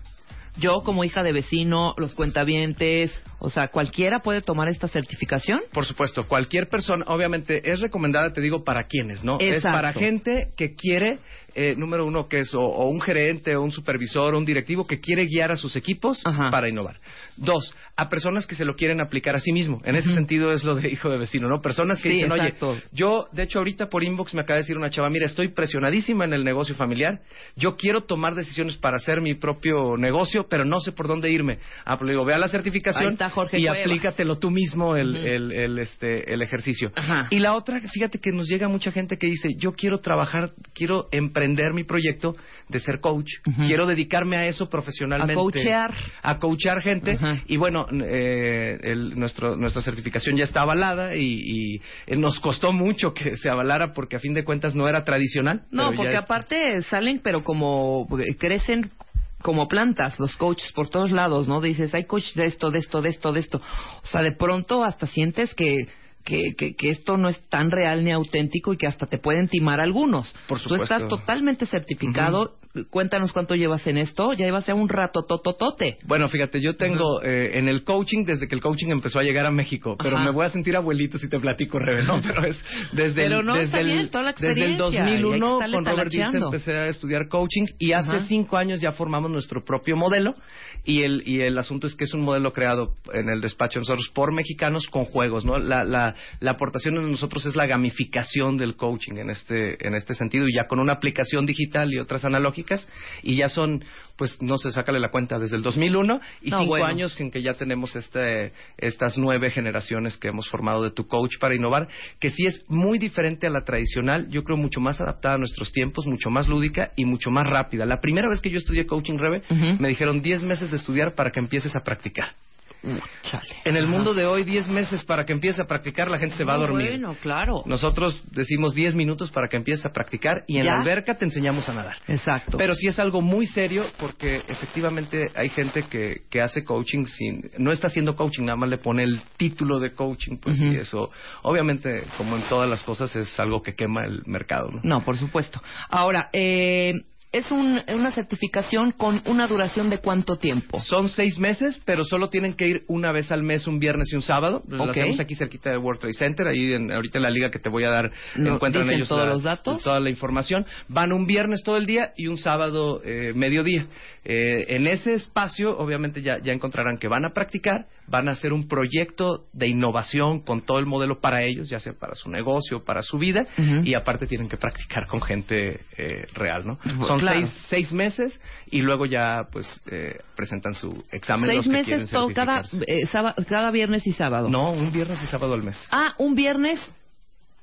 Yo como hija de vecino, los cuentavientes, o sea, ¿cualquiera puede tomar esta certificación? Por supuesto, cualquier persona, obviamente, es recomendada, te digo, para quienes, ¿no? Es para gente que quiere, eh, número uno, que es o, o un gerente, o un supervisor, o un directivo que quiere guiar a sus equipos Ajá. para innovar. Dos, a personas que se lo quieren aplicar a sí mismo. En ese sentido es lo de hijo de vecino, ¿no? Personas que Sí, dicen, exacto. oye, yo, de hecho, ahorita por inbox me acaba de decir una chava, mira, estoy presionadísima en el negocio familiar, yo quiero tomar decisiones para hacer mi propio negocio, pero no sé por dónde irme. Ah, pues le digo, ve a la certificación Ahí está Jorge y Cuevas. aplícatelo tú mismo el, el, el, este, el ejercicio. Ajá. Y la otra, fíjate que nos llega mucha gente que dice, yo quiero trabajar, quiero emprender mi proyecto de ser coach, quiero dedicarme a eso profesionalmente. A coachear. A coachear gente. Y bueno, eh, el- nuestro, nuestra certificación ya está avalada y, y, eh, nos costó mucho que se avalara porque a fin de cuentas no era tradicional. No, porque es- aparte salen, pero como eh, crecen como plantas los coaches por todos lados, ¿no? Dices, hay coach de esto, de esto, de esto, de esto. O sea, de pronto hasta sientes que, que, que, que esto no es tan real ni auténtico y que hasta te pueden timar algunos. Por Tú estás totalmente certificado. Cuéntanos cuánto llevas en esto. Ya llevas ya un rato tototote. Bueno, fíjate, yo tengo eh, en el coaching, desde que el coaching empezó a llegar a México, pero Ajá. me voy a sentir abuelito si te platico, Rebe, ¿no? Pero es desde Pero el, no, desde el, bien, toda la desde el experiencia, y hay que 2001 estarle con Robert talacheando. empecé a estudiar coaching y hace Ajá. cinco años ya formamos nuestro propio modelo y el, y el asunto es que es un modelo creado en el despacho de nosotros por mexicanos con juegos, ¿no? La, la, la aportación de nosotros es la gamificación del coaching en este, en este sentido y ya con una aplicación digital y otras analógicas tecnológicas y ya son pues no se sácale la cuenta desde el 2001 y No, cinco bueno. años en que ya tenemos este, estas nueve generaciones que hemos formado de tu coach para innovar, que sí es muy diferente a la tradicional, yo creo mucho más adaptada a nuestros tiempos, mucho más lúdica y mucho más rápida. La primera vez que yo estudié coaching, Rebe, me dijeron 10 meses de estudiar para que empieces a practicar. Chale. En el mundo de hoy, 10 meses para que empiece a practicar, la gente se va a dormir. Bueno, claro. Nosotros decimos 10 minutos para que empieces a practicar y en ¿Ya? la alberca te enseñamos a nadar. Exacto. Pero sí es algo muy serio porque efectivamente hay gente que, que hace coaching sin... No está haciendo coaching, nada más le pone el título de coaching, pues Ujú. y eso, obviamente, como en todas las cosas, es algo que quema el mercado, ¿no? No, por supuesto. Ahora, eh, es un- una certificación con una duración de cuánto tiempo. Son seis meses, pero solo tienen que ir una vez al mes, un viernes y un sábado. Lo Ok. hacemos aquí cerquita del World Trade Center, ahí en- ahorita en la liga que te voy a dar, No, encuentran ¿dicen ellos todos la- los datos? toda la información. Van un viernes todo el día y un sábado eh, mediodía. Eh, en ese espacio, obviamente ya, ya encontrarán que van a practicar, van a hacer un proyecto de innovación con todo el modelo para ellos, ya sea para su negocio, para su vida, y aparte tienen que practicar con gente eh, real, ¿no? Bueno, Son claro. seis, seis meses y luego ya pues eh, presentan su examen Seis los que quieren meses todo, cada, eh, cada viernes y sábado. No, un viernes y sábado al mes. Ah, un viernes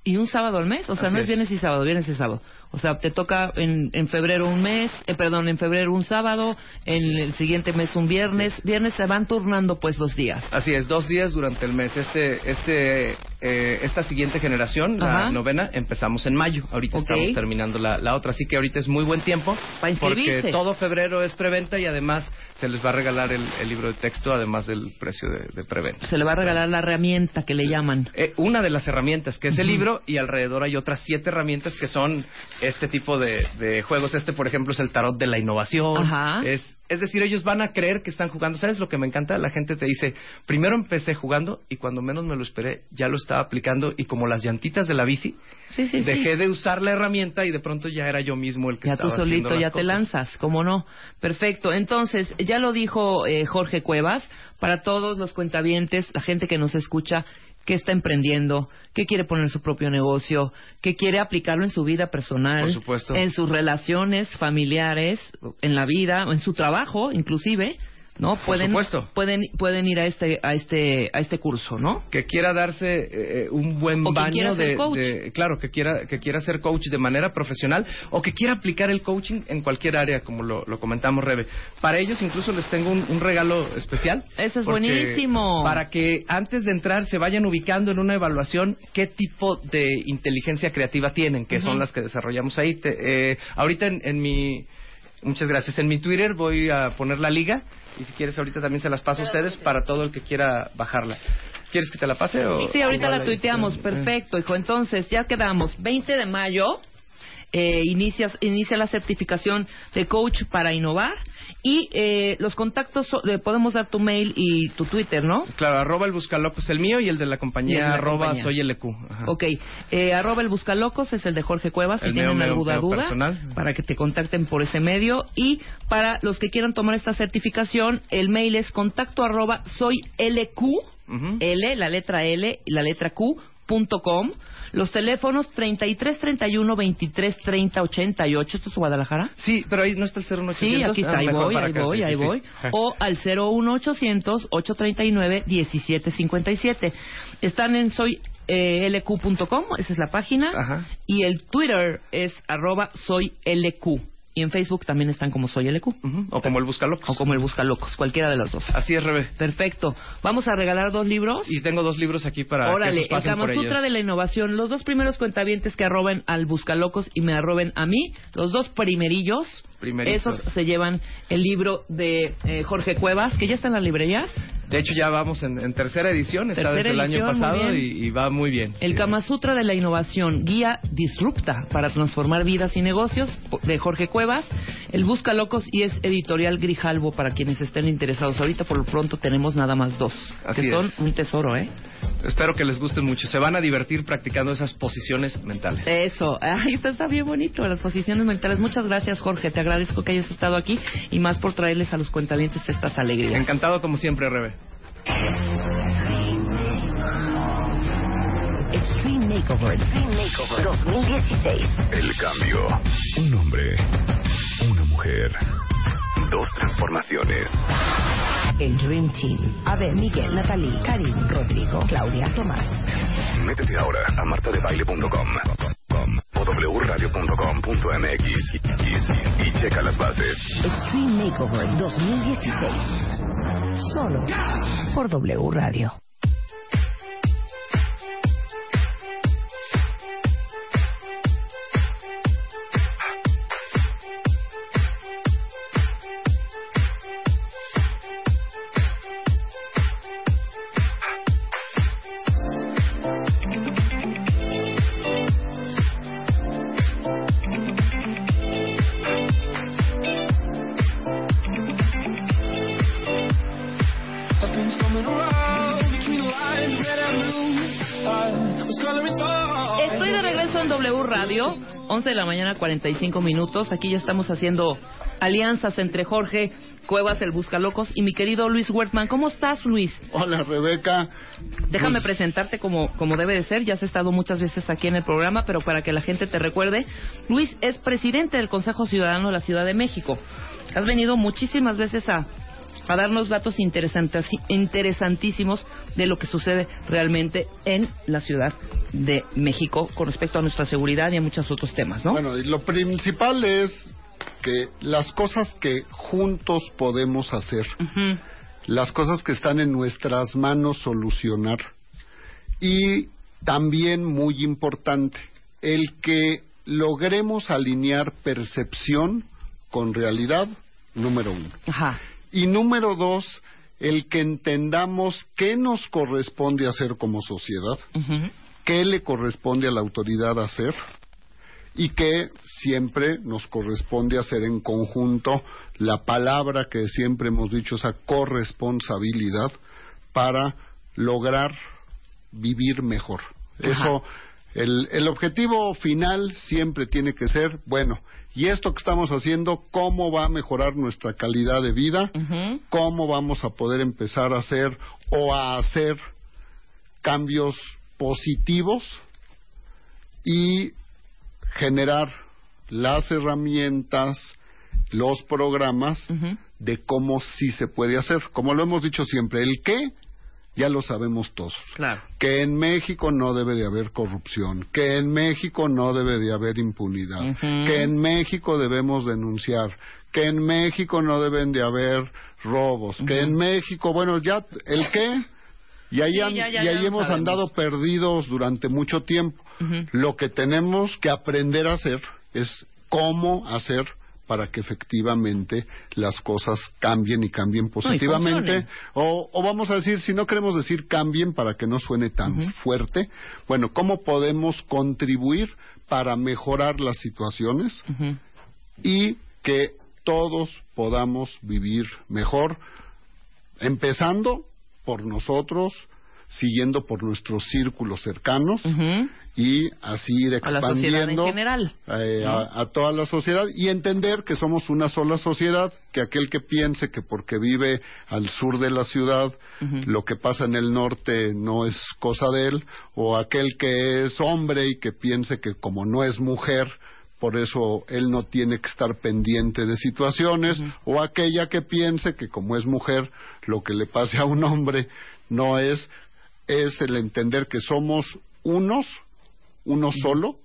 y un sábado al mes. O sea, Así no es es. viernes y sábado, viernes y sábado. O sea, te toca en, en febrero un mes, eh, perdón, en febrero un sábado, en el siguiente mes un viernes. Viernes se van turnando pues los días. Así es, dos días durante el mes. Este, este, eh, esta siguiente generación, la Ajá. novena, empezamos en mayo. Ahorita estamos terminando la, la otra, así que ahorita es muy buen tiempo. Porque todo febrero es preventa y además se les va a regalar el, el libro de texto, además del precio de, de preventa. Se le va a regalar la herramienta que le llaman. Eh, una de las herramientas que es el libro y alrededor hay otras siete herramientas que son este tipo de, de juegos. Este, por ejemplo, es el tarot de la innovación. Ajá. Es, es decir, ellos van a creer que están jugando. ¿Sabes lo que me encanta? La gente te dice, primero empecé jugando y cuando menos me lo esperé ya lo estaba aplicando y como las llantitas de la bici, Sí, sí, dejé sí. de usar la herramienta y de pronto ya era yo mismo el que Ya tú estaba haciendo solito las ya te lanzas, ¿cómo no? Perfecto. Entonces, ya lo dijo eh, Jorge Cuevas, para todos los cuentavientes, la gente que nos escucha, que está emprendiendo, que quiere poner su propio negocio, que quiere aplicarlo en su vida personal, en sus relaciones familiares, en la vida, en su trabajo, inclusive, ¿no? Por pueden, supuesto. pueden pueden ir a este a este a este curso, ¿no? que quiera darse eh, un buen O baño ser de, claro que quiera que quiera ser coach de manera profesional o que quiera aplicar el coaching en cualquier área como lo, lo comentamos Rebe para ellos incluso les tengo un, un regalo especial Eso es buenísimo. para que antes de entrar se vayan ubicando en una evaluación qué tipo de inteligencia creativa tienen que son las que desarrollamos ahí Te- eh, ahorita en, en mi Muchas gracias. En mi Twitter voy a poner la liga y si quieres ahorita también se las paso a ustedes para todo el que quiera bajarla. ¿Quieres que te la pase o Sí, ahorita la ahí tuiteamos. está? Perfecto, hijo. Entonces, ya quedamos. 20 de mayo eh, inicias, inicia la certificación de coach para innovar. Y eh, los contactos, le podemos dar tu mail y tu Twitter, ¿no? Claro, arroba el buscalocos el mío y el de la compañía de la arroba compañía. soy LQ. Ajá. Ok, eh, arroba el buscalocos es el de Jorge Cuevas, si El tienen mío, mío, alguna duda, personal. para que te contacten por ese medio. Y para los que quieran tomar esta certificación, el mail es contacto arroba soy LQ. L, la letra L y la letra Q, punto com. Los teléfonos 33 31 23 30 88. ¿Esto es Guadalajara? Sí, pero ahí no está el 01800. Sí, aquí está, Ah, ahí voy, ahí voy, sí, ahí sí, sí. voy. O al 01800 839 1757. Están en soy eh, lq.com, esa es la página. Ajá. Y el Twitter es arroba soy lq. Y en Facebook también están como soy LQ. Ujú, O como el buscalocos. O como el Busca Locos, cualquiera de las dos. Así es, Rebe. Perfecto. Vamos a regalar dos libros. Y tengo dos libros aquí para que Órale, esos el Kama Sutra de la Innovación. Los dos primeros cuentavientes que arroben al Buscalocos y me arroben a mí, los dos primerillos, Primeritos. esos se llevan el libro de eh, Jorge Cuevas, que ya está en las librerías. De hecho, ya vamos en, en tercera edición. Está desde el año pasado y, y va muy bien. El Sí. Kama Sutra de la Innovación, guía disrupta para transformar vidas y negocios, de Jorge Cuevas. El Busca Locos y es editorial Grijalvo para quienes estén interesados. Ahorita por lo pronto tenemos nada más dos, Así que es. son un tesoro, ¿eh? Espero que les guste mucho. Se van a divertir practicando esas posiciones mentales. Eso, Ay, esto está bien bonito, las posiciones mentales. Muchas gracias, Jorge. Te agradezco que hayas estado aquí y más por traerles a los cuentavientes estas alegrías. Encantado como siempre, Rebe. Extreme Makeover, Extreme Makeover 2016. El cambio. Un hombre. Una mujer. Dos transformaciones. El Dream Team. Abel, Miguel, Natalie, Karim, Rodrigo, Claudia, Tomás. Métete ahora a martadebaile.com o wradio.com.mx y, y, y checa las bases. Extreme Makeover 2016. Solo por W Radio. Mañana, 45 minutos. Aquí ya estamos haciendo alianzas entre Jorge Cuevas, el Buscalocos, y mi querido Luis Wertman. ¿Cómo estás, Luis? Hola, Rebeca. Déjame Pues, presentarte como, como debe de ser. Ya has estado muchas veces aquí en el programa, pero para que la gente te recuerde, Luis es presidente del Consejo Ciudadano de la Ciudad de México. Has venido muchísimas veces a, a darnos datos interesantes, interesantísimos de lo que sucede realmente en la Ciudad de México con respecto a nuestra seguridad y a muchos otros temas, ¿no? Bueno, y lo principal es que las cosas que juntos podemos hacer, las cosas que están en nuestras manos solucionar. Y también muy importante, el que logremos alinear percepción con realidad, número uno. Ajá. Y número dos, el que entendamos qué nos corresponde hacer como sociedad, Ujú. qué le corresponde a la autoridad hacer y que siempre nos corresponde hacer en conjunto la palabra que siempre hemos dicho, esa corresponsabilidad para lograr vivir mejor. Eso, el, el objetivo final siempre tiene que ser, bueno, y esto que estamos haciendo, ¿cómo va a mejorar nuestra calidad de vida? Cómo vamos a poder empezar a hacer o a hacer cambios positivos y generar las herramientas, los programas de cómo sí se puede hacer. Como lo hemos dicho siempre, el qué ya lo sabemos todos. Claro. Que en México no debe de haber corrupción, que en México no debe de haber impunidad, que en México debemos denunciar, que en México no deben de haber robos, que en México, bueno, ya el qué, y ahí, Sí, han- ya, ya, y ahí hemos sabemos. andado perdidos durante mucho tiempo. Lo que tenemos que aprender a hacer es cómo hacer para que efectivamente las cosas cambien y cambien positivamente. o, o vamos a decir, si no queremos decir cambien para que no suene tan fuerte, bueno, ¿cómo podemos contribuir para mejorar las situaciones y que todos podamos vivir mejor, empezando por nosotros, siguiendo por nuestros círculos cercanos y así ir A en expandiendo general. eh, ¿no? a, a toda la sociedad y entender que somos una sola sociedad, que aquel que piense que porque vive al sur de la ciudad lo que pasa en el norte no es cosa de él, o aquel que es hombre y que piense que como no es mujer, por eso él no tiene que estar pendiente de situaciones, o aquella que piense que como es mujer, lo que le pase a un hombre no es, es el entender que somos unos, uno solo,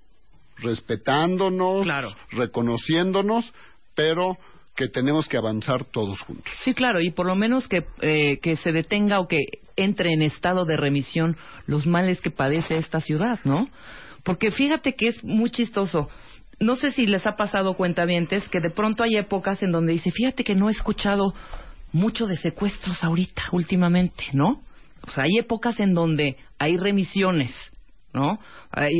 respetándonos, Claro. reconociéndonos, pero que tenemos que avanzar todos juntos. Sí, claro, y por lo menos que, eh, que se detenga o que entre en estado de remisión los males que padece esta ciudad, ¿no? Porque fíjate que es muy chistoso. No sé si les ha pasado cuentavientes que de pronto hay épocas en donde dice, fíjate que no he escuchado mucho de secuestros ahorita, últimamente, ¿no? O sea, hay épocas en donde hay remisiones, ¿no? Hay,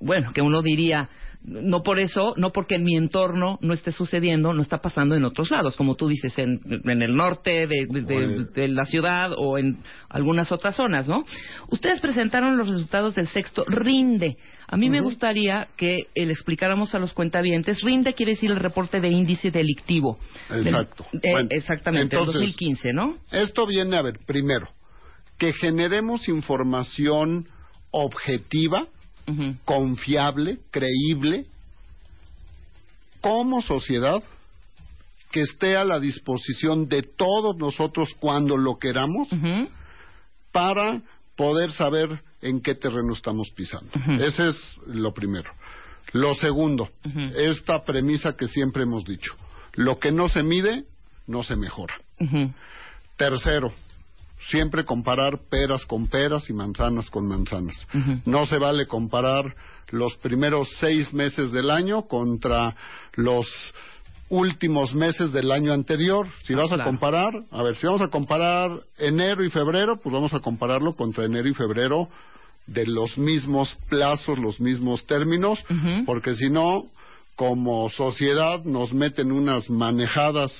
bueno, que uno diría, no por eso, no porque en mi entorno no esté sucediendo, no está pasando en otros lados, como tú dices, en, en el norte de, de- de- Oye. de la ciudad o en algunas otras zonas, ¿no? Ustedes presentaron los resultados del sexto RINDE. A mí me gustaría que eh, le explicáramos a los cuentavientes. RINDE quiere decir el reporte de índice delictivo. Del- Exacto. eh, Bueno, exactamente, entonces- el 2015, ¿no? Esto viene a ver, primero, que generemos información objetiva, confiable, creíble, como sociedad que esté a la disposición de todos nosotros cuando lo queramos para poder saber en qué terreno estamos pisando. Ese es lo primero. Lo segundo, esta premisa que siempre hemos dicho, lo que no se mide, no se mejora. Tercero, siempre comparar peras con peras y manzanas con manzanas. No se vale comparar los primeros seis meses del año contra los últimos meses del año anterior. Si Ah, vas a comparar, a ver, si vamos a comparar enero y febrero, pues vamos a compararlo contra enero y febrero de los mismos plazos, los mismos términos, porque si no, como sociedad nos meten unas manejadas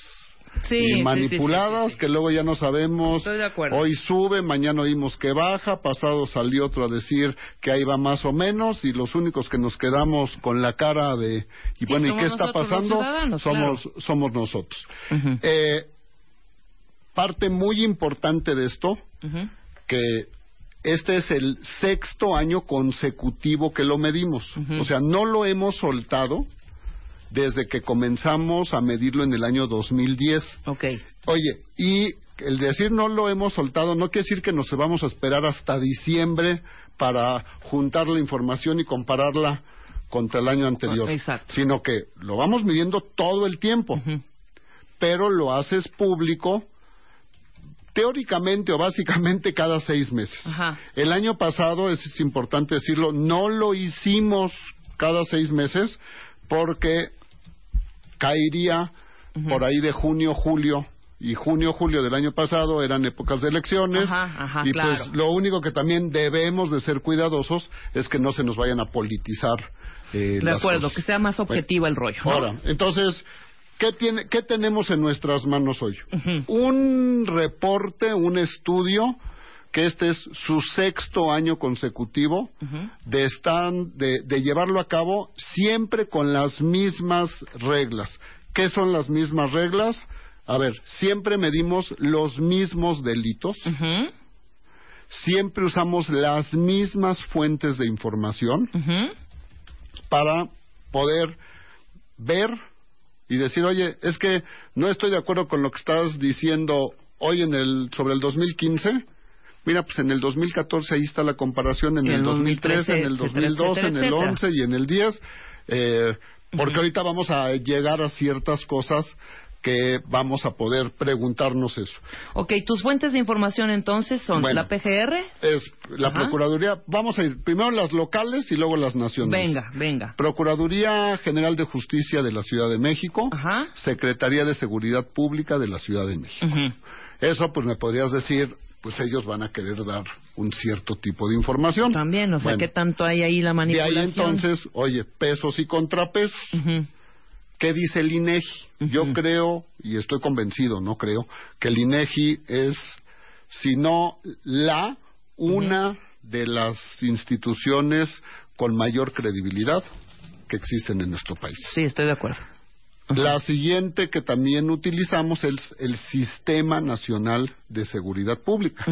Sí, y manipuladas sí, sí, sí. que luego ya no sabemos. Estoy de acuerdo. Hoy sube, mañana oímos que baja, pasado salió otro a decir que ahí va más o menos y los únicos que nos quedamos con la cara de y Sí, bueno, ¿y qué está pasando? somos somos nosotros. Eh, parte muy importante de esto que este es el sexto año consecutivo que lo medimos. O sea, no lo hemos soltado desde que comenzamos a medirlo en el año 2010. Ok. Oye, y el decir no lo hemos soltado no quiere decir que nos vamos a esperar hasta diciembre para juntar la información y compararla contra el año anterior. Exacto. Sino que lo vamos midiendo todo el tiempo, pero lo haces público teóricamente o básicamente cada seis meses. Ajá. El año pasado, es importante decirlo, no lo hicimos cada seis meses porque caería por ahí de junio, julio. Y junio, julio del año pasado eran épocas de elecciones. Ajá, ajá, y claro. pues lo único que también debemos de ser cuidadosos es que no se nos vayan a politizar. eh, De acuerdo, que sea más objetivo el rollo. ¿no? Ahora, entonces, ¿qué, tiene, ¿qué tenemos en nuestras manos hoy? Un reporte, un estudio, que este es su sexto año consecutivo de, estar- de, de llevarlo a cabo siempre con las mismas reglas. ¿Qué son las mismas reglas? A ver, siempre medimos los mismos delitos, siempre usamos las mismas fuentes de información, para poder ver y decir, oye, es que no estoy de acuerdo con lo que estás diciendo hoy en el sobre el 2015. Mira, pues en el 2014 ahí está la comparación, en Y el, el 2013, en el etcétera, 2012, en etcétera, el etcétera. 11 y en el 10, eh, porque ahorita vamos a llegar a ciertas cosas que vamos a poder preguntarnos eso. Ok, tus fuentes de información entonces son Bueno. la PGR. Es la Ajá. Procuraduría, vamos a ir primero las locales y luego las nacionales. Venga, venga. Procuraduría General de Justicia de la Ciudad de México, Ajá. Secretaría de Seguridad Pública de la Ciudad de México. Eso, pues me podrías decir, pues ellos van a querer dar un cierto tipo de información. También, o sea, Bueno, ¿qué tanto hay ahí la De manipulación? ahí entonces, oye, pesos y contrapesos. Ujú. ¿Qué dice el INEGI? Yo creo, y estoy convencido, no creo, que el INEGI es, si no la, una de las instituciones con mayor credibilidad que existen en nuestro país. Sí, estoy de acuerdo. La siguiente que también utilizamos es el Sistema Nacional de Seguridad Pública.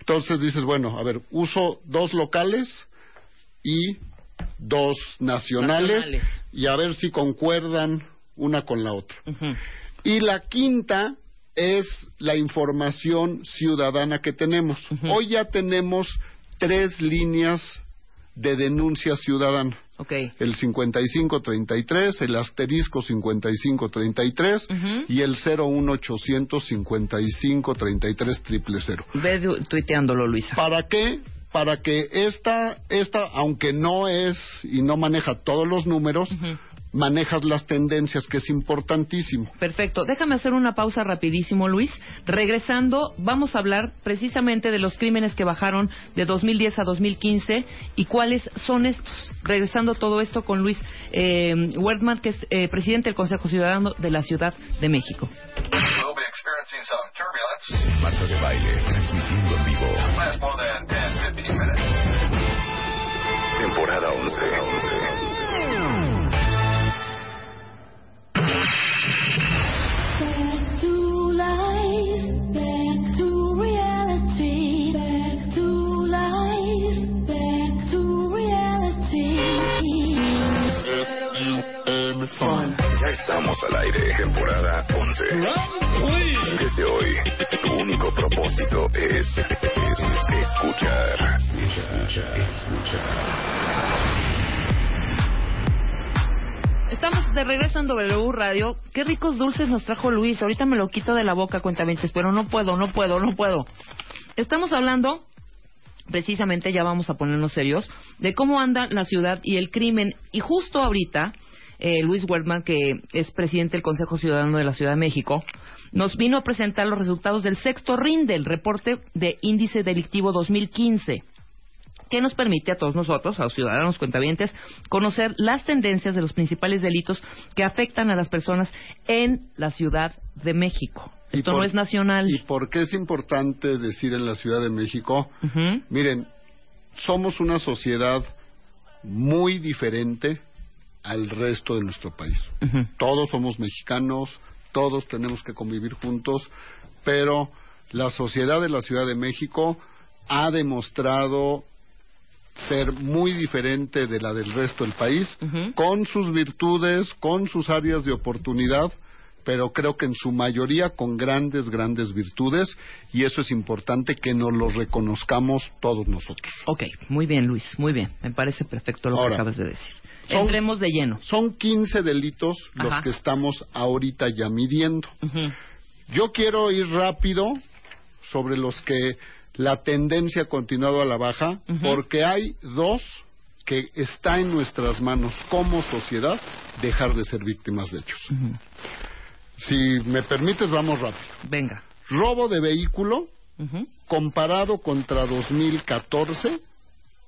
Entonces dices, bueno, a ver, uso dos locales y dos nacionales, Nacionales. y a ver si concuerdan una con la otra. Y la quinta es la información ciudadana que tenemos. Hoy ya tenemos tres líneas de denuncia ciudadana. Ok. El 5533, el asterisco 5533 Ujú. y el 01800 5533 triple cero. Ve tuiteándolo, Luisa. ¿Para qué? Para que esta, esta, aunque no es y no maneja todos los números. Manejas las tendencias, que es importantísimo. Perfecto. Déjame hacer una pausa rapidísimo, Luis. Regresando, vamos a hablar precisamente de los crímenes que bajaron de 2010 a 2015 y cuáles son estos. Regresando todo esto con Luis eh, Wertmann, que es eh, presidente del Consejo Ciudadano de la Ciudad de México. Marta de baile, transmitiendo en vivo. Last more than 10, 15 minutes. Temporada 11. 11. Ya estamos al aire. Temporada 11. 11. Desde hoy, tu único propósito es, es escuchar. Estamos de regreso en W Radio. Qué ricos dulces nos trajo Luis. Ahorita me lo quito de la boca, cuentamientos, pero no puedo, no puedo, no puedo. Estamos hablando, precisamente, ya vamos a ponernos serios, de cómo anda la ciudad y el crimen. Y justo ahorita, eh, Luis Wertmann, que es presidente del Consejo Ciudadano de la Ciudad de México, nos vino a presentar los resultados del sexto RIN del reporte de Índice Delictivo 2015 que nos permite a todos nosotros, a los ciudadanos cuentavientes, conocer las tendencias de los principales delitos que afectan a las personas en la Ciudad de México. ¿Y Esto por- no es nacional. ¿Y por qué es importante decir en la Ciudad de México? Miren, somos una sociedad muy diferente al resto de nuestro país. Todos somos mexicanos, todos tenemos que convivir juntos, pero la sociedad de la Ciudad de México ha demostrado ser muy diferente de la del resto del país, con sus virtudes, con sus áreas de oportunidad, pero creo que en su mayoría con grandes, grandes virtudes, y eso es importante que nos lo reconozcamos todos nosotros. Ok, muy bien, Luis, muy bien. Me parece perfecto lo Ahora, que acabas de decir. Son- Entremos de lleno. Son 15 delitos los que estamos ahorita ya midiendo. Yo quiero ir rápido sobre los que la tendencia ha continuado a la baja, porque hay dos que está en nuestras manos como sociedad dejar de ser víctimas de ellos. Si me permites, vamos rápido. Venga. Robo de vehículo, comparado contra 2014,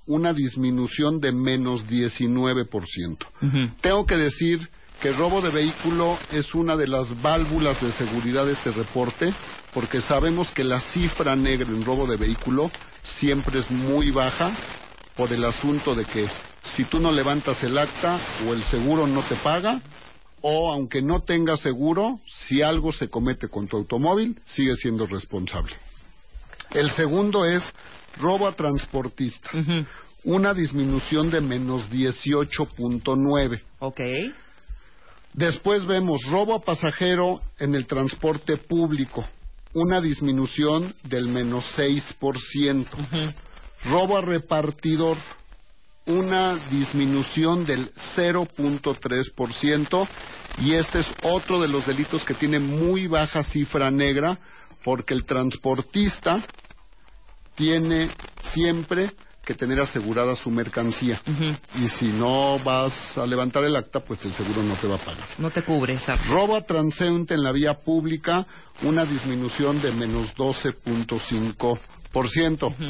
una disminución de menos 19%. Ujú. Tengo que decir que el robo de vehículo es una de las válvulas de seguridad de este reporte, porque sabemos que la cifra negra en robo de vehículo siempre es muy baja por el asunto de que si tú no levantas el acta o el seguro no te paga, o aunque no tengas seguro, si algo se comete con tu automóvil, sigue siendo responsable. El segundo es robo a transportista, una disminución de menos 18.9. Ok. Después vemos robo a pasajero en el transporte público, una disminución del menos 6%. Ujú. Robo a repartidor, una disminución del 0.3%. Y este es otro de los delitos que tiene muy baja cifra negra, porque el transportista tiene siempre que tener asegurada su mercancía. Ujú. Y si no vas a levantar el acta, pues el seguro no te va a pagar. No te cubre esa. Robo a transeúnte en la vía pública, una disminución de menos 12.5%.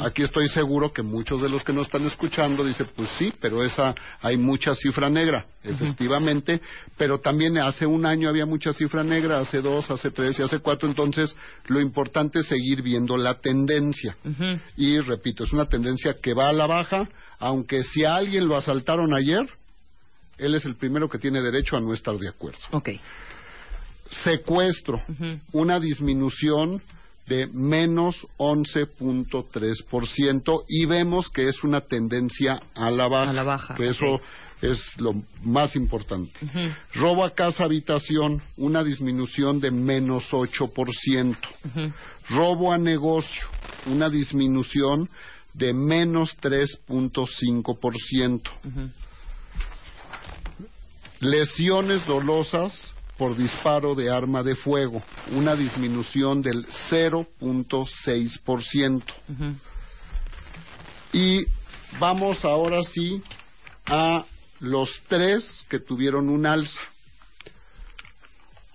Aquí estoy seguro que muchos de los que nos están escuchando dicen, pues sí, pero esa hay mucha cifra negra, efectivamente, pero también hace un año había mucha cifra negra, hace dos, hace tres y hace cuatro, entonces lo importante es seguir viendo la tendencia. Y repito, es una tendencia que va a la baja, aunque si a alguien lo asaltaron ayer, él es el primero que tiene derecho a no estar de acuerdo. Ok. Secuestro, una disminución de menos 11.3% y vemos que es una tendencia a la baja. A la baja, Que Eso es lo más importante. Ujú. Robo a casa habitación, una disminución de menos 8%. Ujú. Robo a negocio, una disminución de menos 3.5%. Ujú. Lesiones dolosas por disparo de arma de fuego, una disminución del 0.6%. Ujú. Y vamos ahora sí a los tres que tuvieron un alza.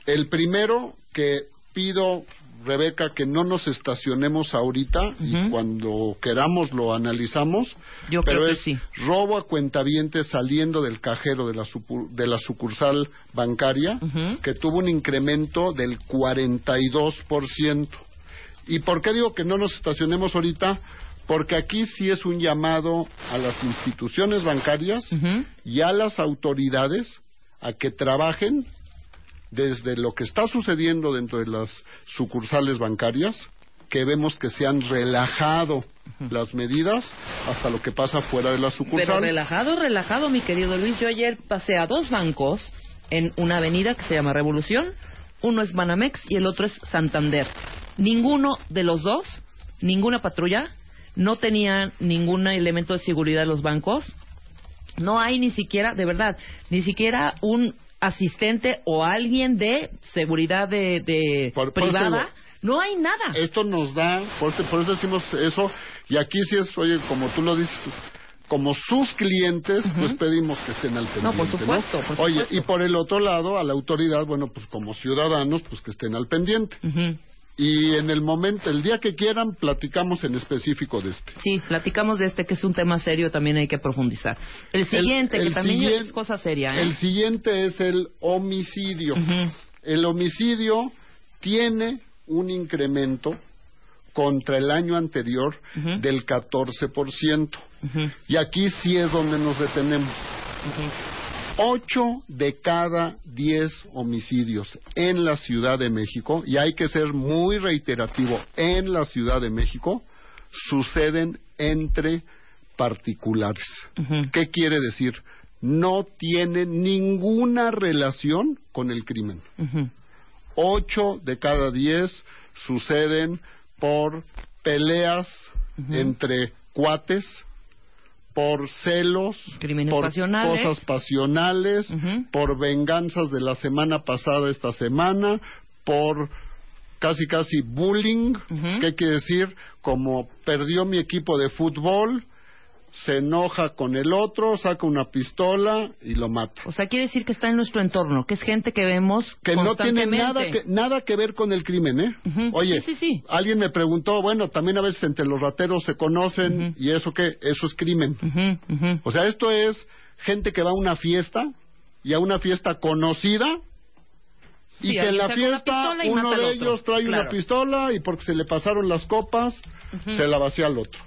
El primero que pido, Rebeca, que no nos estacionemos ahorita y cuando queramos lo analizamos. Yo pero creo que es sí. robo a cuentavientes saliendo del cajero de la, de la sucursal bancaria, que tuvo un incremento del 42%. ¿Y por qué digo que no nos estacionemos ahorita? Porque aquí sí es un llamado a las instituciones bancarias y a las autoridades a que trabajen desde lo que está sucediendo dentro de las sucursales bancarias, que vemos que se han relajado las medidas hasta lo que pasa fuera de la Pero sucursal. relajado, relajado, mi querido Luis. Yo ayer pasé a dos bancos en una avenida que se llama Revolución uno es Banamex y el otro es Santander. Ninguno de los dos, ninguna patrulla, no tenía ningún elemento de seguridad en los bancos. No hay ni siquiera, de verdad, ni siquiera un asistente o alguien de seguridad de, de Por- privada. No hay nada. Esto nos da, por eso, por eso decimos eso, y aquí sí es, oye, como tú lo dices, como sus clientes, pues pedimos que estén al pendiente. No, por supuesto, por Oye, supuesto. y por el otro lado, a la autoridad, bueno, pues como ciudadanos, pues que estén al pendiente. Ujú. Y en el momento, el día que quieran, platicamos en específico de este. Sí, platicamos de este que es un tema serio, también hay que profundizar. El siguiente, El- que también es cosa seria. ¿eh? El siguiente es el homicidio. El homicidio tiene un incremento contra el año anterior del 14%. Ujú. Y aquí sí es donde nos detenemos. Ocho de cada diez homicidios en la Ciudad de México, y hay que ser muy reiterativo, en la Ciudad de México, suceden entre particulares. ¿Qué quiere decir? No tienen ninguna relación con el crimen. Ocho de cada diez suceden por peleas entre cuates, por celos, Crímenes por pasionales. cosas pasionales, por venganzas de la semana pasada esta semana, por casi casi bullying, Ujú. ¿qué quiere decir? Como perdió mi equipo de fútbol, se enoja con el otro, saca una pistola y lo mata. O sea, quiere decir que está en nuestro entorno, que es gente que vemos que no tiene nada que, nada que ver con el crimen, ¿eh? Oye, Sí, sí, sí. alguien me preguntó, bueno, también a veces entre los rateros se conocen y eso qué, eso es crimen. O sea, esto es gente que va a una fiesta y a una fiesta conocida y Sí, que en la fiesta uno de ellos trae una pistola y porque se le pasaron las copas se la vacía al otro.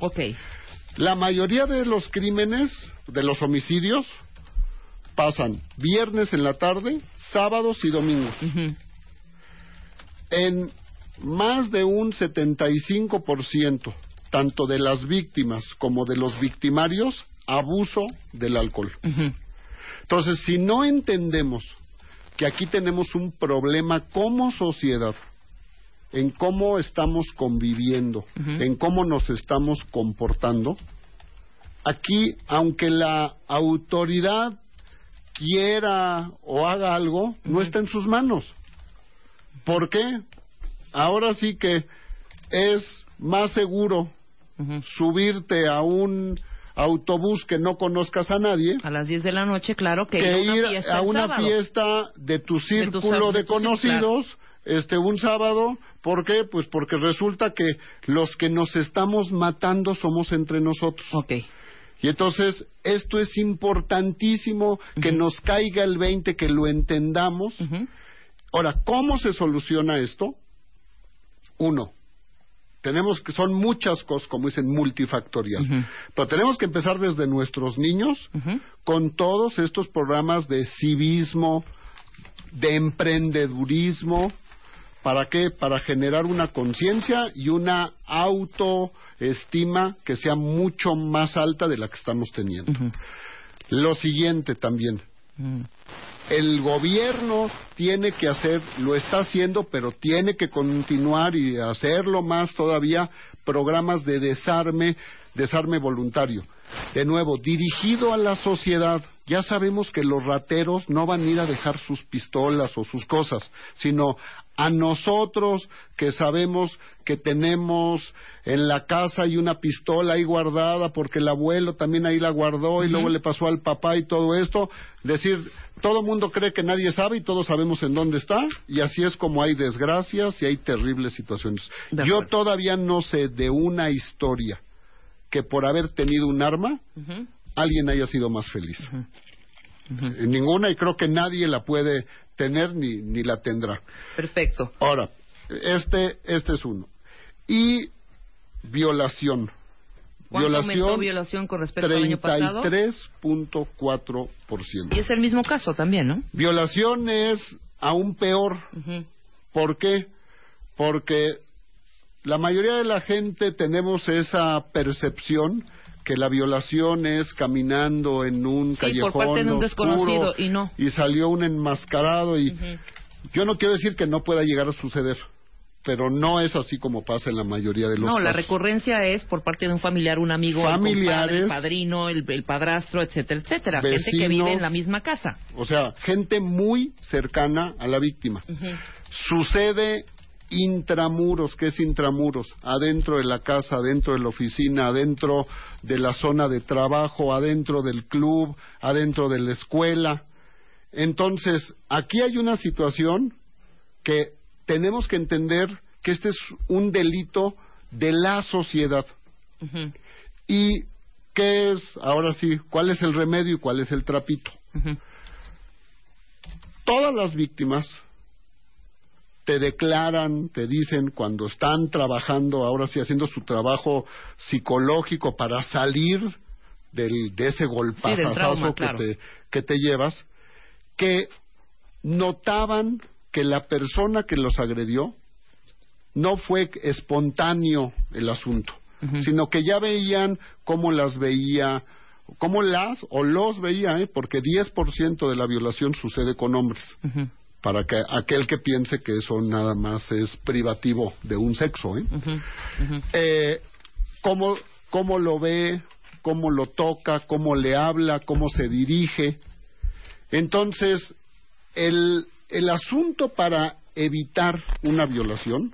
La mayoría de los crímenes, de los homicidios, pasan viernes en la tarde, sábados y domingos. En más de un 75%, tanto de las víctimas como de los victimarios, abuso del alcohol. Entonces, si no entendemos que aquí tenemos un problema como sociedad, en cómo estamos conviviendo, en cómo nos estamos comportando, aquí, aunque la autoridad quiera o haga algo, no está en sus manos. ¿Por qué? Ahora sí que es más seguro subirte a un autobús que no conozcas a nadie A las 10 de la noche, claro, que, que ir a una ir fiesta a el una sábado. fiesta de tu círculo de de tu círculo, conocidos este un sábado ¿por qué? pues porque resulta que los que nos estamos matando somos entre nosotros. Ok. y entonces esto es importantísimo que nos caiga el 20 que lo entendamos. Ahora ¿cómo se soluciona esto? uno tenemos que son muchas cosas como dicen multifactorial. Pero tenemos que empezar desde nuestros niños con todos estos programas de civismo, de emprendedurismo, ¿para qué? Para generar una conciencia y una autoestima que sea mucho más alta de la que estamos teniendo. Lo siguiente también, Ujú. el gobierno tiene que hacer, lo está haciendo, pero tiene que continuar y hacerlo más todavía, programas de desarme, desarme voluntario. De nuevo, dirigido a la sociedad. Ya sabemos que los rateros no van a ir a dejar sus pistolas o sus cosas, sino a nosotros que sabemos que tenemos en la casa hay una pistola ahí guardada porque el abuelo también ahí la guardó y luego le pasó al papá y todo esto. Decir, todo mundo cree que nadie sabe y todos sabemos en dónde está y así es como hay desgracias y hay terribles situaciones. Yo todavía no sé de una historia que por haber tenido un arma. Alguien haya sido más feliz. Eh, Ninguna y creo que nadie la puede tener ni, ni la tendrá. Perfecto. Ahora, este, este es uno. Y violación. ¿Cuánto aumentó violación con respecto al año pasado? 33.4%. Y es el mismo caso también, ¿no? Violación es aún peor. ¿Por qué? Porque la mayoría de la gente tenemos esa percepción que la violación es caminando en un Sí, por callejón parte de un oscuro desconocido, y no. y salió un enmascarado y. Yo no quiero decir que no pueda llegar a suceder, pero no es así como pasa en la mayoría de los No, la casos. recurrencia es por parte de un familiar, un amigo, el Familiares. compadre, el padrino, el, el padrastro, etcétera, etcétera. Gente que vive en la misma casa. O sea, gente muy cercana a la víctima. Sucede intramuros, ¿qué es intramuros? Adentro de la casa, adentro de la oficina, adentro de la zona de trabajo, adentro del club, adentro de la escuela. Entonces, aquí hay una situación que tenemos que entender que este es un delito de la sociedad. ¿Y qué es, ahora sí, cuál es el remedio y cuál es el trapito? todas las víctimas te declaran, te dicen cuando están trabajando, ahora sí haciendo su trabajo psicológico para salir del, de ese Sí, trauma, que, te, que te llevas, que notaban que la persona que los agredió no fue espontáneo el asunto, sino que ya veían cómo las veía, cómo las o los veía, ¿eh? porque 10% de la violación sucede con hombres, Ujú, para que aquel que piense que eso nada más es privativo de un sexo. ¿eh? Eh, cómo, cómo lo ve, cómo lo toca, cómo le habla, cómo se dirige. Entonces, el, el asunto para evitar una violación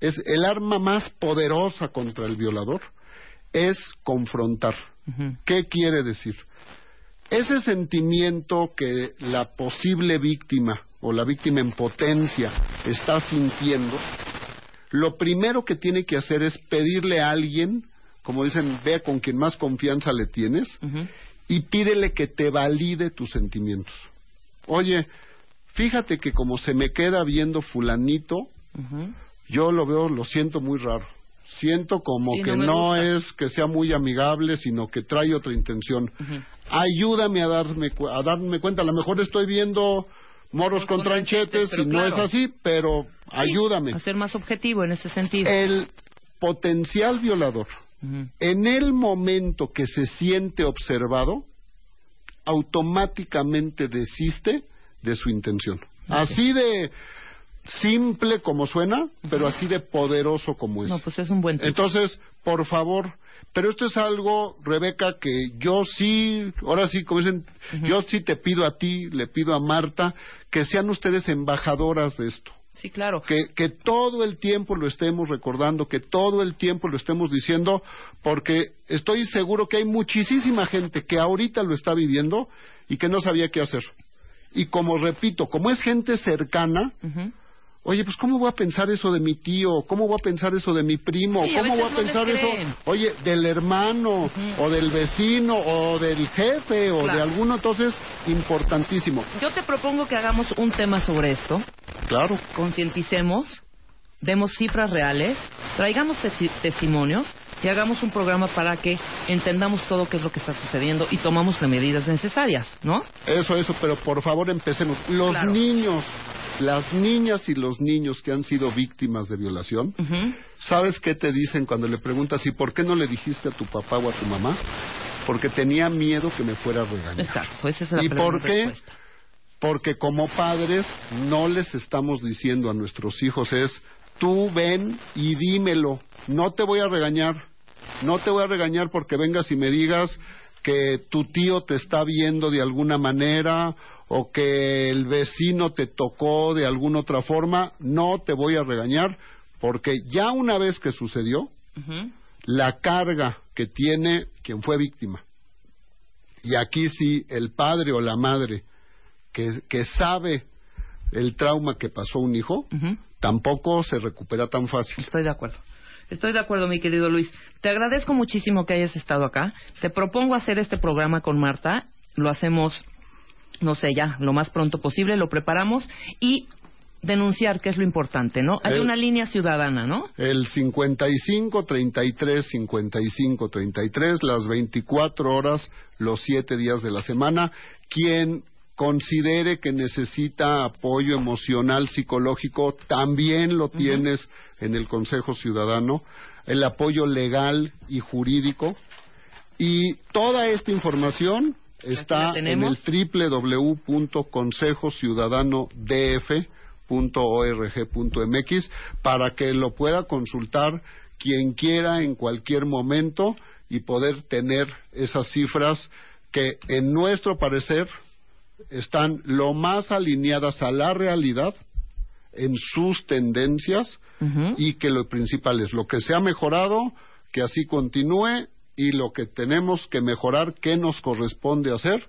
es el arma más poderosa contra el violador, es confrontar. ¿Qué quiere decir? Ese sentimiento que la posible víctima o la víctima en potencia está sintiendo, lo primero que tiene que hacer es pedirle a alguien, como dicen, vea con quien más confianza le tienes, y pídele que te valide tus sentimientos. Oye, fíjate que como se me queda viendo fulanito, yo lo veo, lo siento muy raro. Siento como Sí, que no es que sea muy amigable, sino que trae otra intención. Ayúdame a darme, a darme cuenta. A lo mejor estoy viendo moros con Con tranchetes, y no claro. es así, pero ayúdame. A ser más objetivo en ese sentido. El potencial violador, en el momento que se siente observado, automáticamente desiste de su intención. Así de simple como suena, pero así de poderoso como es. No, pues es un buen tip. Entonces, por favor, pero esto es algo, Rebeca, que yo sí, ahora sí, como dicen, yo sí te pido a ti, le pido a Marta, que sean ustedes embajadoras de esto. Sí, claro. Que, que todo el tiempo lo estemos recordando, que todo el tiempo lo estemos diciendo, porque estoy seguro que hay muchísima gente que ahorita lo está viviendo y que no sabía qué hacer. Y como repito, como es gente cercana. Oye, pues ¿cómo voy a pensar eso de mi tío? ¿Cómo voy a pensar eso de mi primo? Sí, ¿Cómo voy a no pensar eso, oye, del hermano o del vecino o del jefe o Claro. de alguno? Entonces, importantísimo. Yo te propongo que hagamos un tema sobre esto, Claro. concienticemos, demos cifras reales, traigamos testimonios y hagamos un programa para que entendamos todo qué es lo que está sucediendo y tomamos las medidas necesarias, ¿no? Eso, eso, pero por favor empecemos. Los Claro. niños, las niñas y los niños que han sido víctimas de violación. ¿sabes qué te dicen cuando le preguntas, ¿y por qué no le dijiste a tu papá o a tu mamá? Porque tenía miedo que me fuera a regañar. Exacto, esa es la ¿Y por qué? respuesta. Porque como padres no les estamos diciendo a nuestros hijos es, tú ven y dímelo, no te voy a regañar, no te voy a regañar porque vengas y me digas que tu tío te está viendo de alguna manera o que el vecino te tocó de alguna otra forma, no te voy a regañar porque ya una vez que sucedió, la carga que tiene quien fue víctima. Y aquí sí, el padre o la madre que, que sabe el trauma que pasó un hijo, tampoco se recupera tan fácil. Estoy de acuerdo. Estoy de acuerdo, mi querido Luis. Te agradezco muchísimo que hayas estado acá. Te propongo hacer este programa con Marta. Lo hacemos, no sé, ya, lo más pronto posible. Lo preparamos y denunciar, que es lo importante, ¿no? Hay El- una línea ciudadana, ¿no? El 55, 33, 55, 33, las 24 horas, los 7 días de la semana. Quien considere que necesita apoyo emocional, psicológico, también lo tienes en el Consejo Ciudadano. El apoyo legal y jurídico. Y toda esta información Está en el www.consejociudadano.df.org.mx para que lo pueda consultar quien quiera en cualquier momento y poder tener esas cifras que en nuestro parecer están lo más alineadas a la realidad en sus tendencias y que lo principal es lo que se ha mejorado, que así continúe y lo que tenemos que mejorar, qué nos corresponde hacer,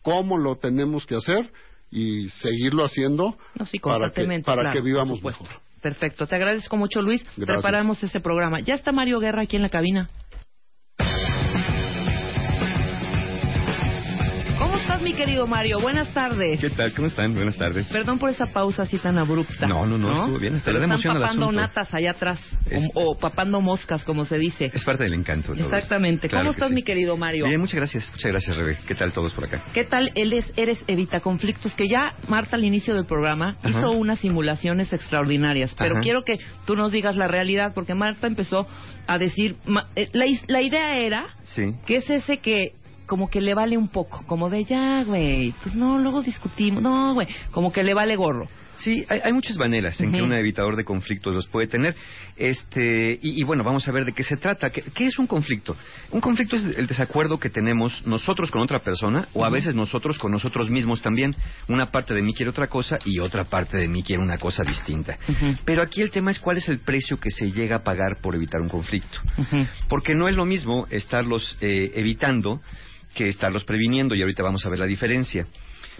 cómo lo tenemos que hacer y seguirlo haciendo No, sí, para que, para claro, que vivamos mejor. Perfecto, te agradezco mucho Luis. Gracias. Preparamos este programa. Ya está Mario Guerra aquí en la cabina. Estás, mi querido Mario? Buenas tardes. ¿Qué tal? ¿Cómo están? Buenas tardes. Perdón por esa pausa así tan abrupta. No, no, no, estuvo bien, Pero están papando natas allá atrás. Es- O, o papando moscas, como se dice. Es parte del encanto. todo Exactamente. Claro ¿Cómo estás, sí. mi querido Mario? Bien, muchas gracias. Muchas gracias, Rebe. ¿Qué tal todos por acá? ¿Qué tal él es, eres Evita Conflictos? Que ya Marta al inicio del programa Ajá. hizo unas simulaciones extraordinarias, pero Ajá. quiero que tú nos digas la realidad, porque Marta empezó a decir, eh, la, la idea era Sí. que es ese que como que le vale un poco, como de ya, güey, pues no, luego discutimos, no, güey, como que le vale gorro. Sí, hay, hay muchas maneras en que Ujú. un evitador de conflictos los puede tener. Este, y, y bueno, vamos a ver de qué se trata. ¿Qué, qué es un conflicto? Un conflicto es el desacuerdo que tenemos nosotros con otra persona o a veces nosotros con nosotros mismos también. Una parte de mí quiere otra cosa y otra parte de mí quiere una cosa distinta. Pero aquí el tema es cuál es el precio que se llega a pagar por evitar un conflicto. Porque no es lo mismo estarlos eh, evitando que estarlos previniendo y ahorita vamos a ver la diferencia.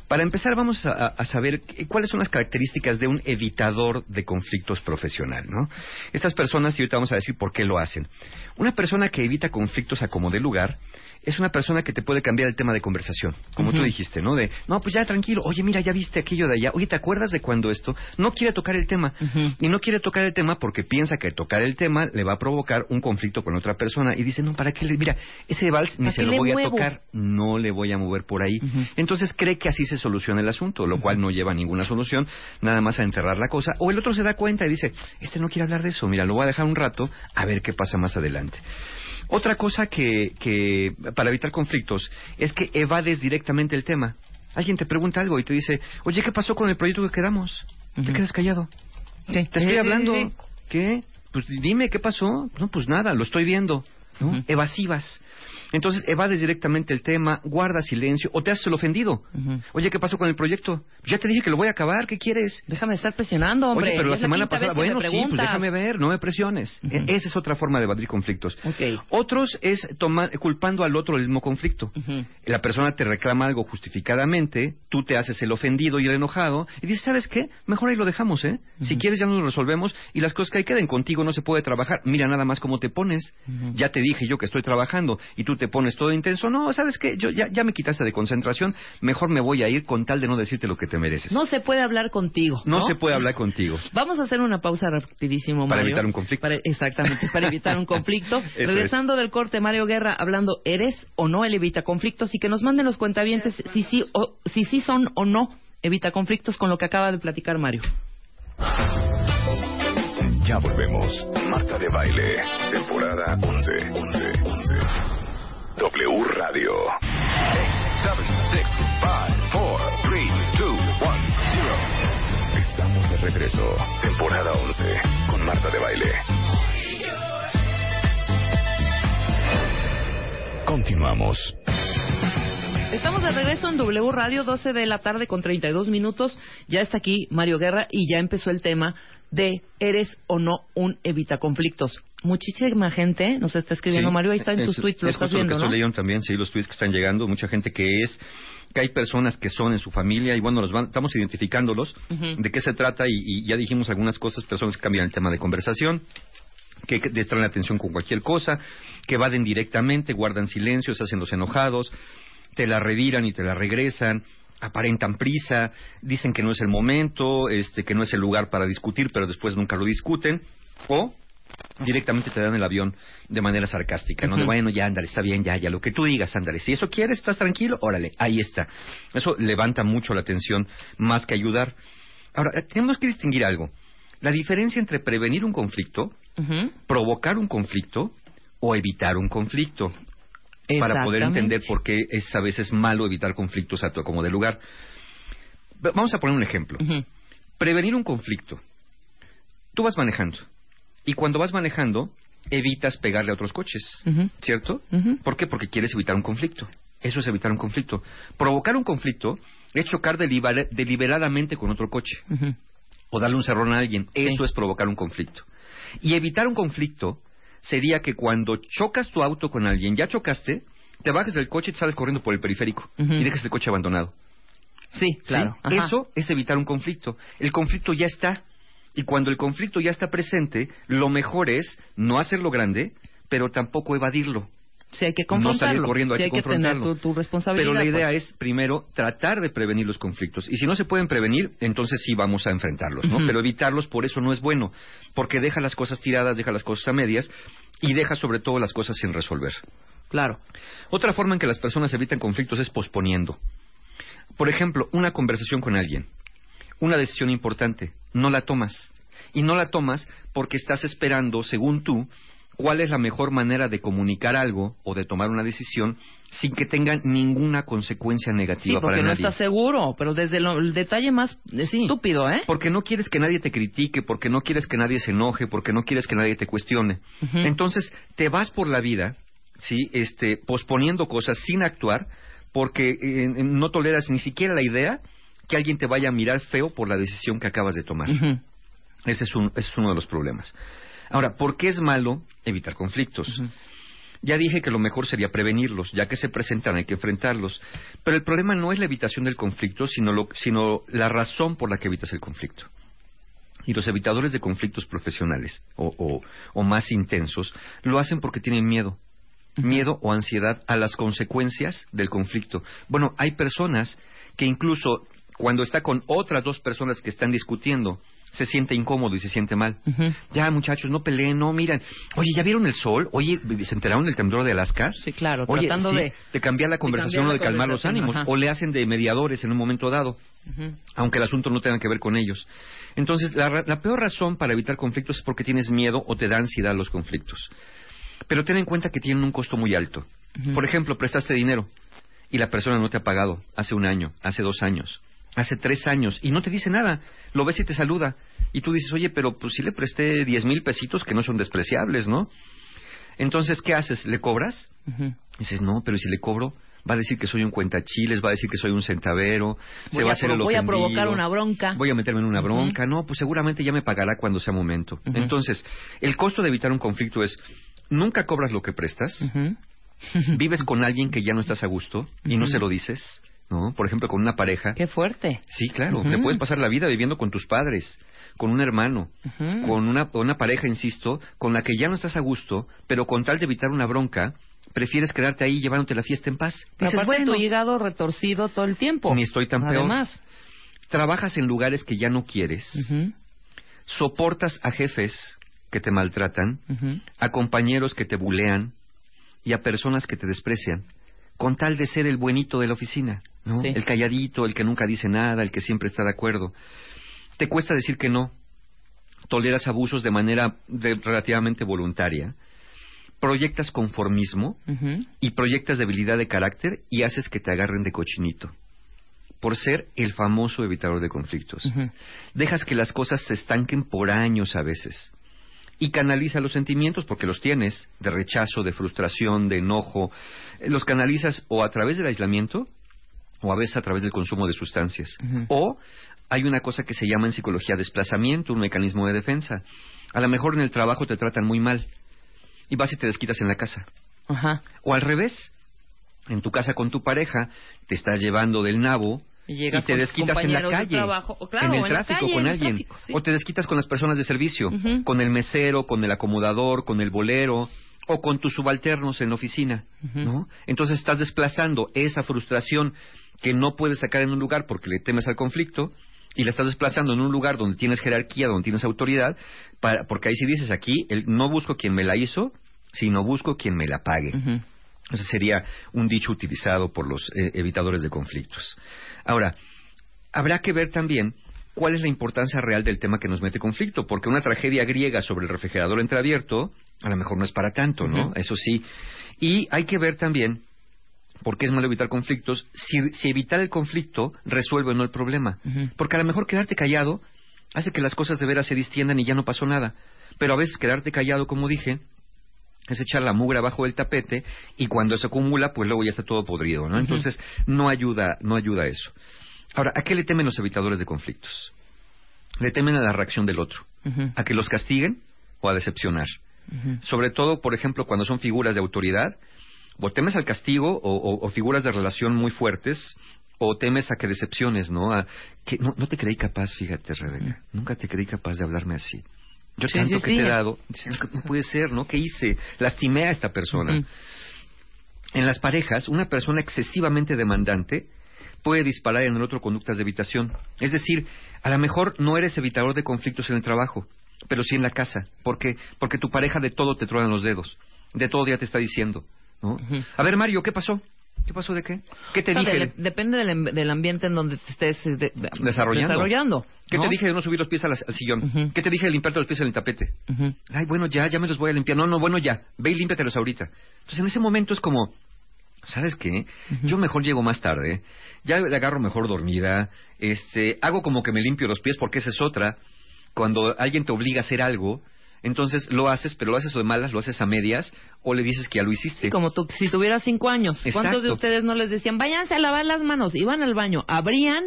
Para empezar vamos a, saber cuáles son las características de un evitador de conflictos profesional, ¿no? Estas personas, y ahorita vamos a decir por qué lo hacen. Una persona que evita conflictos a como de lugar es una persona que te puede cambiar el tema de conversación, como tú Ujú. dijiste, ¿no? De, no, pues ya tranquilo, oye, mira, ya viste aquello de allá, oye, ¿te acuerdas de cuando esto? No quiere tocar el tema. Y no quiere tocar el tema porque piensa que tocar el tema le va a provocar un conflicto con otra persona. Y dice, no, ¿para qué le.? Mira, ese vals ni ¿Para se lo voy a tocar, no le voy a mover por ahí. Entonces cree que así se soluciona el asunto, lo cual no lleva a ninguna solución, nada más a enterrar la cosa. O el otro se da cuenta y dice, este no quiere hablar de eso, mira, lo voy a dejar un rato a ver qué pasa más adelante. Otra cosa que, que para evitar conflictos es que evades directamente el tema. Alguien te pregunta algo y te dice, oye, ¿qué pasó con el proyecto que quedamos? Te quedas callado. Te estoy hablando. ¿Qué? Pues dime, ¿qué pasó? No, pues nada, lo estoy viendo. Evasivas. Entonces evades directamente el tema, guardas silencio o te haces el ofendido. Oye, ¿qué pasó con el proyecto? Ya te dije que lo voy a acabar, ¿qué quieres? Déjame estar presionando, hombre. Oye, pero la semana pasada, bueno, sí, pues déjame ver, no me presiones. E- Esa es otra forma de evadir conflictos. Otros es tomar, culpando al otro del mismo conflicto. La persona te reclama algo justificadamente, tú te haces el ofendido y el enojado, y dices, ¿sabes qué? Mejor ahí lo dejamos, ¿eh? Si quieres ya nos lo resolvemos y las cosas que ahí queden contigo no se puede trabajar. Mira nada más cómo te pones. Ya te dije yo que estoy trabajando y tú te pones todo intenso. No, ¿sabes qué? Yo ya, ya me quitaste de concentración, mejor me voy a ir con tal de no decirte lo que te mereces. No se puede hablar contigo. No No, se puede hablar contigo. Vamos a hacer una pausa rapidísimo, Para Mario. evitar un conflicto. Para- exactamente, para evitar un conflicto. Regresando del corte, Mario Guerra, hablando, ¿eres o no el evita conflictos? Y que nos manden los cuentavientes si sí, o, si sí son o no evita conflictos con lo que acaba de platicar Mario. Ya volvemos. Marta de Baile, temporada 11. 11. 11. W Radio. 7, 6, 5, 4, 3, 2, 1, 0. Estamos de regreso. Temporada 11 con Marta de Baile. Continuamos. Estamos de regreso en W Radio, 12 de la tarde con 32 minutos. Ya está aquí Mario Guerra y ya empezó el tema de ¿eres o no un evita conflictos? Muchísima gente nos está escribiendo, Sí, Mario, ahí está en es- tus tweets, lo es estás justo viendo, lo que ¿no? estoy leyendo también, sí, los tweets que están llegando, mucha gente que es que hay personas que son en su familia y bueno, los van- estamos identificándolos, de qué se trata y, y ya dijimos algunas cosas, personas que cambian el tema de conversación, que que distraen la atención con cualquier cosa, que evaden directamente, guardan silencio, se hacen los enojados, te la reviran y te la regresan, aparentan prisa, dicen que no es el momento, este, que no es el lugar para discutir, pero después nunca lo discuten, o directamente te dan el avión de manera sarcástica, ¿no? De, bueno, ya, ándale, está bien, ya, ya, lo que tú digas, ándale. Si eso quieres, estás tranquilo, órale, ahí está. Eso levanta mucho la atención, más que ayudar. Ahora, eh, tenemos que distinguir algo. La diferencia entre prevenir un conflicto, provocar un conflicto o evitar un conflicto. Para poder entender por qué es a veces malo evitar conflictos a tu como de lugar. Vamos a poner un ejemplo. Prevenir un conflicto. Tú vas manejando y cuando vas manejando evitas pegarle a otros coches. ¿cierto? Ujú. ¿Por qué? Porque quieres evitar un conflicto. Eso es evitar un conflicto. Provocar un conflicto es chocar delibera- deliberadamente con otro coche o darle un cerrón a alguien. Eso Sí. es provocar un conflicto. Y evitar un conflicto sería que cuando chocas tu auto con alguien, ya chocaste, te bajes del coche y te sales corriendo por el periférico y dejas el coche abandonado. Sí, claro. ¿Sí? Eso es evitar un conflicto. El conflicto ya está. Y cuando el conflicto ya está presente, lo mejor es no hacerlo grande, pero tampoco evadirlo. Sí, hay que No confrontarlo. salir corriendo, sí, hay que tener tu, tu responsabilidad. Pero la idea pues. es, primero, tratar de prevenir los conflictos. Y si no se pueden prevenir, entonces sí vamos a enfrentarlos, ¿no? Pero evitarlos por eso no es bueno. Porque deja las cosas tiradas, deja las cosas a medias y deja sobre todo las cosas sin resolver. Claro. Otra forma en que las personas evitan conflictos es posponiendo. Por ejemplo, una conversación con alguien, una decisión importante, no la tomas. Y no la tomas porque estás esperando, según tú, cuál es la mejor manera de comunicar algo o de tomar una decisión sin que tenga ninguna consecuencia Sí, negativa porque para no nadie. estás seguro, pero desde lo- el detalle más estúpido, ¿eh? Porque no quieres que nadie te critique, porque no quieres que nadie se enoje, porque no quieres que nadie te cuestione. Entonces, te vas por la vida, ¿sí? Este, posponiendo cosas sin actuar, porque eh, no toleras ni siquiera la idea que alguien te vaya a mirar feo por la decisión que acabas de tomar. Ese es, un- ese es uno de los problemas. Ahora, ¿por qué es malo evitar conflictos? Ya dije que lo mejor sería prevenirlos, ya que se presentan hay que enfrentarlos. Pero el problema no es la evitación del conflicto, sino, lo- sino la razón por la que evitas el conflicto. Y los evitadores de conflictos profesionales o, o- o más intensos lo hacen porque tienen miedo. Miedo o ansiedad a las consecuencias del conflicto. Bueno, hay personas que incluso cuando está con otras dos personas que están discutiendo, se siente incómodo y se siente mal. Ya, muchachos, no peleen, no, miren. Oye, ¿ya vieron el sol? Oye, ¿se enteraron del temblor de Alaska? Sí, claro, Oye, tratando sí, de... cambiar la conversación cambiar o de calmar los ánimos. ajá. O le hacen de mediadores en un momento dado, aunque el asunto no tenga que ver con ellos. Entonces, la, la peor razón para evitar conflictos es porque tienes miedo o te da ansiedad los conflictos. Pero ten en cuenta que tienen un costo muy alto. Por ejemplo, prestaste dinero y la persona no te ha pagado hace un año, hace dos años, hace tres años y no te dice nada. Lo ves y te saluda. Y tú dices, oye, pero pues sí le presté diez mil pesitos que no son despreciables, ¿no? Entonces, ¿qué haces? ¿Le cobras? Ujú. Dices, no, pero si le cobro, va a decir que soy un cuentachiles, va a decir que soy un centavero, se Voy va a hacer el voy a provocar una bronca. Voy a meterme en una bronca. No, pues seguramente ya me pagará cuando sea momento. Entonces, el costo de evitar un conflicto es, nunca cobras lo que prestas, vives con alguien que ya no estás a gusto y no se lo dices, ¿no? Por ejemplo, con una pareja. Qué fuerte. Sí, claro. Ujú. Le puedes pasar la vida viviendo con tus padres, con un hermano, con una, una pareja, insisto, con la que ya no estás a gusto, pero con tal de evitar una bronca, prefieres quedarte ahí llevándote la fiesta en paz. Pero Dices, bueno, tu hígado retorcido todo el tiempo. Ni estoy tan peor. Además. trabajas en lugares que ya no quieres, soportas a jefes que te maltratan, a compañeros que te bulean y a personas que te desprecian, con tal de ser el buenito de la oficina, ¿no? Sí. El calladito, el que nunca dice nada, el que siempre está de acuerdo. Te cuesta decir que no, toleras abusos de manera de- relativamente voluntaria, proyectas conformismo y proyectas debilidad de carácter y haces que te agarren de cochinito por ser el famoso evitador de conflictos. Dejas que las cosas se estanquen por años a veces. Y canaliza los sentimientos, porque los tienes, de rechazo, de frustración, de enojo. Eh, Los canalizas o a través del aislamiento o a veces a través del consumo de sustancias. O hay una cosa que se llama en psicología desplazamiento, un mecanismo de defensa. A lo mejor en el trabajo te tratan muy mal y vas y te desquitas en la casa. Ajá. O al revés, en tu casa con tu pareja, te estás llevando del nabo Y y llegas te con tus desquitas en la calle, trabajo, o claro, en el en tráfico calle, con alguien, tráfico, sí. o te desquitas con las personas de servicio, con el mesero, con el acomodador, con el bolero, o con tus subalternos en la oficina. ¿no? Entonces estás desplazando esa frustración que no puedes sacar en un lugar porque le temes al conflicto y la estás desplazando en un lugar donde tienes jerarquía, donde tienes autoridad, para, porque ahí sí dices aquí, el, no busco quien me la hizo, sino busco quien me la pague. Ese sería un dicho utilizado por los eh, evitadores de conflictos. Ahora, habrá que ver también cuál es la importancia real del tema que nos mete conflicto, porque una tragedia griega sobre el refrigerador entreabierto a lo mejor no es para tanto, ¿no? Eso sí. Y hay que ver también por qué es malo evitar conflictos, si, si evitar el conflicto resuelve o no el problema. Porque a lo mejor quedarte callado hace que las cosas de veras se distiendan y ya no pasó nada. Pero a veces quedarte callado, como dije, es echar la mugre abajo del tapete y cuando se acumula, pues luego ya está todo podrido, ¿no? Entonces, no ayuda, no ayuda eso. Ahora, ¿a qué le temen los evitadores de conflictos? Le temen a la reacción del otro, a que los castiguen o a decepcionar. Sobre todo, por ejemplo, cuando son figuras de autoridad, o temes al castigo o, o- o figuras de relación muy fuertes, o temes a que decepciones, ¿no? A que no, no te creí capaz, fíjate, Rebeca. Nunca te creí capaz de hablarme así. Yo Sí, tanto sí, que sí. te he dado, dices, no, puede ser, ¿no? ¿Qué hice? Lastimé a esta persona. En las parejas, una persona excesivamente demandante puede disparar en el otro conductas de evitación. Es decir, a lo mejor no eres evitador de conflictos en el trabajo, pero sí en la casa. ¿Por qué? Porque tu pareja de todo te truena los dedos. De todo ya te está diciendo. ¿no? A ver, Mario, ¿qué pasó? ¿Qué pasó de qué? ¿Qué te O sea, dije? depende del, em- del ambiente en donde te estés eh, de- de- Desarrollando. ¿Qué te dije de no subir los pies al, al sillón? ¿Qué te dije de limpiarte los pies en el tapete? Ay, bueno, ya, ya me los voy a limpiar. No, no, bueno, ya. Ve y límpiatelos ahorita. Entonces, en ese momento es como, ¿sabes qué? Yo mejor llego más tarde. Ya le agarro mejor dormida. Este, hago como que me limpio los pies porque esa es otra. Cuando alguien te obliga a hacer algo, entonces lo haces, pero lo haces o de malas, lo haces a medias, o le dices que ya lo hiciste. Como tú, si tuvieras cinco años, ¿cuántos de ustedes no les decían, váyanse a lavar las manos? Iban al baño, abrían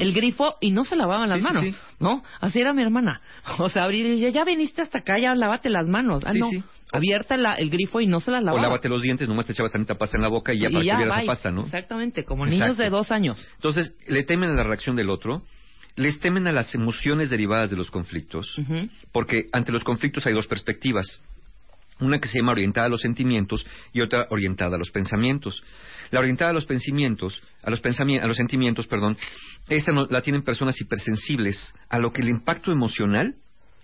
el grifo y no se lavaban las Sí, manos, sí. ¿no? Así era mi hermana. O sea, abrir y ya, ya viniste hasta acá, ya lávate las manos. Ah, no. Abierta la- el grifo y no se las O lavaba. lávate los dientes, nomás te echabas tantita pasta en la boca y ya Y para que vieras esa pasta, ¿no? Exactamente, como Exacto. niños de dos años. Entonces, le temen a la reacción del otro, les temen a las emociones derivadas de los conflictos, porque ante los conflictos hay dos perspectivas. Una que se llama orientada a los sentimientos y otra orientada a los pensamientos. La orientada a los pensamientos, a los, pensami- a los sentimientos, perdón, esta no- la tienen personas hipersensibles a lo que el impacto emocional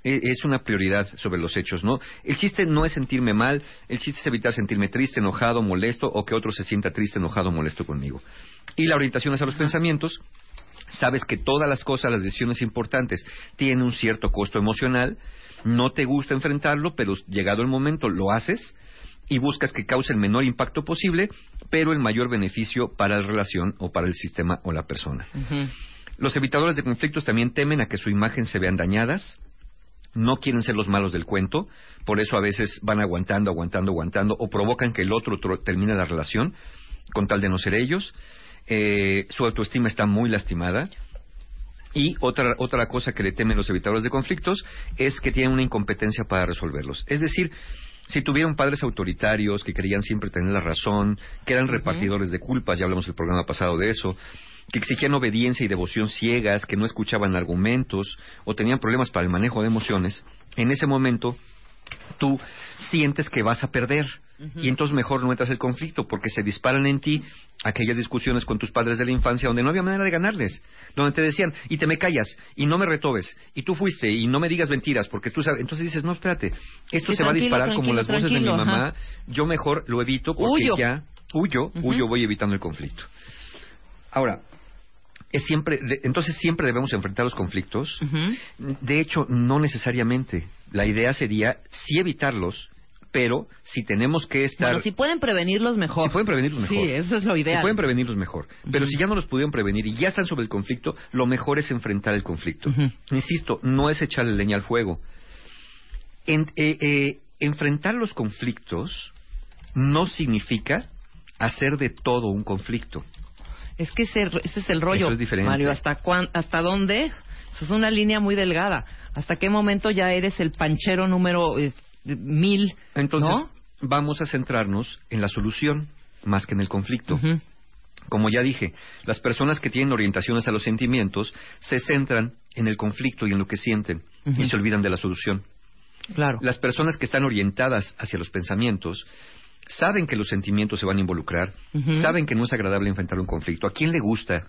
e- es una prioridad sobre los hechos, ¿no? El chiste no es sentirme mal, el chiste es evitar sentirme triste, enojado, molesto o que otro se sienta triste, enojado, molesto conmigo. Y la orientación hacia los pensamientos, sabes que todas las cosas, las decisiones importantes, tienen un cierto costo emocional, no te gusta enfrentarlo, pero llegado el momento lo haces y buscas que cause el menor impacto posible, pero el mayor beneficio para la relación o para el sistema o la persona. Los evitadores de conflictos también temen a que su imagen se vean dañadas, no quieren ser los malos del cuento, por eso a veces van aguantando, aguantando, aguantando, o provocan que el otro tro- termine la relación con tal de no ser ellos. Eh, su autoestima está muy lastimada. Y otra, otra cosa que le temen los evitadores de conflictos es que tienen una incompetencia para resolverlos. Es decir, si tuvieron padres autoritarios que querían siempre tener la razón, que eran repartidores de culpas, ya hablamos el programa pasado de eso, que exigían obediencia y devoción ciegas, que no escuchaban argumentos o tenían problemas para el manejo de emociones, en ese momento tú sientes que vas a perder y entonces mejor no entras el conflicto porque se disparan en ti aquellas discusiones con tus padres de la infancia donde no había manera de ganarles, donde te decían y te me callas y no me retobes y tú fuiste y no me digas mentiras porque tú sabes, entonces dices no espérate esto Sí, se va a disparar como las voces de mi mamá, ajá. yo mejor lo evito porque Huyo. ya huyo, Ujú. huyo voy evitando el conflicto. Ahora es siempre, de- entonces siempre debemos enfrentar los conflictos. De hecho, no necesariamente. La idea sería sí evitarlos, pero si tenemos que estar... Bueno, si pueden prevenirlos mejor. Si pueden prevenirlos mejor. Sí, eso es lo ideal. Si pueden prevenirlos mejor. Pero si ya no los pudieron prevenir y ya están sobre el conflicto, lo mejor es enfrentar el conflicto. Insisto, no es echarle leña al fuego. En- eh, eh, enfrentar los conflictos no significa hacer de todo un conflicto. Es que ese, ese es el rollo. Eso es diferente. Mario, ¿hasta, cuán- ¿hasta dónde? Eso es una línea muy delgada. ¿Hasta qué momento ya eres el panchero número eh, mil? Entonces, ¿no? vamos a centrarnos en la solución más que en el conflicto. Como ya dije, las personas que tienen orientaciones a los sentimientos se centran en el conflicto y en lo que sienten y se olvidan de la solución. Claro. Las personas que están orientadas hacia los pensamientos saben que los sentimientos se van a involucrar, saben que no es agradable enfrentar un conflicto. ¿A quién le gusta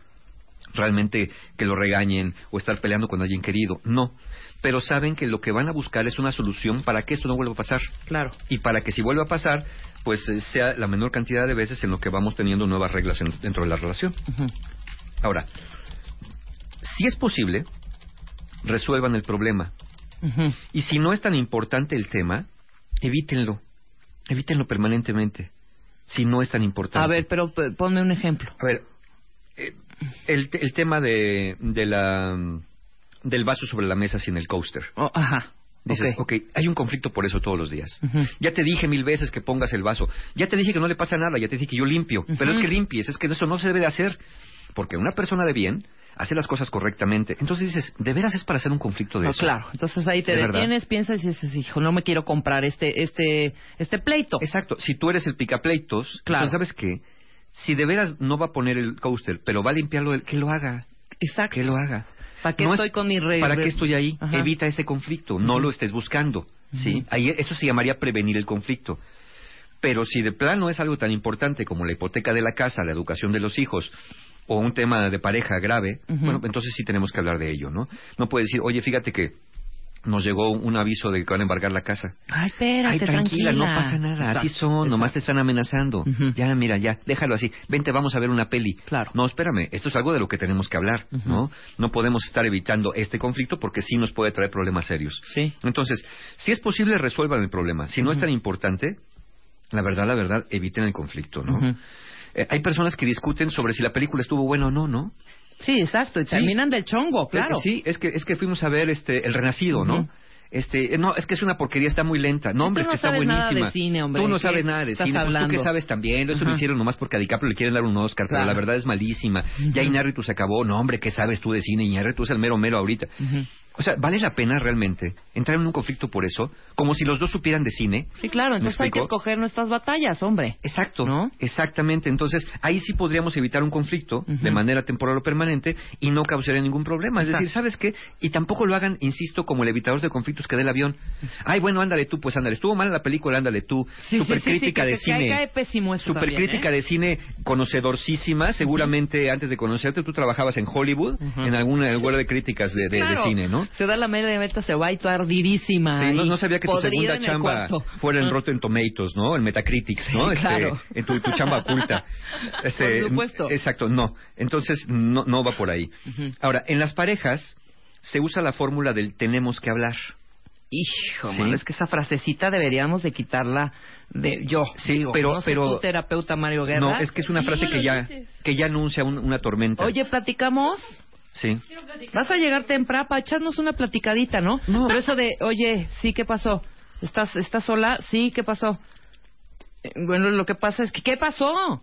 realmente que lo regañen o estar peleando con alguien querido? No. Pero saben que lo que van a buscar es una solución para que esto no vuelva a pasar. Claro. Y para que si vuelva a pasar, pues eh, sea la menor cantidad de veces en lo que vamos teniendo nuevas reglas en- dentro de la relación. Ujú. Ahora, si es posible, resuelvan el problema. Y si no es tan importante el tema, evítenlo. Evítenlo permanentemente. Si no es tan importante. A ver, pero p- ponme un ejemplo. A ver, eh, el, te- el tema de, de la, del vaso sobre la mesa sin el coaster. Oh, ajá. Dices, Ok. ok, hay un conflicto por eso todos los días. Ya te dije mil veces que pongas el vaso. Ya te dije que no le pasa nada. Ya te dije que yo limpio. Pero es que limpies. Es que eso no se debe de hacer. Porque una persona de bien hace las cosas correctamente. Entonces dices, ¿de veras es para hacer un conflicto de No, eso? claro, entonces ahí te ¿De verdad? detienes, piensas y dices, hijo, no me quiero comprar este este este pleito. Exacto. Si tú eres el picapleitos, Claro. entonces ¿sabes qué? Si de veras no va a poner el coaster, pero va a limpiarlo, él, que lo haga. Exacto. Que lo haga. ¿Para qué No es- estoy con mi rey? ¿Para qué estoy ahí? Ajá. Evita ese conflicto, no lo estés buscando, ¿sí? Ahí eso se llamaría prevenir el conflicto. Pero si de plano es algo tan importante como la hipoteca de la casa, la educación de los hijos o un tema de pareja grave, bueno, entonces sí tenemos que hablar de ello, ¿no? No puede decir, oye, fíjate que nos llegó un aviso de que van a embargar la casa. Ay, espérate, Ay, tranquila, no pasa nada, así Exacto, son, nomás te están amenazando. Ya, mira, ya, déjalo así. Vente, vamos a ver una peli. Claro. No, espérame, esto es algo de lo que tenemos que hablar. ¿no? No podemos estar evitando este conflicto porque sí nos puede traer problemas serios. Sí. Entonces, si es posible, resuelvan el problema. Si no es tan importante, la verdad, la verdad, eviten el conflicto, ¿no? Eh, hay personas que discuten sobre si la película estuvo buena o no, ¿no? Sí, exacto, y Sí. terminan del chongo, claro. Eh, Sí, es que, es que fuimos a ver este, El Renacido, ¿no? Este, eh, no, es que es una porquería, está muy lenta. No, hombre, es no que está sabes nada buenísima. de cine, hombre. Tú no ¿Qué sabes nada de cine. Pues tú que sabes también. Eso lo hicieron nomás porque a DiCaprio le quieren dar un Oscar, pero Claro. la verdad es malísima. Ya Iñárritu se acabó. No, hombre, ¿qué sabes tú de cine? Iñárritu es el mero mero ahorita. Ujú. O sea, ¿vale la pena realmente entrar en un conflicto por eso? Como si los dos supieran de cine. Sí, claro, ¿Me entonces hay que escoger nuestras batallas, hombre. Exacto, ¿No? exactamente. Entonces, ahí sí podríamos evitar un conflicto de manera temporal o permanente y no causaría ningún problema. Es decir. ¿sabes qué? Y tampoco lo hagan, insisto, como el evitador de conflictos que dé el avión. Ay, bueno, ándale tú, pues ándale. Estuvo mal la película, ándale tú. Sí, Super sí, sí, de cine. cae pésimo eso Super también, crítica ¿eh? de cine conocedorcísima. Seguramente antes de conocerte tú trabajabas en Hollywood, en alguna lugar de críticas de, de- de Claro. cine, ¿no? Se da la media vuelta, se va y tú ardidísima. Sí, no, no sabía que tu segunda en chamba cuarto. fuera en Ah. Rotten Tomatoes, ¿no? En Metacritics, ¿no? Sí, Este, claro. en tu, tu chamba oculta. Este, Por supuesto. Exacto, no. Entonces, no, no va por ahí. Ujú. Ahora, en las parejas se usa la fórmula del tenemos que hablar. Hijo, Sí. es que esa frasecita deberíamos de quitarla de yo. Sí, digo, pero- no pero- tú, terapeuta Mario Guerra. No, es que es una frase que ya, dices. que ya anuncia un- una tormenta. Oye, platicamos. Sí. Vas a llegar temprano para echarnos una platicadita, ¿no? No. Pero eso de, oye, sí, ¿qué pasó? ¿Estás, estás sola? Sí, ¿qué pasó? Eh, Bueno, lo que pasa es que, ¿qué pasó?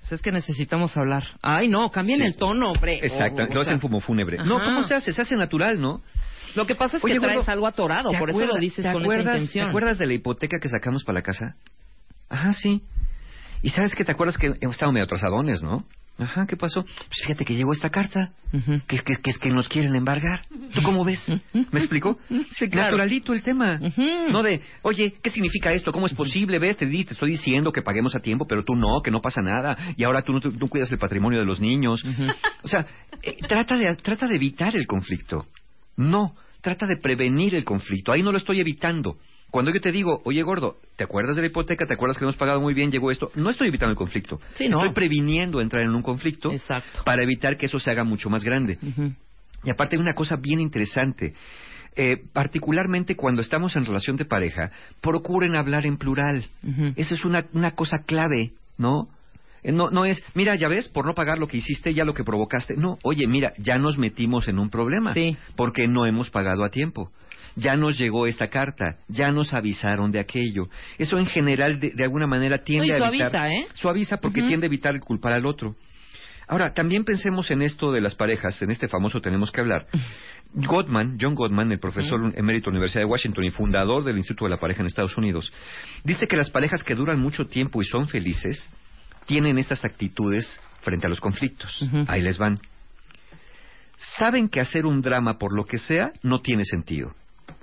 Pues es que necesitamos hablar. Ay, no, cambien Sí. el tono, hombre. Exacto, lo hacen como fúnebre. Ajá. No, ¿cómo se hace? Se hace natural, ¿no? Lo que pasa es Oye, que traes gordo, algo atorado, ¿Te por eso lo dices ¿te con acuerdas, esa intención. ¿Te acuerdas de la hipoteca que sacamos para la casa? Ajá, sí. Y sabes que te acuerdas que hemos estado medio atrasadones, ¿no? Ajá, ¿qué pasó? Pues fíjate que llegó esta carta, Ujú. que, que, que es que nos quieren embargar. ¿Tú cómo ves? ¿Me explico? Sí, claro. Naturalito el tema. No de, oye, ¿qué significa esto? ¿Cómo es posible? ¿Ves? Te, di- te estoy diciendo que paguemos a tiempo, pero tú no, que no pasa nada. Y ahora tú no tú, tú cuidas el patrimonio de los niños. O sea, eh, trata, de, trata de evitar el conflicto. No, trata de prevenir el conflicto. Ahí no lo estoy evitando. Cuando yo te digo, oye gordo, ¿te acuerdas de la hipoteca? ¿Te acuerdas que hemos pagado muy bien? Llegó esto. No estoy evitando el conflicto. Sí, no. Estoy previniendo entrar en un conflicto Exacto. para evitar que eso se haga mucho más grande. Y aparte hay una cosa bien interesante. Eh, particularmente cuando estamos en relación de pareja, procuren hablar en plural. Eso es una, una cosa clave, ¿no? Eh, No, no es, mira, ya ves, por no pagar lo que hiciste, ya lo que provocaste. No, oye, mira, ya nos metimos en un problema. Sí. Porque no hemos pagado a tiempo. Ya nos llegó esta carta, ya nos avisaron de aquello. Eso en general, de, de alguna manera, tiende a evitar. suaviza, ¿eh? Suaviza porque tiende a evitar culpar al otro. Ahora, también pensemos en esto de las parejas, en este famoso tenemos que hablar. Gottman, John Gottman, el profesor emérito de la Universidad de Washington y fundador del Instituto de la Pareja en Estados Unidos, dice que las parejas que duran mucho tiempo y son felices tienen estas actitudes frente a los conflictos. Ahí les van. Saben que hacer un drama por lo que sea no tiene sentido.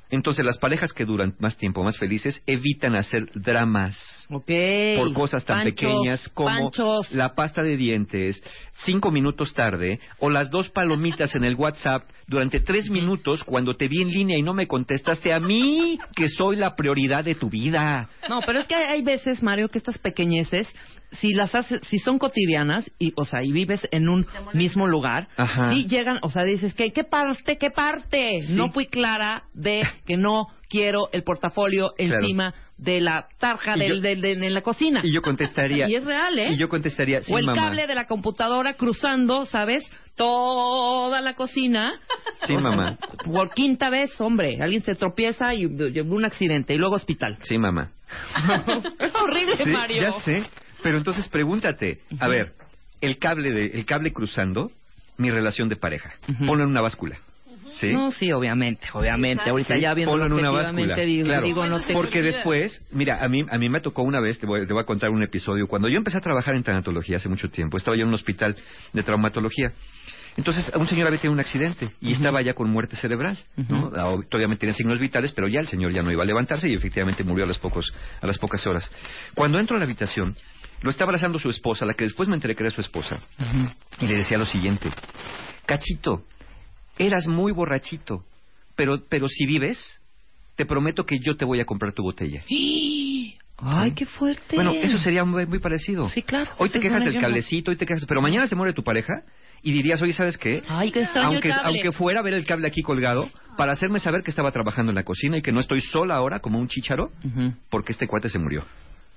Entonces las parejas que duran más tiempo, más felices, evitan hacer dramas Ok. por cosas tan pequeñas como la pasta de dientes cinco minutos tarde o las dos palomitas en el WhatsApp durante tres minutos cuando te vi en línea y no me contestaste a mí que soy la prioridad de tu vida. No, pero es que hay veces, Mario, que estas pequeñeces, si las haces, si son cotidianas y, o sea, y vives en un mismo lugar, Ajá. sí llegan, o sea, dices que qué parte, qué parte, no fui clara de que no quiero el portafolio Claro. encima de la tarja del, yo- del- del- en la cocina. Y yo contestaría. Y es real, ¿eh? Y yo contestaría, sí, o el mamá. cable de la computadora cruzando, ¿sabes? Toda la cocina. Sí, O sea, mamá. Por quinta vez, hombre. Alguien se tropieza y y un accidente y luego hospital. Sí, mamá. es horrible, Sí, Mario. ya sé. Pero entonces pregúntate, a ver, el cable de, el cable cruzando mi relación de pareja. Ponlo en una báscula. ¿Sí? No, sí, obviamente, obviamente. Ahorita Sí, ya viendo ponlo en una báscula. digo, Claro, digo, no sé. porque después, mira, a mí, a mí me tocó una vez, te voy, te voy a contar un episodio. Cuando yo empecé a trabajar en tanatología hace mucho tiempo, estaba yo en un hospital de traumatología. Entonces, un señor había tenido un accidente y estaba ya con muerte cerebral. ¿no? Ah, Todavía me tenía signos vitales, pero ya el señor ya no iba a levantarse y efectivamente murió a las, pocos, a las pocas horas. Cuando entro a la habitación, lo estaba abrazando su esposa, la que después me enteré que era su esposa, y le decía lo siguiente: Cachito, eras muy borrachito, pero, pero si vives, te prometo que yo te voy a comprar tu botella. Ay, qué fuerte. Bueno, eso sería muy, muy parecido. Sí, claro. Hoy te quejas del cablecito, hoy te quejas, pero mañana se muere tu pareja y dirías, oye, ¿sabes qué? Ay, el aunque, aunque fuera a ver el cable aquí colgado, para hacerme saber que estaba trabajando en la cocina y que no estoy sola ahora como un chícharo, Ujú. porque este cuate se murió.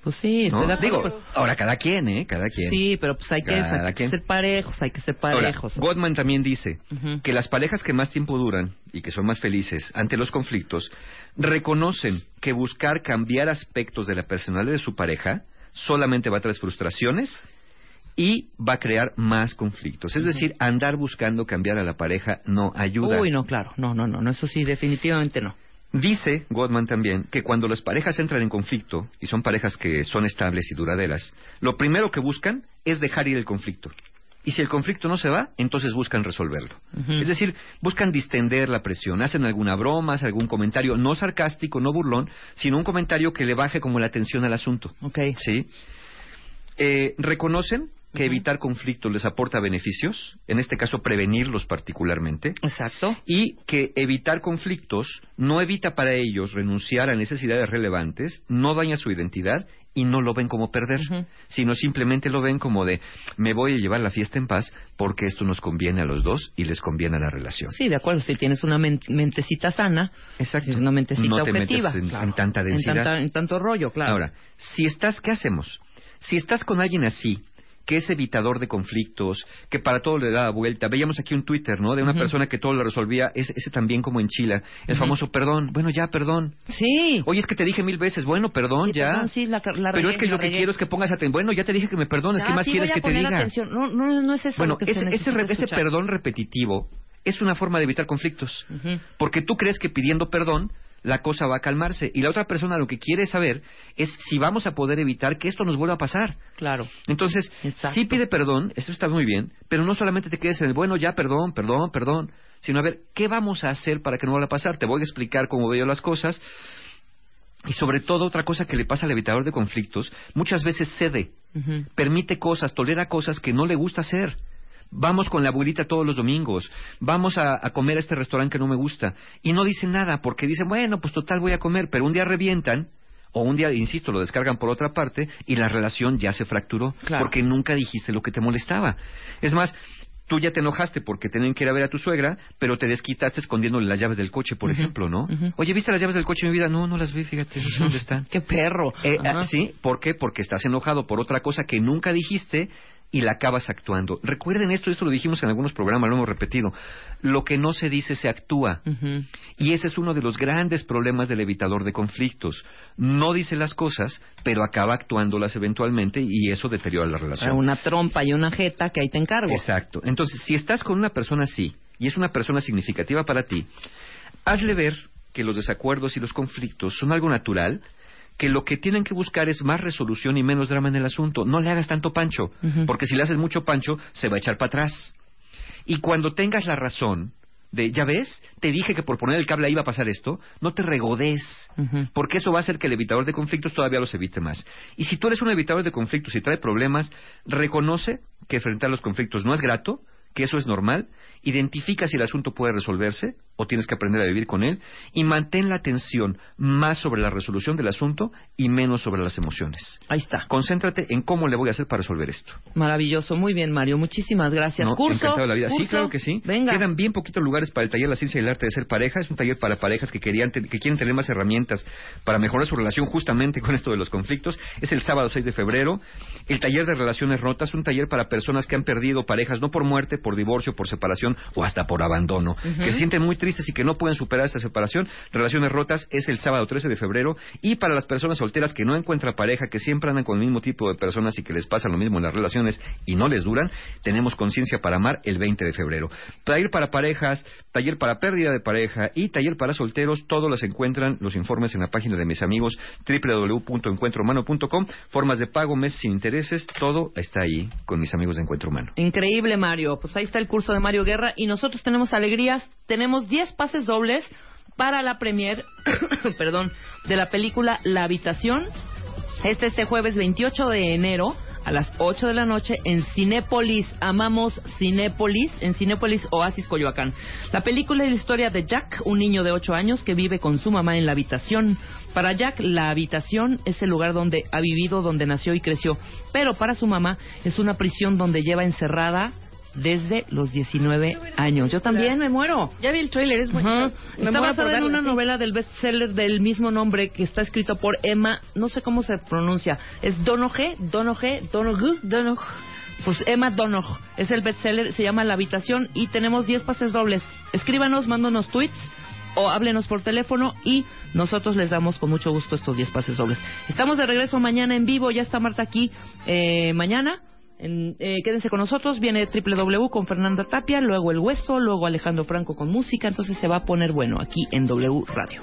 Pues sí. Digo, ahora cada quien, ¿eh? Cada quien. Sí, pero pues hay que, hay ser parejos, hay que ser Ahora, parejos. Gottman también dice que las parejas que más tiempo duran y que son más felices ante los conflictos reconocen que buscar cambiar aspectos de la personalidad de su pareja solamente va a traer frustraciones y va a crear más conflictos. Es decir, andar buscando cambiar a la pareja no ayuda. Uy, no, claro. No, no, no, no, eso sí, definitivamente no. Dice Gottman también que cuando las parejas entran en conflicto, y son parejas que son estables y duraderas, lo primero que buscan es dejar ir el conflicto. Y si el conflicto no se va, entonces buscan resolverlo. Es decir, buscan distender la presión, hacen alguna broma, hacen algún comentario, no sarcástico, no burlón, sino un comentario que le baje como la atención al asunto. Ok. ¿Sí? Eh, reconocen que evitar conflictos les aporta beneficios, en este caso prevenirlos particularmente, Exacto. y que evitar conflictos no evita para ellos renunciar a necesidades relevantes, no daña su identidad y no lo ven como perder, sino simplemente lo ven como de me voy a llevar la fiesta en paz porque esto nos conviene a los dos y les conviene a la relación. Sí, de acuerdo. Si tienes una men- mentecita sana, Exacto. una mentecita no te objetiva. metes en, claro. en tanta En, densidad. tanta- en tanto rollo, claro. Ahora, si estás, ¿qué hacemos? Si estás con alguien así, que es evitador de conflictos, que para todo le da vuelta. Veíamos aquí un Twitter, ¿no? De una persona que todo lo resolvía, ese, ese también como en Chile, el famoso perdón. Bueno, ya, perdón. Sí. Oye, es que te dije mil veces, bueno, perdón, Sí, ya. perdón, sí, la- la Pero regué, es que lo que quiero es que pongas atención. Bueno, ya te dije que me perdones, ¿qué Ah, más sí, quieres voy a que te diga? atención. No, no, no es eso Bueno, lo que ese, se ese, re- ese perdón repetitivo es una forma de evitar conflictos. Porque tú crees que pidiendo perdón la cosa va a calmarse y la otra persona lo que quiere saber es si vamos a poder evitar que esto nos vuelva a pasar. Claro. Entonces, Exacto. sí pide perdón, eso está muy bien, pero no solamente te quedes en el bueno, ya perdón, perdón, perdón, sino a ver, ¿qué vamos a hacer para que no vuelva a pasar? Te voy a explicar cómo veo las cosas. Y sobre todo, otra cosa que le pasa al evitador de conflictos, muchas veces cede, permite cosas, tolera cosas que no le gusta hacer. Vamos con la abuelita todos los domingos, vamos a, a comer a este restaurante que no me gusta. Y no dicen nada, porque dicen, bueno, pues total voy a comer, pero un día revientan, o un día, insisto, lo descargan por otra parte, y la relación ya se fracturó, Claro. porque nunca dijiste lo que te molestaba. Es más, tú ya te enojaste porque tenían que ir a ver a tu suegra, pero te desquitaste escondiéndole las llaves del coche, por ejemplo, ¿no? Oye, ¿viste las llaves del coche, mi vida? No, no las vi, fíjate, dónde están. Qué perro. Eh, ah, sí, ¿por qué? Porque estás enojado por otra cosa que nunca dijiste y la acabas actuando. Recuerden esto, esto lo dijimos en algunos programas, lo hemos repetido. Lo que no se dice se actúa. Y ese es uno de los grandes problemas del evitador de conflictos. No dice las cosas, pero acaba actuándolas eventualmente y eso deteriora la relación. Una trompa y una jeta que ahí te encargo. Exacto. Entonces, si estás con una persona así y es una persona significativa para ti, hazle ver que los desacuerdos y los conflictos son algo natural, que lo que tienen que buscar es más resolución y menos drama en el asunto. No le hagas tanto pancho, porque si le haces mucho pancho, se va a echar para atrás. Y cuando tengas la razón de, ya ves, te dije que por poner el cable ahí iba a pasar esto, no te regodes, porque eso va a hacer que el evitador de conflictos todavía los evite más. Y si tú eres un evitador de conflictos y trae problemas, reconoce que enfrentar los conflictos no es grato, que eso es normal, identifica si el asunto puede resolverse o tienes que aprender a vivir con él y mantén la atención más sobre la resolución del asunto y menos sobre las emociones. Ahí está. Concéntrate en cómo le voy a hacer para resolver esto. Maravilloso, muy bien, Mario. Muchísimas gracias. No, curso. encantado de la vida. Sí, claro que sí. Venga. Quedan bien poquitos lugares para el taller La Ciencia y el Arte de Ser Pareja. Es un taller para parejas que querían que quieren tener más herramientas para mejorar su relación justamente con esto de los conflictos. Es el sábado 6 de febrero. El taller de relaciones rotas, un taller para personas que han perdido parejas no por muerte, por divorcio, por separación o hasta por abandono, que se sienten muy tristes y que no pueden superar esta separación. Relaciones rotas es el sábado 13 de febrero y para las personas solteras que no encuentran pareja, que siempre andan con el mismo tipo de personas y que les pasa lo mismo en las relaciones y no les duran, tenemos conciencia para amar el 20 de febrero. Taller para parejas, taller para pérdida de pareja y taller para solteros, todos los encuentran los informes en la página de mis amigos www.encuentrohumano.com, formas de pago, meses sin intereses, todo está ahí con mis amigos de Encuentro Humano. Increíble, Mario. Pues ahí está el curso de Mario Guerra y nosotros tenemos alegrías. Tenemos 10 pases dobles para la premier, perdón, de la película La Habitación. Este este jueves 28 de enero a las 8 de la noche en Cinépolis. Amamos Cinépolis, en Cinépolis Oasis Coyoacán. La película es la historia de Jack, un niño de 8 años que vive con su mamá en la habitación. Para Jack, la habitación es el lugar donde ha vivido, donde nació y creció. Pero para su mamá es una prisión donde lleva encerrada desde los 19 años. Yo también me muero. Ya vi el trailer, es bueno. Ajá. Me Está basada en una novela del bestseller del mismo nombre que está escrito por Emma, no sé cómo se pronuncia, es Donoghue, Donoghue, Donoghue, Donoghue. Pues Emma Donoghue, es el bestseller, se llama La Habitación y tenemos 10 pases dobles. Escríbanos, mándanos tweets o háblenos por teléfono y nosotros les damos con mucho gusto estos 10 pases dobles. Estamos de regreso mañana en vivo, ya está Marta aquí eh, mañana. En- eh, quédense con nosotros, viene www con Fernanda Tapia, luego El Hueso, luego Alejandro Franco con música, entonces se va a poner bueno aquí en W Radio.